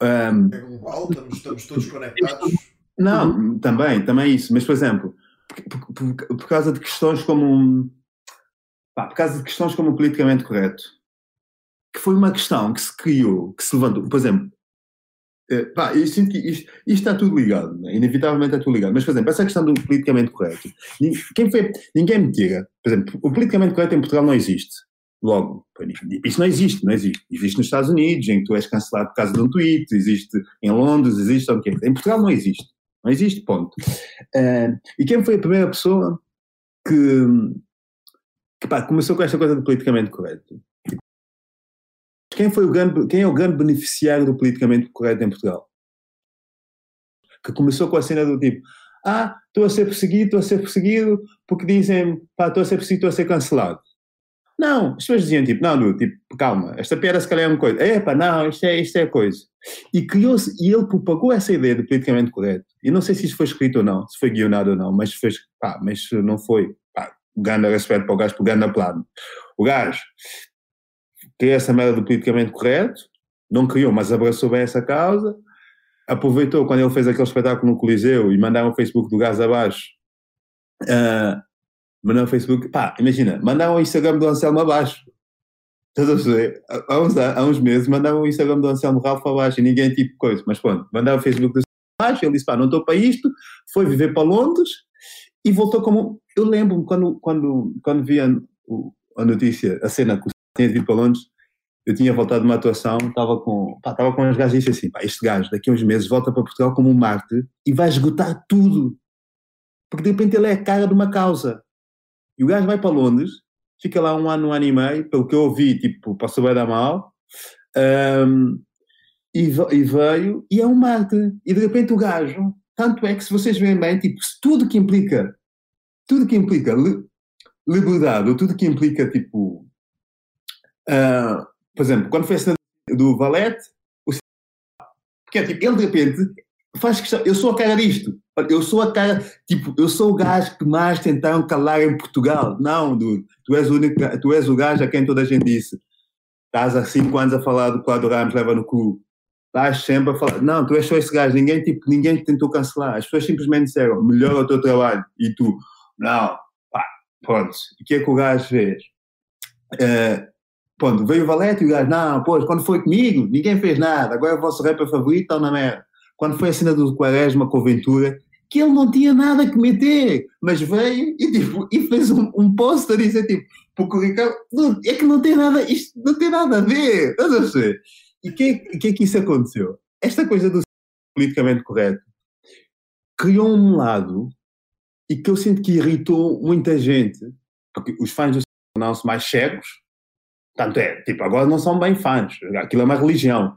Ahm, É global, estamos, estamos todos conectados. não, também, também isso. Mas, por exemplo, por, por- por- causa de questões como... pá, por causa de questões como o politicamente correto, que foi uma questão que se criou, que se levantou. Por exemplo, eh, pá, eu sinto que isto, isto está tudo ligado, né? inevitavelmente está tudo ligado. Mas, por exemplo, essa questão do politicamente correto, quem foi, ninguém me tira. Por exemplo, o politicamente correto em Portugal não existe. Logo, isso não existe, não existe. Existe nos Estados Unidos, em que tu és cancelado por causa de um tweet, existe em Londres, existe. Em Portugal não existe. Não existe, ponto. Eh, e quem foi a primeira pessoa que, que pá, começou com esta coisa do politicamente correto? Quem, foi o grande, quem é o grande beneficiário do politicamente correto em Portugal? Que começou com a cena do tipo: Ah, estou a ser perseguido, estou a ser perseguido, porque dizem, pá, estou a ser perseguido, estou a ser cancelado. Não, as pessoas diziam tipo: Não, tipo, calma, esta piada se calhar é uma coisa. Epá, não, isto é, isto é coisa. E criou-se, e ele propagou essa ideia do politicamente correto. E não sei se isso foi escrito ou não, se foi guionado ou não, mas, foi, pá, mas não foi. Pá, o grande respeito para o gajo, o grande plano. O gajo criou essa merda do politicamente correto, não criou, mas abraçou bem essa causa, aproveitou quando ele fez aquele espetáculo no Coliseu e mandaram o Facebook do gás abaixo, ah, mandaram o Facebook, pá, imagina, mandaram o Instagram do Anselmo abaixo. Estás a perceber? Há uns, há uns meses mandaram o Instagram do Anselmo Ralph abaixo e ninguém tipo coisa, mas pronto, mandaram o Facebook do abaixo, ele disse, pá, não estou para isto, foi viver para Londres e voltou como, eu lembro-me quando, quando, quando vi a, a notícia, a cena que o tinha vindo para Londres, eu tinha voltado de uma atuação, estava com, pá, estava com uns gajos e disse assim, pá, este gajo daqui a uns meses volta para Portugal como um Marte e vai esgotar tudo. Porque de repente ele é a cara de uma causa. E o gajo vai para Londres, fica lá um ano, um ano e meio, pelo que eu ouvi, tipo, passou bem da mal, ahm, e, e veio, e é um Marte. E de repente o gajo, tanto é que se vocês veem bem, tipo, tudo que implica, tudo que implica li- liberdade, ou tudo que implica, tipo, ah, por exemplo, quando foi a cena do Valete, porque é tipo, ele de repente faz questão, eu sou a cara disto, eu sou a cara, tipo, eu sou o gajo que mais tentaram calar em Portugal. Não, dude, tu és o único, tu és o gajo a quem toda a gente disse. Estás há cinco anos a falar do Cláudio Ramos leva no cu. Estás sempre a falar. Não, tu és só esse gajo. Ninguém, tipo, ninguém te tentou cancelar. As pessoas simplesmente disseram, melhora o teu trabalho. E tu, não, pá, pronto. O que é que o gajo fez? Eh, pronto, veio o Valete e o gajo, não, pois, quando foi comigo, ninguém fez nada. Agora o vosso rapper favorito, estão na merda. Quando foi a cena do Quaresma com o Ventura, que ele não tinha nada que meter, mas veio e, tipo, e fez um, um post a dizer, tipo, porque o Ricardo, "Não, é que não tem nada, isto não tem nada a ver, estás a perceber? E o que, que é que isso aconteceu? Esta coisa do politicamente correto criou um lado e que eu sinto que irritou muita gente, porque os fãs do tornaram-se mais cegos, tanto é, tipo, agora não são bem fãs, aquilo é uma religião.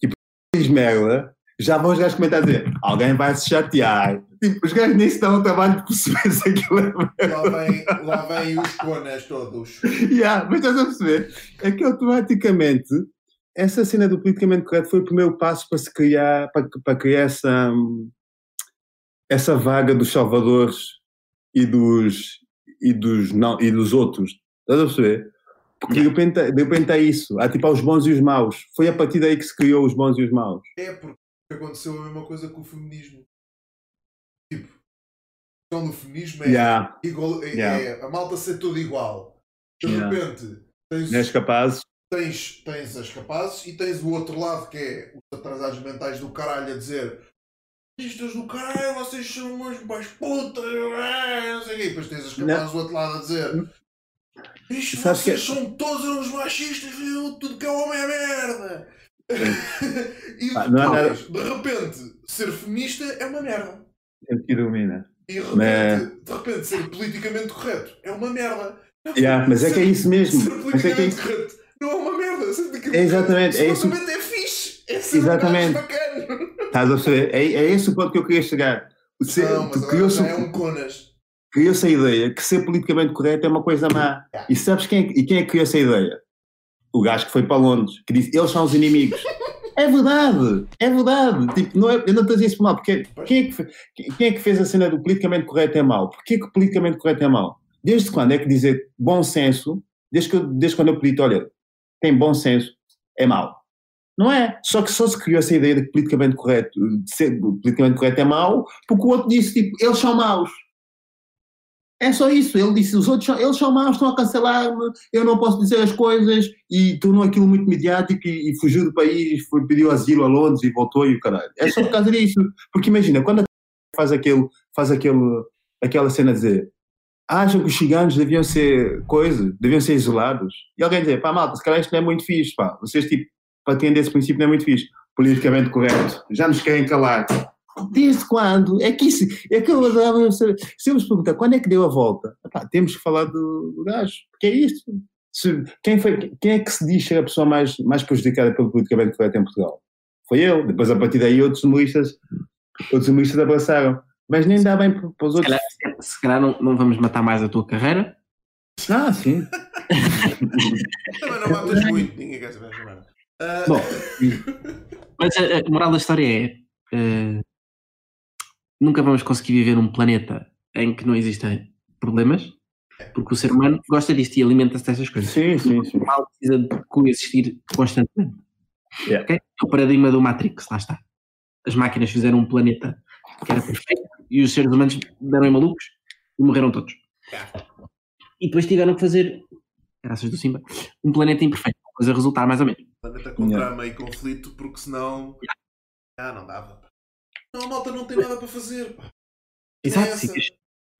Tipo, diz merda, já vão os gajos comentar a dizer, alguém vai se chatear. Tipo, os gajos nem se dão o trabalho de perceber se aquilo é. Lá vem, lá vem os conas todos. Yeah, mas estás a perceber? É que automaticamente essa cena do politicamente correto foi o primeiro passo para se criar, para, para criar essa, hum, essa vaga dos salvadores e dos, e dos, não, e dos outros. Estás a perceber? Porque de repente, de repente é isso. Há tipo há os bons e os maus. Foi a partir daí que se criou os bons e os maus. É porque aconteceu a mesma coisa com o feminismo. Tipo, a questão do feminismo é, Yeah. igual, é, Yeah. é a malta ser tudo igual. De Yeah. repente, tens, capazes? tens, tens as capazes e tens o outro lado que é os atrasados mentais do caralho a dizer machistas do caralho, vocês são umas mais putas, ah, não sei o quê. E depois tens as camadas do outro lado a dizer. Isto, Sabes que- vocês são todos uns machistas, tudo que é homem é merda. (laughs) e não há depois, de repente, ser feminista é uma merda. Sempre que domina. E de repente, Mas- de repente ser politicamente correto é uma merda. Yeah, mas é que é isso mesmo. Ser é é politicamente isso. correto não é uma merda. Ser É exatamente, é isso. é fixe. É ser Exatamente. bacana. Estás a perceber? É, é esse o ponto que eu queria chegar. O ser- Não, mas criou-se é um conas. criou-se a ideia que ser politicamente correto é uma coisa má. Yeah. E sabes quem é, que- e quem é que criou essa ideia? O gajo que foi para Londres, que disse eles são os inimigos. (laughs) É verdade, é verdade. Tipo, não é, eu não estou a dizer isso mal, porque quem é, que, fe- quem é que fez a cena do politicamente correto é mau? Porquê que politicamente correto é mau? Desde quando é que dizer bom senso, desde, que, desde quando eu pedi, olha, tem bom senso, é mau? Não é? Só que só se criou essa ideia de que politicamente correto, de ser politicamente correto é mau, porque o outro disse, tipo, eles são maus. É só isso. Ele disse: os outros eles são maus, estão a cancelar-me, eu não posso dizer as coisas, e tornou aquilo muito mediático e, e fugiu do país, foi, pediu asilo a Londres e voltou e o caralho. É só por causa disso. Porque imagina, quando a faz, aquele, faz aquele, aquela cena de dizer acham que os ciganos deviam ser coisa, deviam ser isolados, e alguém dizer, pá, malta, se calhar isto não é muito fixe, pá, vocês tipo, para atender esse princípio não é muito fixe, politicamente correto, já nos querem calar. Desde quando? É que isso, é que eu adorava saber. Se eu vos perguntar quando é que deu a volta, Epá, temos que falar do, do gajo, porque é isto. Se- quem, foi, quem é que se diz ser a pessoa mais, mais prejudicada pelo politicamente correto em Portugal? Foi ele. Depois, a partir daí, outros humoristas, outros humoristas abraçaram. Mas nem dá bem para para os Se outros. calhar, se calhar não, não vamos matar mais a tua carreira. Ah, sim. Também não matas muito, ninguém quer saber essa merda. Ah, Bom, Mas a, a moral da história é: eh, nunca vamos conseguir viver num planeta em que não existem problemas, porque o ser humano gosta disto e alimenta-se dessas coisas. Sim, sim, sim. O mal precisa de coexistir constantemente. Yeah. Ok? É o paradigma do Matrix, lá está. As máquinas fizeram um planeta que era perfeito e os seres humanos deram em malucos e morreram todos. E depois tiveram que fazer, graças do Simba, um planeta imperfeito, para fazer resultar mais ou menos. planeta com Yeah. drama e conflito, porque senão. Ah, não dava. Não, a malta não tem nada para fazer. Pá. Exato, ficas-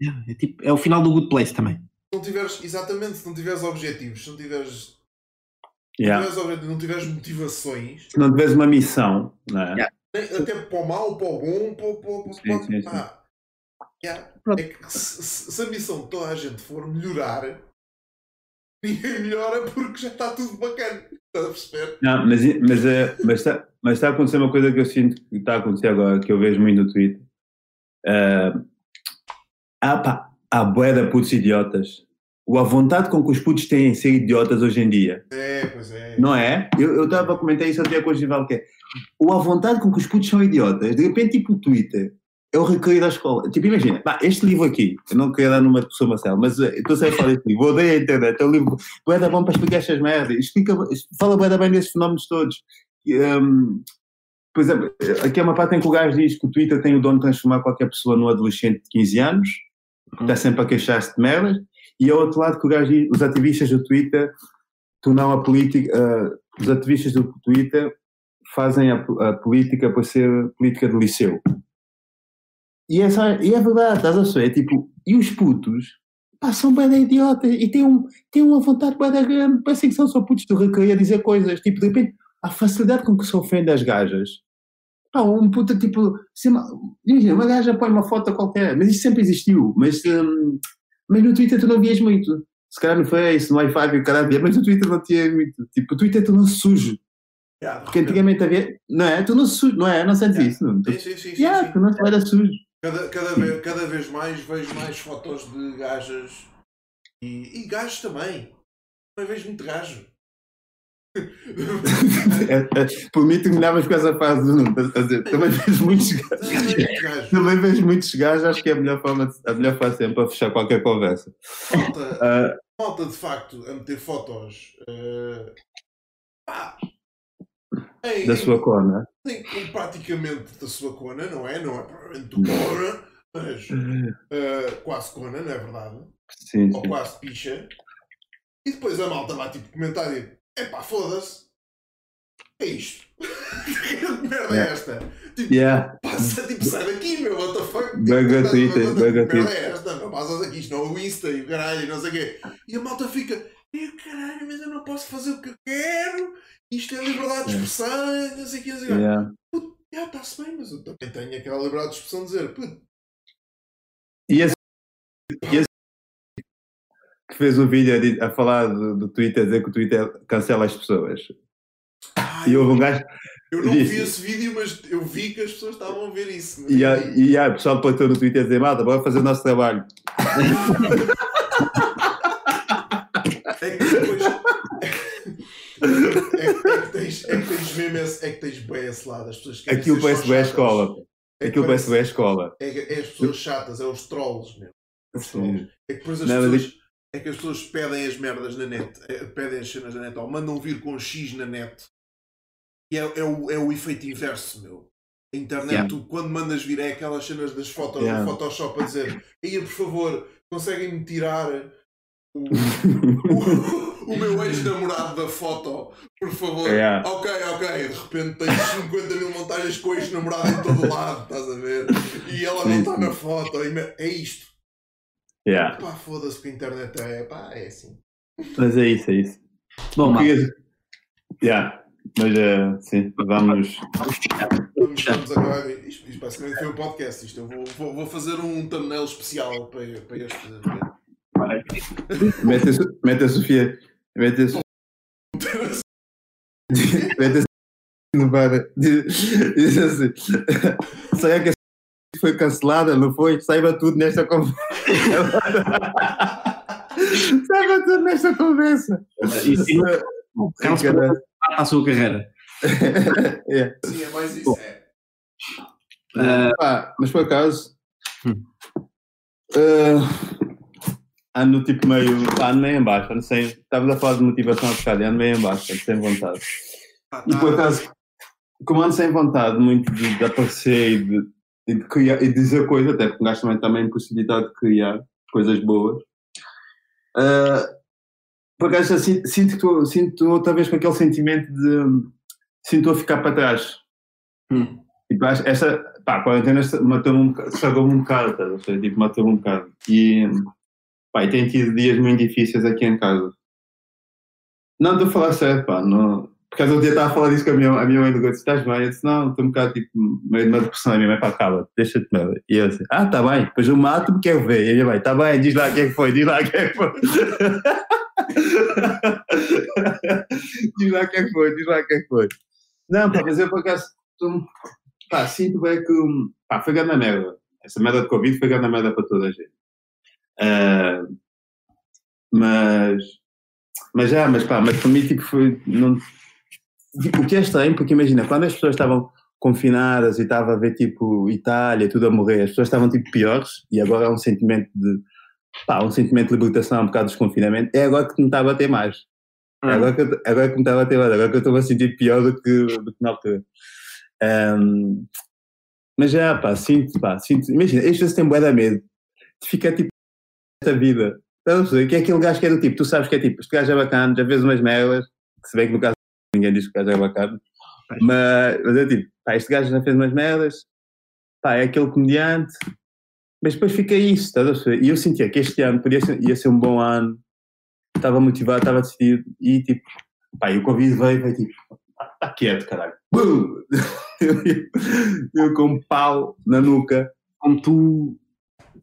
Yeah, é, tipo, é o final do Good Place também. Se não tiveres, exatamente, se não tiveres objetivos, se não tiveres, Yeah. tiveres objetivos, não tiveres motivações, Se não tiveres uma missão, não é? Yeah. até para o mal, para o bom, para, o- para, para, Sim, sim, sim. pá. Yeah. É que se, se- se a missão de toda a gente for melhorar, ninguém (laughs) melhora porque já está tudo bacana. Estás a perceber? Não, mas, mas, é- mas, está, mas está a acontecer uma coisa que eu sinto que está a acontecer agora, que eu vejo muito no Twitter. Ah, há, pá, há bué de putos idiotas. O a vontade com que os putos têm em ser idiotas hoje em dia, É, pois é. não é? Eu estava a comentar isso até com o Gival, que é o a vontade com que os putos são idiotas. De repente, tipo, o Twitter é o recreio da escola. Tipo, imagina, pá, este livro aqui, eu não queria dar numa pessoa Marcelo, mas eh, estou sempre a falar deste livro, eu odeio a internet, é um livro bué da bom para explicar estas merdas, explica, fala bué da bem desses fenómenos todos. Hum, por exemplo, aqui é uma parte em que o gajo diz que o Twitter tem o dom de transformar qualquer pessoa num adolescente de 15 anos, que está sempre a queixar-se de merdas, e ao outro lado que o gajo diz, os ativistas do Twitter tornam a política, ah, os ativistas do Twitter fazem a, a política para ser política de liceu. E é, só- e é verdade, estás a ver? Tipo, e os putos pá, são bem da idiota e têm, um, têm uma vontade bem da grande, parecem que são só putos do recreio a dizer coisas. Tipo, de repente, a facilidade com que se ofende as gajas. Pá, um puta tipo, se uma, imagina, uma gaja põe uma foto qualquer, mas isso sempre existiu, mas, hum, mas no Twitter tu não vias muito. Se calhar no Face, no i5 e o caralho, mas no Twitter não tinha muito. Tipo, o Twitter tornou-se sujo. Yeah, Porque antigamente havia. Não é? Tornou-se sujo, não é? Não sentes Yeah. isso? Não? Sim, sim, sim. sim, Yeah, sim. tornou-se era sujo. Cada, cada, vez, cada vez mais vejo mais fotos de gajas e, e gajos também. Também vejo muito gajo. (laughs) É, é, por mim terminavas com essa fase do Nuno, também vejo muitos gajos. Também vejo muitos gajos, acho que é a melhor forma, de- a melhor fase sempre para fechar qualquer conversa. Malta, Ah, malta de facto a meter fotos eh, pá, em, da sua não é? em- em praticamente da sua cona, não é? Não é provavelmente do cona, mas (laughs) eh, quase cona, não é verdade? Sim, Ou sim. quase picha. E depois a malta vai tipo comentar e epá, foda-se. é isto? (laughs) que merda é esta? Tipo, Yeah. passa, tipo, sai daqui, meu, what the fuck? Tipo, que merda é esta? Meu, passas aqui, isto não é o Insta e o caralho, não sei o quê. E a malta fica, "Eh, caralho, mas eu não posso fazer o que eu quero, isto é liberdade de expressão, não sei o que, não sei o quê. Yeah. Ah, está-se bem, mas eu também tenho aquela liberdade de expressão de dizer, puto, E esse, e esse que fez um vídeo a, falar do, do Twitter, a dizer que o Twitter cancela as pessoas. ai, E houve um gajo. eu não disse- vi esse vídeo, mas eu vi que as pessoas estavam a ver isso. E, e o pessoal plantou no Twitter a dizer: Malta, bora fazer o nosso trabalho. (laughs) É que depois. É, é que tens, é que tens mesmo esse, é que tens bem esse lado. As pessoas querem Aquilo ser parece só bem a chatas. escola. É que Aquilo parece bem a escola. É, que- é as pessoas chatas, é os trolls mesmo. É os trolls. É que depois as Não, mas pessoas. É que as pessoas pedem as merdas na net, é, pedem as cenas na net, ou mandam vir com X na net. E é, é, o, é o efeito inverso, meu. A internet, Yeah. tu quando mandas vir é aquelas cenas das fotos Yeah. do Photoshop a dizer Aí, por favor, conseguem-me tirar o, meu ex-namorado da foto, por favor. Yeah. Ok, ok. De repente tens 50 mil montagens com o ex-namorado em todo lado, estás a ver? E ela não está na foto. e me- É isto. Yeah. Pá, foda-se que a internet é. Pá, é assim. Mas é isso, é isso. Bom, O malta, que é- Yeah. Mas eh, sim, vamos. Vamos, vamos agora. Isto, isto basicamente foi um podcast. Isto eu vou, vou, vou fazer um thumbnail especial para, para este. Mete mete a Sofia. Mete a Sofia. Mete a Sofia no bar. Diz assim: Será que a Sofia foi cancelada? Não foi? Saiba tudo nesta conversa. (laughs) Saiba tudo nesta conversa. Isso, o Carlos Sim, cara. para a sua carreira. (laughs) É. Sim, é mais isso. É. Ah, mas por acaso. Hum. ah, ando tipo meio. ando meio em baixo. Ando sem. Estavas a falar de motivação a bocado, ando meio em baixo, ando sem vontade. E tá- por acaso, como ando sem vontade muito de, de aparecer e de, e de criar e de dizer coisas, até porque um gajo também tem a impossibilidade de criar coisas boas. ah, por acaso, assim, sinto sinto outra vez com aquele sentimento de. Sinto a ficar para trás. Hum. Tipo, esta, pá, a quarentena matou-me um bocado, estragou-me um bocado, ver? Tipo, matou-me um bocado. E, e tenho tido dias muito difíceis aqui em casa. Não, estou a falar sério, pá, não... Por causa do dia estava a falar disso com a minha, a minha mãe do Gato, estás bem? Eu disse, não, estou um bocado, tipo, meio de uma depressão. A minha mãe, pá, acaba, deixa-te merda. E eu disse, ah, tá bem, depois eu mato-me, quero ver. E a minha mãe, tá bem, diz lá o que é que foi, diz lá o que (laughs) é que foi. diz lá o que é que foi, diz lá o que é que foi. Não, pá, mas eu por acaso, tô- pá, sinto bem que, hum, pá, foi grande merda. Essa merda de Covid foi grande merda para toda a gente. Ah, mas, mas já, mas pá, mas para mim, tipo, foi, não, o que é estranho, porque imagina, quando as pessoas estavam confinadas e estava a ver, tipo, Itália, tudo a morrer, as pessoas estavam, tipo, piores, e agora há um sentimento de, pá, um sentimento de libertação por causa do desconfinamento, é agora que me está a bater mais. É agora que, eu- agora que me está a bater mais, agora que eu estou a sentir pior do que, do que na altura. Ahm, mas já, pá, sinto, pá, sinto, imagina, este vezes tem bué da medo de ficar, tipo, esta vida. Estás a perceber? Que é aquele gajo que é do tipo, tu sabes que é tipo, este gajo é bacana, já vês umas merdas, que se bem que no caso ninguém diz que o gajo é bacana, mas, mas é tipo, pá, este gajo já fez umas merdas, pá, é aquele comediante, mas depois fica isso, estás a perceber? E eu sentia que este ano podia ser, ia ser um bom ano, estava motivado, estava decidido, e tipo, pá, e o Covid veio, veio tipo, está quieto, caralho. Bum! (laughs) Eu, eu com um pau na nuca. Como tu,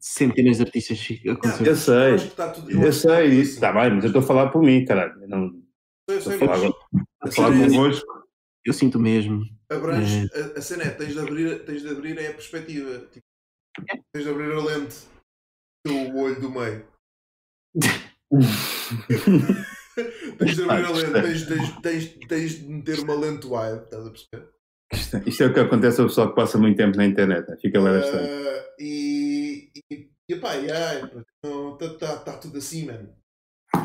centenas de artistas ficam aconteceu. Eu sei, está tudo- eu sei, isso, está bem, mas eu estou a falar por mim, caralho. Eu não Eu estou sei, a falar, a falar convosco. Eu sinto mesmo. abrange, a, a cena é, tens de abrir, tens de abrir é a perspectiva. Tipo, tens de abrir a lente do olho do meio. (laughs) tens de abrir a lente, tens, tens, tens, tens de meter uma lente wide, estás a perceber? Isto, isto é o que acontece ao pessoal que passa muito tempo na internet, né? fica estranho. Ah, e, e, e pá, está tá, tá tudo assim, mano.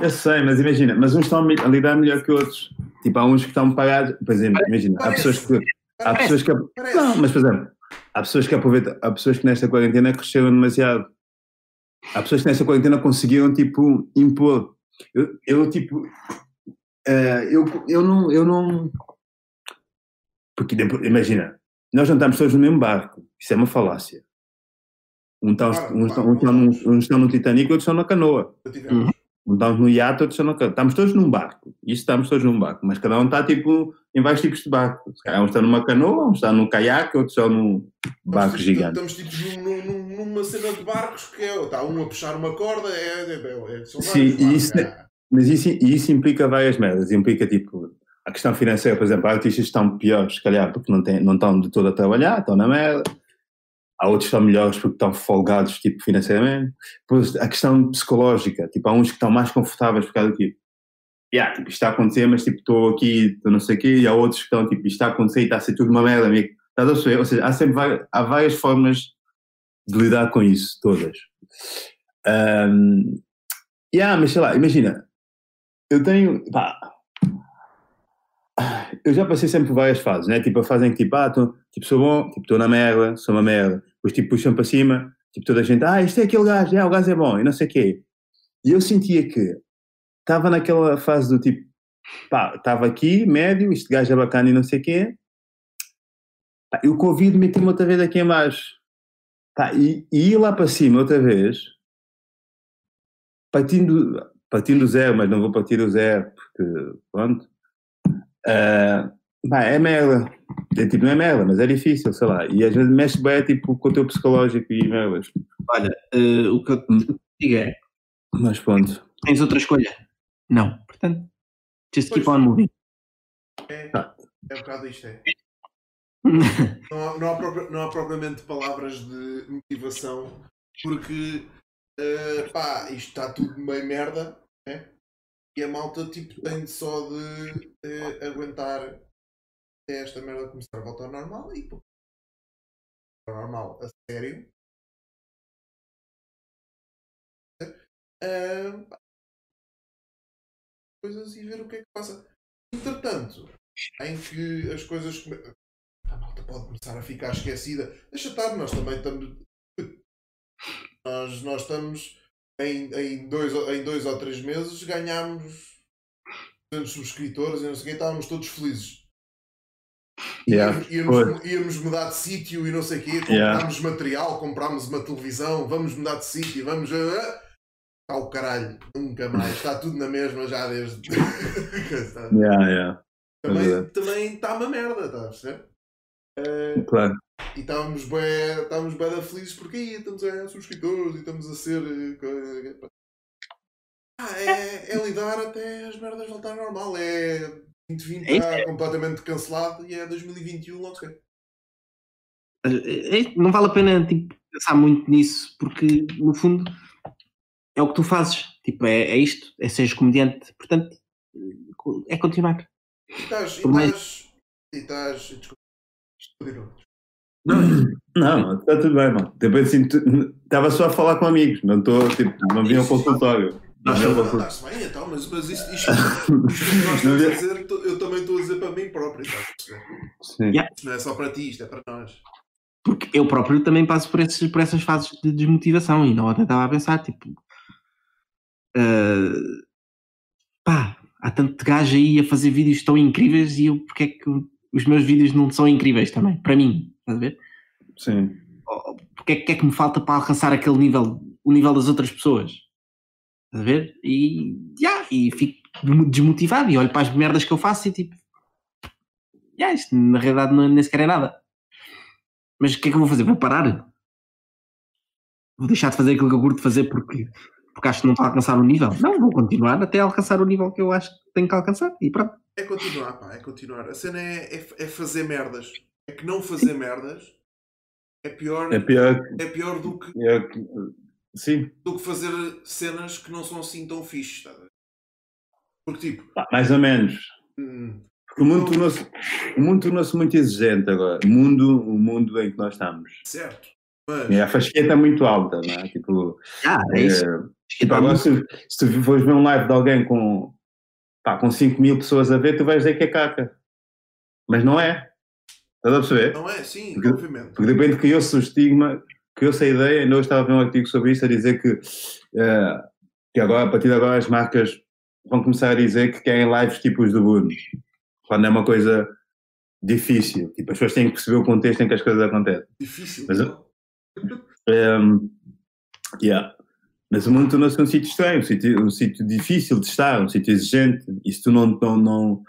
Eu sei, mas imagina, mas uns estão a lidar melhor que outros. Tipo, há uns que estão parados, por exemplo, imagina, há Parece. pessoas que. Há pessoas que. Parece. Não, mas por exemplo, há pessoas que aproveitam, há pessoas que nesta quarentena cresceram demasiado. Há pessoas que nesta quarentena conseguiram, tipo, impor. Eu, eu tipo, eh, eu, eu não, eu não, Porque depois- imagina, nós não estamos todos no mesmo barco. Isso é uma falácia. Um estão, estão, uns, estão num- uns estão no Titanic, outros estão na canoa. Tivemos. Um estamos no iate, outros estão na canoa. Estamos todos num barco. Isso estamos todos num barco. Mas cada um está tipo em vários tipos de barco. Se calhar uns estão numa canoa, uns estão num caiaque, outros estão num barco Estamos, gigante. Estamos tipo num- num- numa cena de barcos que é, está um a puxar uma corda, é, é, é, são Sim, vários barcos, isso- é. Mas isso, isso implica várias merdas. Implica, tipo, a questão financeira, por exemplo, artistas estão piores, se calhar, porque não, têm, não estão de todo a trabalhar, estão na merda. Há outros que estão melhores porque estão folgados, tipo, financeiramente. Depois, a questão psicológica, tipo, há uns que estão mais confortáveis por causa do tipo, yeah, tipo, isto está a acontecer, mas, tipo, estou aqui, estou não sei o quê, e há outros que estão, tipo, isto está a acontecer e está a ser tudo uma merda, amigo. Estás a perceber? Ou seja, há sempre várias, há várias formas de lidar com isso, todas. Um, yeah, mas sei lá, imagina, eu tenho, pá, eu já passei sempre por várias fases, né? Tipo, a fase em que, tipo, ah, tô, tipo, sou bom, tipo, estou na merda, sou uma merda. Depois, tipo, puxam para cima, tipo, toda a gente, ah, isto é aquele gajo, ah, o gajo é bom, e não sei o quê. E eu sentia que estava naquela fase do tipo, pá, estava aqui, médio, este gajo é bacana e não sei o quê. Pá, e o Covid meteu-me outra vez aqui em baixo. Pá, e, e ir lá para cima outra vez, partindo, partindo do zero, mas não vou partir do zero, porque, pronto. Ah, pá, é merda. É, tipo, não é merda, mas é difícil, sei lá. E às vezes mexe bem, tipo, com o teu psicológico e merdas. Olha, eh, o que eu te digo é, Mas pronto. tens outra escolha? Não. Portanto, just keep on moving. É, Tá. é um bocado isto, é. (laughs) Não há, não, há não há propriamente palavras de motivação, porque eh, pá, isto está tudo meio merda, né? E a malta tipo, tem só de eh, aguentar até esta merda começar a voltar ao normal e pô, normal a sério. Pá, coisas e ver o que é que passa. Entretanto, em que as coisas come- a malta pode começar a ficar esquecida. Deixa estar, nós também estamos. Nós, nós estamos em, em, dois, ou- em dois ou três meses ganhámos 200 subscritores e não sei o quê, estávamos todos felizes. Yeah, Íamos, íamos, mudar de sítio e não sei o quê, Yeah. comprámos material, comprámos uma televisão, vamos mudar de sítio, vamos. ah, Está o caralho, nunca mais, está tudo na mesma já desde. (laughs) Está- Yeah, yeah. também, verdade. também está uma merda, está a perceber? Eh, Claro. E estávamos bem, estávamos bem da felizes porque aí estamos a ganhar subscritores e estamos a ser. eh, Ah, é, é lidar até as merdas voltarem ao normal. É 2020 É isso, está completamente cancelado e é 2021 logo se vê. É- é- não vale a pena tipo, pensar muito nisso, porque no fundo é o que tu fazes. Tipo, é, é isto, é seres comediante. Portanto, é continuar. E estás. E estás. E estás. Desculpa. Não, está tudo bem, mano. Depois assim, tu- estava só a falar com amigos, não estou, tipo, não vim ao consultório. Está-se bem, então, mas, mas isto, isto, isto que nós (laughs) estamos a dizer, eu também estou a dizer para mim próprio. Sim. Yeah. Isto não é só para ti, isto é para nós. Porque eu próprio também passo por, esses, por essas fases de desmotivação e não ontem estava a pensar, tipo, ah, pá, há tanto gajo aí a fazer vídeos tão incríveis e eu, porque é que os meus vídeos não são incríveis também, para mim, estás a ver? Sim. Porque é que, que é que me falta para alcançar aquele nível, o nível das outras pessoas? Estás a ver? E, yeah, e fico desmotivado e olho para as merdas que eu faço e tipo, yeah, isto na realidade não, nem sequer é nada. Mas o que é que eu vou fazer? Vou parar? Vou deixar de fazer aquilo que eu curto fazer porque, porque acho que não estou a alcançar o nível? Não, vou continuar até alcançar o nível que eu acho que tenho que alcançar e pronto. É continuar, pá, é continuar. A cena é, é, é fazer merdas. É que não fazer merdas é pior, É pior, é pior do, que, pior que. Sim, do que fazer cenas que não são assim tão fixes. Tá? a ver? Porque tipo, pá, mais ou menos. hum, Porque o mundo tornou-se o mundo tornou-se muito exigente agora. O mundo, o mundo em que nós estamos. certo. E a fasqueta é muito alta, não é? Tipo, Ah, é isso. é, tipo agora se, se tu fores ver um live de alguém com, pá, com 5 mil pessoas a ver, tu vais dizer que é caca. Mas não é. Estás a perceber? não é, sim, Porque- obviamente. Porque de repente criou-se o estigma, criou-se a ideia, ainda hoje estava a ver um artigo sobre isso, a dizer que, eh, que agora, a partir de agora as marcas vão começar a dizer que querem lives tipos do Bruno. Quando é uma coisa difícil. Tipo, as pessoas têm que perceber o contexto em que as coisas acontecem. Difícil. Mas-? Um, yeah. Mas o mundo tornou-se um sítio estranho, um sítio, um sítio difícil de estar, um sítio exigente. E se tu não, não, não,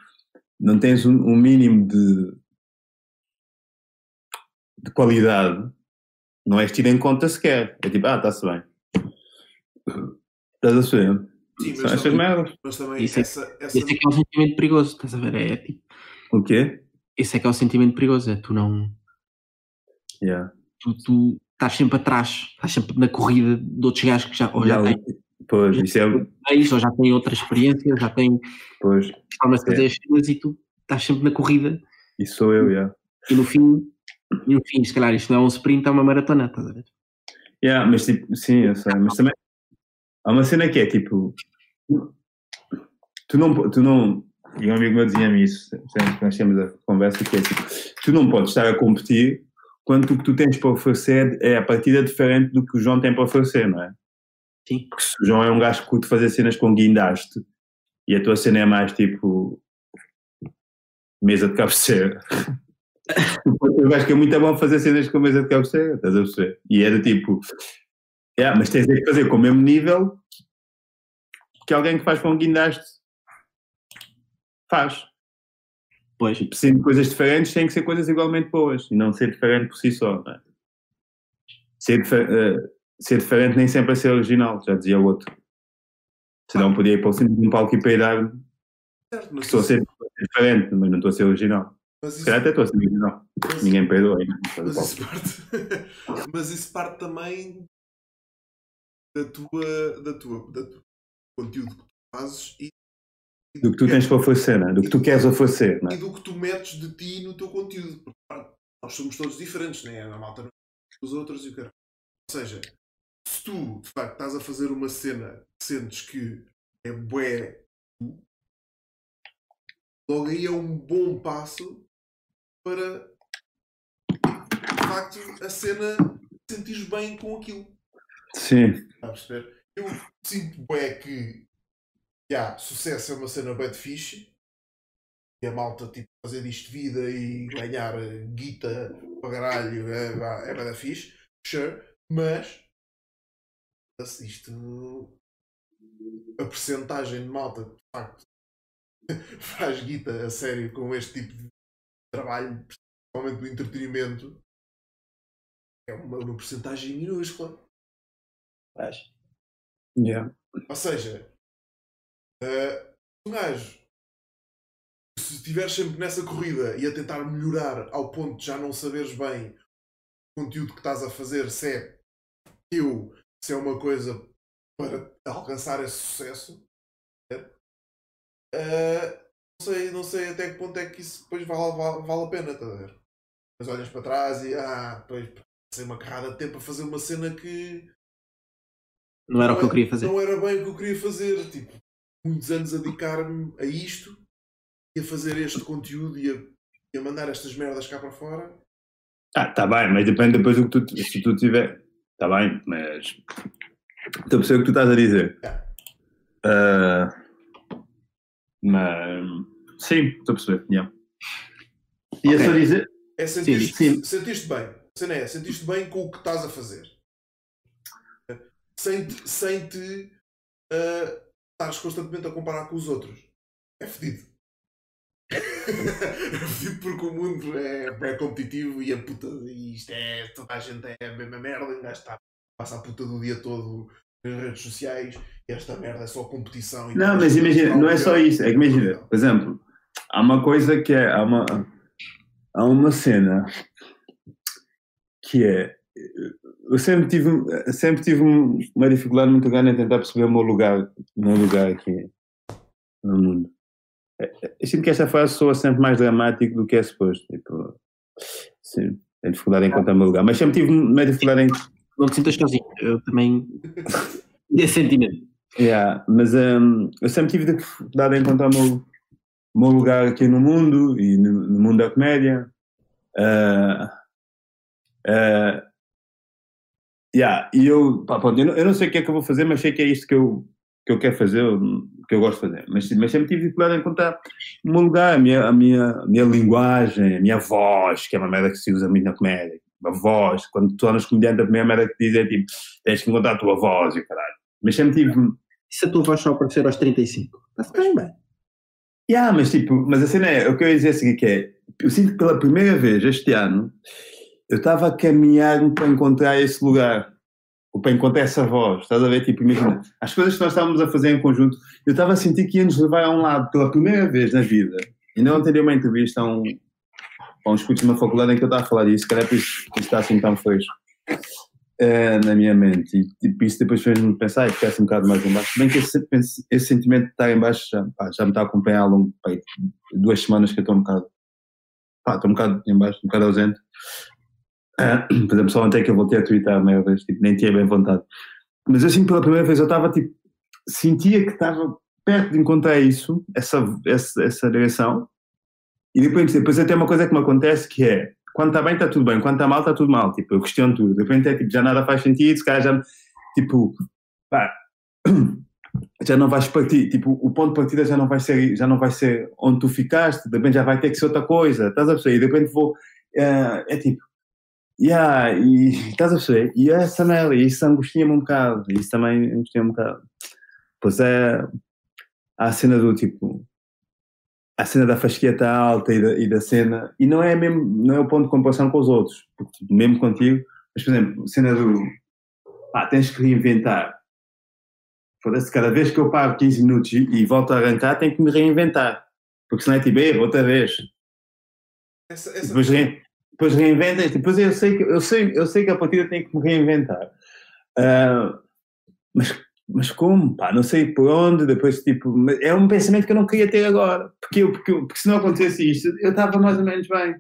não tens um, um mínimo de, de qualidade, não és tido em conta sequer. É tipo, ah, está-se bem. Estás a saber? Sim, São mas estas também, merdas. mas também Isso é- essa, essa Esse é que é o sentimento perigoso, estás a ver? É, tipo, O quê? esse é que é o sentimento perigoso, é tu não. Yeah. Tu, tu estás sempre atrás, estás sempre na corrida de outros gajos que já, ou já Já- têm Pois, isso é. ou já têm outra experiência, já têm Pois, de fazer É. as cenas e tu estás sempre na corrida isso sou eu, yeah. e no fim, e no fim, se calhar isto não é um sprint, é uma maratona, estás a ver? Yeah, mas tipo, sim, eu sei, mas também há uma cena que é tipo, tu não, tu não, e um amigo meu dizia-me isso, sempre que nós temos a conversa, que é tipo, tu não podes estar a competir quando o que tu tens para oferecer é a partida diferente do que o João tem para oferecer, não é? Sim. Porque se o João é um gajo que curte fazer cenas com guindaste e a tua cena é mais tipo mesa de cabeceira. (laughs) Eu acho que é muito bom fazer cenas com mesa de cabeceira, estás a perceber? E é do tipo, yeah, mas tens de fazer com o mesmo nível que alguém que faz com guindaste faz. Pois, Tipo, sendo coisas diferentes, têm que ser coisas igualmente boas e não ser diferente por si só. Não é? ser, eh, ser diferente nem sempre é ser original, já dizia o outro. Senão podia ir para o centro de um palco e peidar certo, que mas, estou a ser diferente, mas não estou a ser original. mas Se isso, calhar até estou a ser original. mas- Ninguém peidou ainda. mas isso parte, (laughs) mas isso parte também da tua, da tua, da tua conteúdo que tu fazes e Do que tu tens para oferecer, não é? do que tu queres oferecer. Não e é? do que tu metes de ti no teu conteúdo. Porque, pá, nós somos todos diferentes, né? A malta não é os outros e o. Ou seja, se tu de facto estás a fazer uma cena que sentes que é bué, logo aí é um bom passo para de facto a cena sentires bem com aquilo. Sim, Está a perceber? Eu sinto bué que já, sucesso é uma cena de fixe e a malta tipo, fazer disto vida e ganhar eh, guita para caralho é, é da fixe, sure, mas isto a percentagem de malta que de facto (laughs) faz guita a sério com este tipo de trabalho, principalmente do entretenimento, é uma, uma percentagem minúscula. yeah. Ou seja, eh, um gajo, se estiveres sempre nessa corrida e a tentar melhorar ao ponto de já não saberes bem o conteúdo que estás a fazer, se é eu, se é uma coisa para alcançar esse sucesso? Eh, não, sei, não sei até que ponto é que isso depois vale, vale, vale a pena, estás a ver? Mas olhas para trás e, ah, pois, passei uma carrada de tempo a fazer uma cena que não era o que eu queria fazer. não era bem o que eu queria fazer. Tipo, muitos anos a dedicar-me a isto e a fazer este conteúdo e a, e a mandar estas merdas cá para fora. Ah, tá bem, mas depende depois do que tu, se tu tiver. Tá bem, mas. Estou a perceber o que tu estás a dizer. Ah, mas. Sim, estou a perceber. Yeah. Ia Ok. só dizer. É sentir-te sim. sentiste bem. A cena é, sentiste bem com o que estás a fazer. Sem te, sem te ah, estares constantemente a comparar com os outros. É fedido. (laughs) é fedido porque o mundo é, é competitivo e a puta. E isto é. Toda a gente é a mesma merda. Gajo está, passa a puta do dia todo nas redes sociais e esta merda é só competição. Não, mas gente imagina, não é só melhor. isso. É que imagina, por exemplo, há uma coisa que é. Há uma, há uma cena que é. Eu sempre tive, sempre tive um- uma dificuldade muito grande em tentar perceber o meu lugar, o meu lugar aqui no mundo. Eu sinto que esta fase soa sempre mais dramático do que é suposto. Tipo, sim, tenho dificuldade em encontrar o meu lugar. Mas sempre tive uma dificuldade em Não te sintas sozinho, eu também. (laughs) Esse sentimento. Yeah, mas hum, eu sempre tive dificuldade em encontrar o meu, o meu lugar aqui no mundo e no, no mundo da comédia. Ah, ah, yeah, e eu, pá, pronto, eu, não, eu não sei o que é que eu vou fazer, mas sei que é isto que eu, que eu quero fazer, que eu gosto de fazer. Mas, mas sempre tive dificuldade em encontrar o meu lugar, a minha, a, minha, a minha linguagem, a minha voz, que é uma merda que se usa muito na comédia. A voz, quando tu tornas comediante, a primeira merda que te diz é tipo, tens que encontrar a tua voz e o caralho. Mas sempre tive. E se a tua voz só aparecer aos 35? Está-se bem, bem. Yeah, mas tipo, mas a cena é, o que eu ia dizer assim que é, eu sinto que pela primeira vez este ano, eu estava a caminhar para encontrar esse lugar, ou para encontrar essa voz, estás a ver? Tipo, imagina, as coisas que nós estávamos a fazer em conjunto, eu estava a sentir que ia nos levar a um lado pela primeira vez na vida. Ainda ontem dei uma entrevista a um, a uns putos na faculdade em que eu estava a falar disso, era por isso que está assim tão fresco eh, na minha mente. E tipo, isso depois fez-me pensar e ficasse um bocado mais em baixo. Se Bem que esse, esse sentimento de estar em baixo já, pá, já me está a acompanhar há longo, pá, duas semanas que eu estou um bocado, pá, estou um bocado em baixo, um bocado ausente. (clears throat) Por exemplo, só ontem que eu voltei a twittar a meia vez, tipo, nem tinha bem vontade. Mas assim, pela primeira vez eu estava tipo, sentia que estava perto de encontrar isso, essa, essa, essa direção, e depois, depois até uma coisa que me acontece que é, quando está bem está tudo bem, quando está mal está tudo mal, tipo, eu questiono tudo, de repente é tipo, já nada faz sentido, se calhar já, tipo, pá, (clears throat) já não vais partir, tipo, o ponto de partida já não vai ser, já não vai ser onde tu ficaste, de repente já vai ter que ser outra coisa, estás a perceber? E de repente vou, é, é tipo, yeah, e estás a perceber? E essa merda, isso angustia-me um bocado, isso também angustia-me um bocado. Pois é, há a cena do tipo, a cena da fasqueta alta e da, e da cena, e não é mesmo, não é o ponto de comparação com os outros, porque tipo, mesmo contigo, mas por exemplo, a cena do, pá, tens que reinventar. Foda-se, cada vez que eu paro 15 minutos e, e volto a arrancar, tenho que me reinventar. Porque senão é tipo, erro outra vez. Essa, essa Depois, depois reinventa, depois eu sei, que, eu, sei, eu sei que a partida tem que me reinventar. Ah, mas, mas como? Pá, não sei por onde, depois tipo, é um pensamento que eu não queria ter agora. Porque, eu, porque, porque se não acontecesse isto, eu estava mais ou menos bem.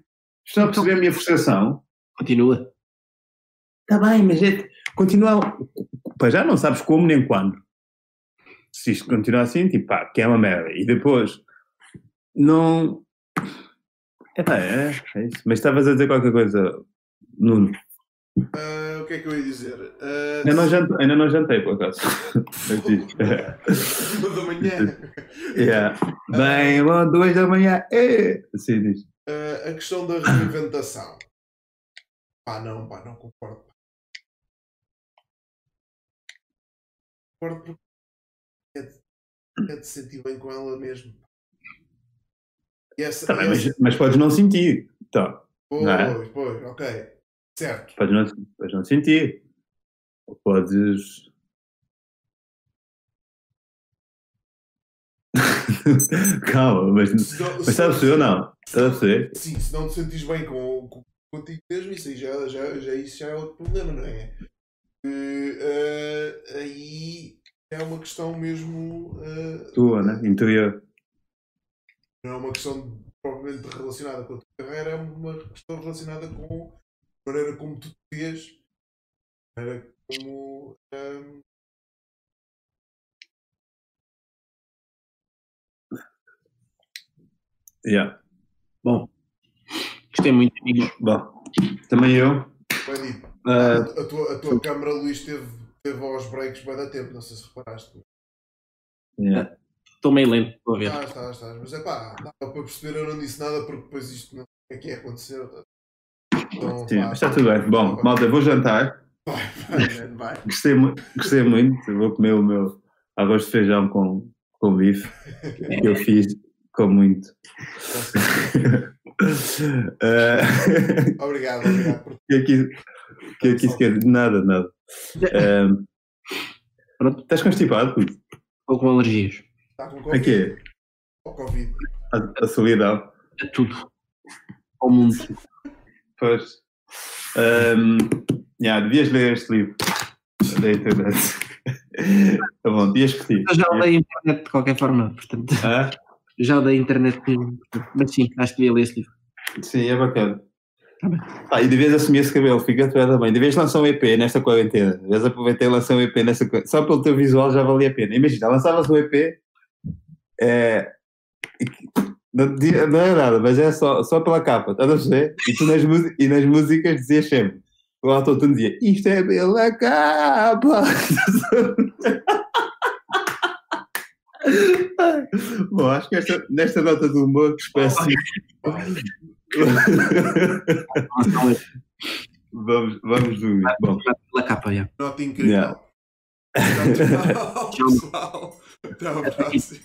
Estão a perceber a minha frustração? Continua. Está bem, mas é, continua. Para já não sabes como nem quando. Se isto continuar assim, tipo, pá, que é uma merda. E depois, não. Epá, é, é isso. Mas estavas a dizer qualquer coisa, Nuno. Ah, o que é que eu ia dizer? Ah, Ainda não jantei, ainda não jantei por acaso. Diz. (laughs) Uma da manhã. yeah. Bem, bom, duas da manhã. É. Assim diz. Ah, a questão da reinventação. Pá, não, pá, não concordo. Concordo porque é de, é de sentir bem com ela mesmo. E mas, mas podes não sentir. Tá. pois, não é? pois, ok. Certo. Podes não, podes não sentir. Ou podes. (laughs) Calma, mas, Se não- mas se está a não- perceber ou não? Está a perceber? Sim, se não te sentires bem com, com, contigo mesmo, isso aí já, já, já, isso já é outro problema, não é? Eh, eh, aí é uma questão mesmo. eh, Tua, né? Interior. Não é uma questão propriamente relacionada com a tua carreira, é uma questão relacionada com a maneira como tu te vês, a maneira como. ehm, Yeah. Bom, gostei muito, amigos. Bom, também eu. bem dito. Ah, a, tua, a tua câmara, Luís, teve, teve aos breaks bem da tempo, não sei se reparaste. yeah. Estou meio lento, estou a ver. Estás, estás, estás. Mas é pá, dá para perceber, eu não disse nada porque depois isto não é que ia acontecer. Então, Sim, pá, está tudo bem. Bom, vai, malta, vou jantar. Vai, vai, man, vai. Gostei, mu- gostei muito. Vou comer o meu arroz de feijão com, com bife. Que eu fiz com muito. Ah, (laughs) Obrigado, obrigado por que aqui, que aqui se quer nada, nada. Ah, Pronto, estás constipado? puto? estou com alergias. Estar com A Covid. quê? Ao Covid. A, a solidão. É tudo. Ao mundo. Pois. Um, yeah, devias ler este livro da internet. tá bom, devias curtir. Eu já o dei internet de qualquer forma, portanto. Ah, Já o dei internet Mas sim, acho que devia ler esse livro. sim, é bacana. Ah, e devias assumir esse cabelo, fica tu bem. Devias lançar um EP nesta quarentena. Devias aproveitar e lançar um EP nesta quarentena. Só pelo teu visual já valia a pena. Imagina, lançavas um EP. É, não, não é nada, mas é só, só pela capa, estás a ver? E, tu nas, e nas músicas dizias sempre, o autor tu dizia, isto é pela capa. (laughs) Bom, acho que esta, nesta nota do humor espécie. (laughs) vamos, dormir. Pela capa, já. Nota incrível. Yeah. Tchau, pessoal. (laughs) Até a próxima.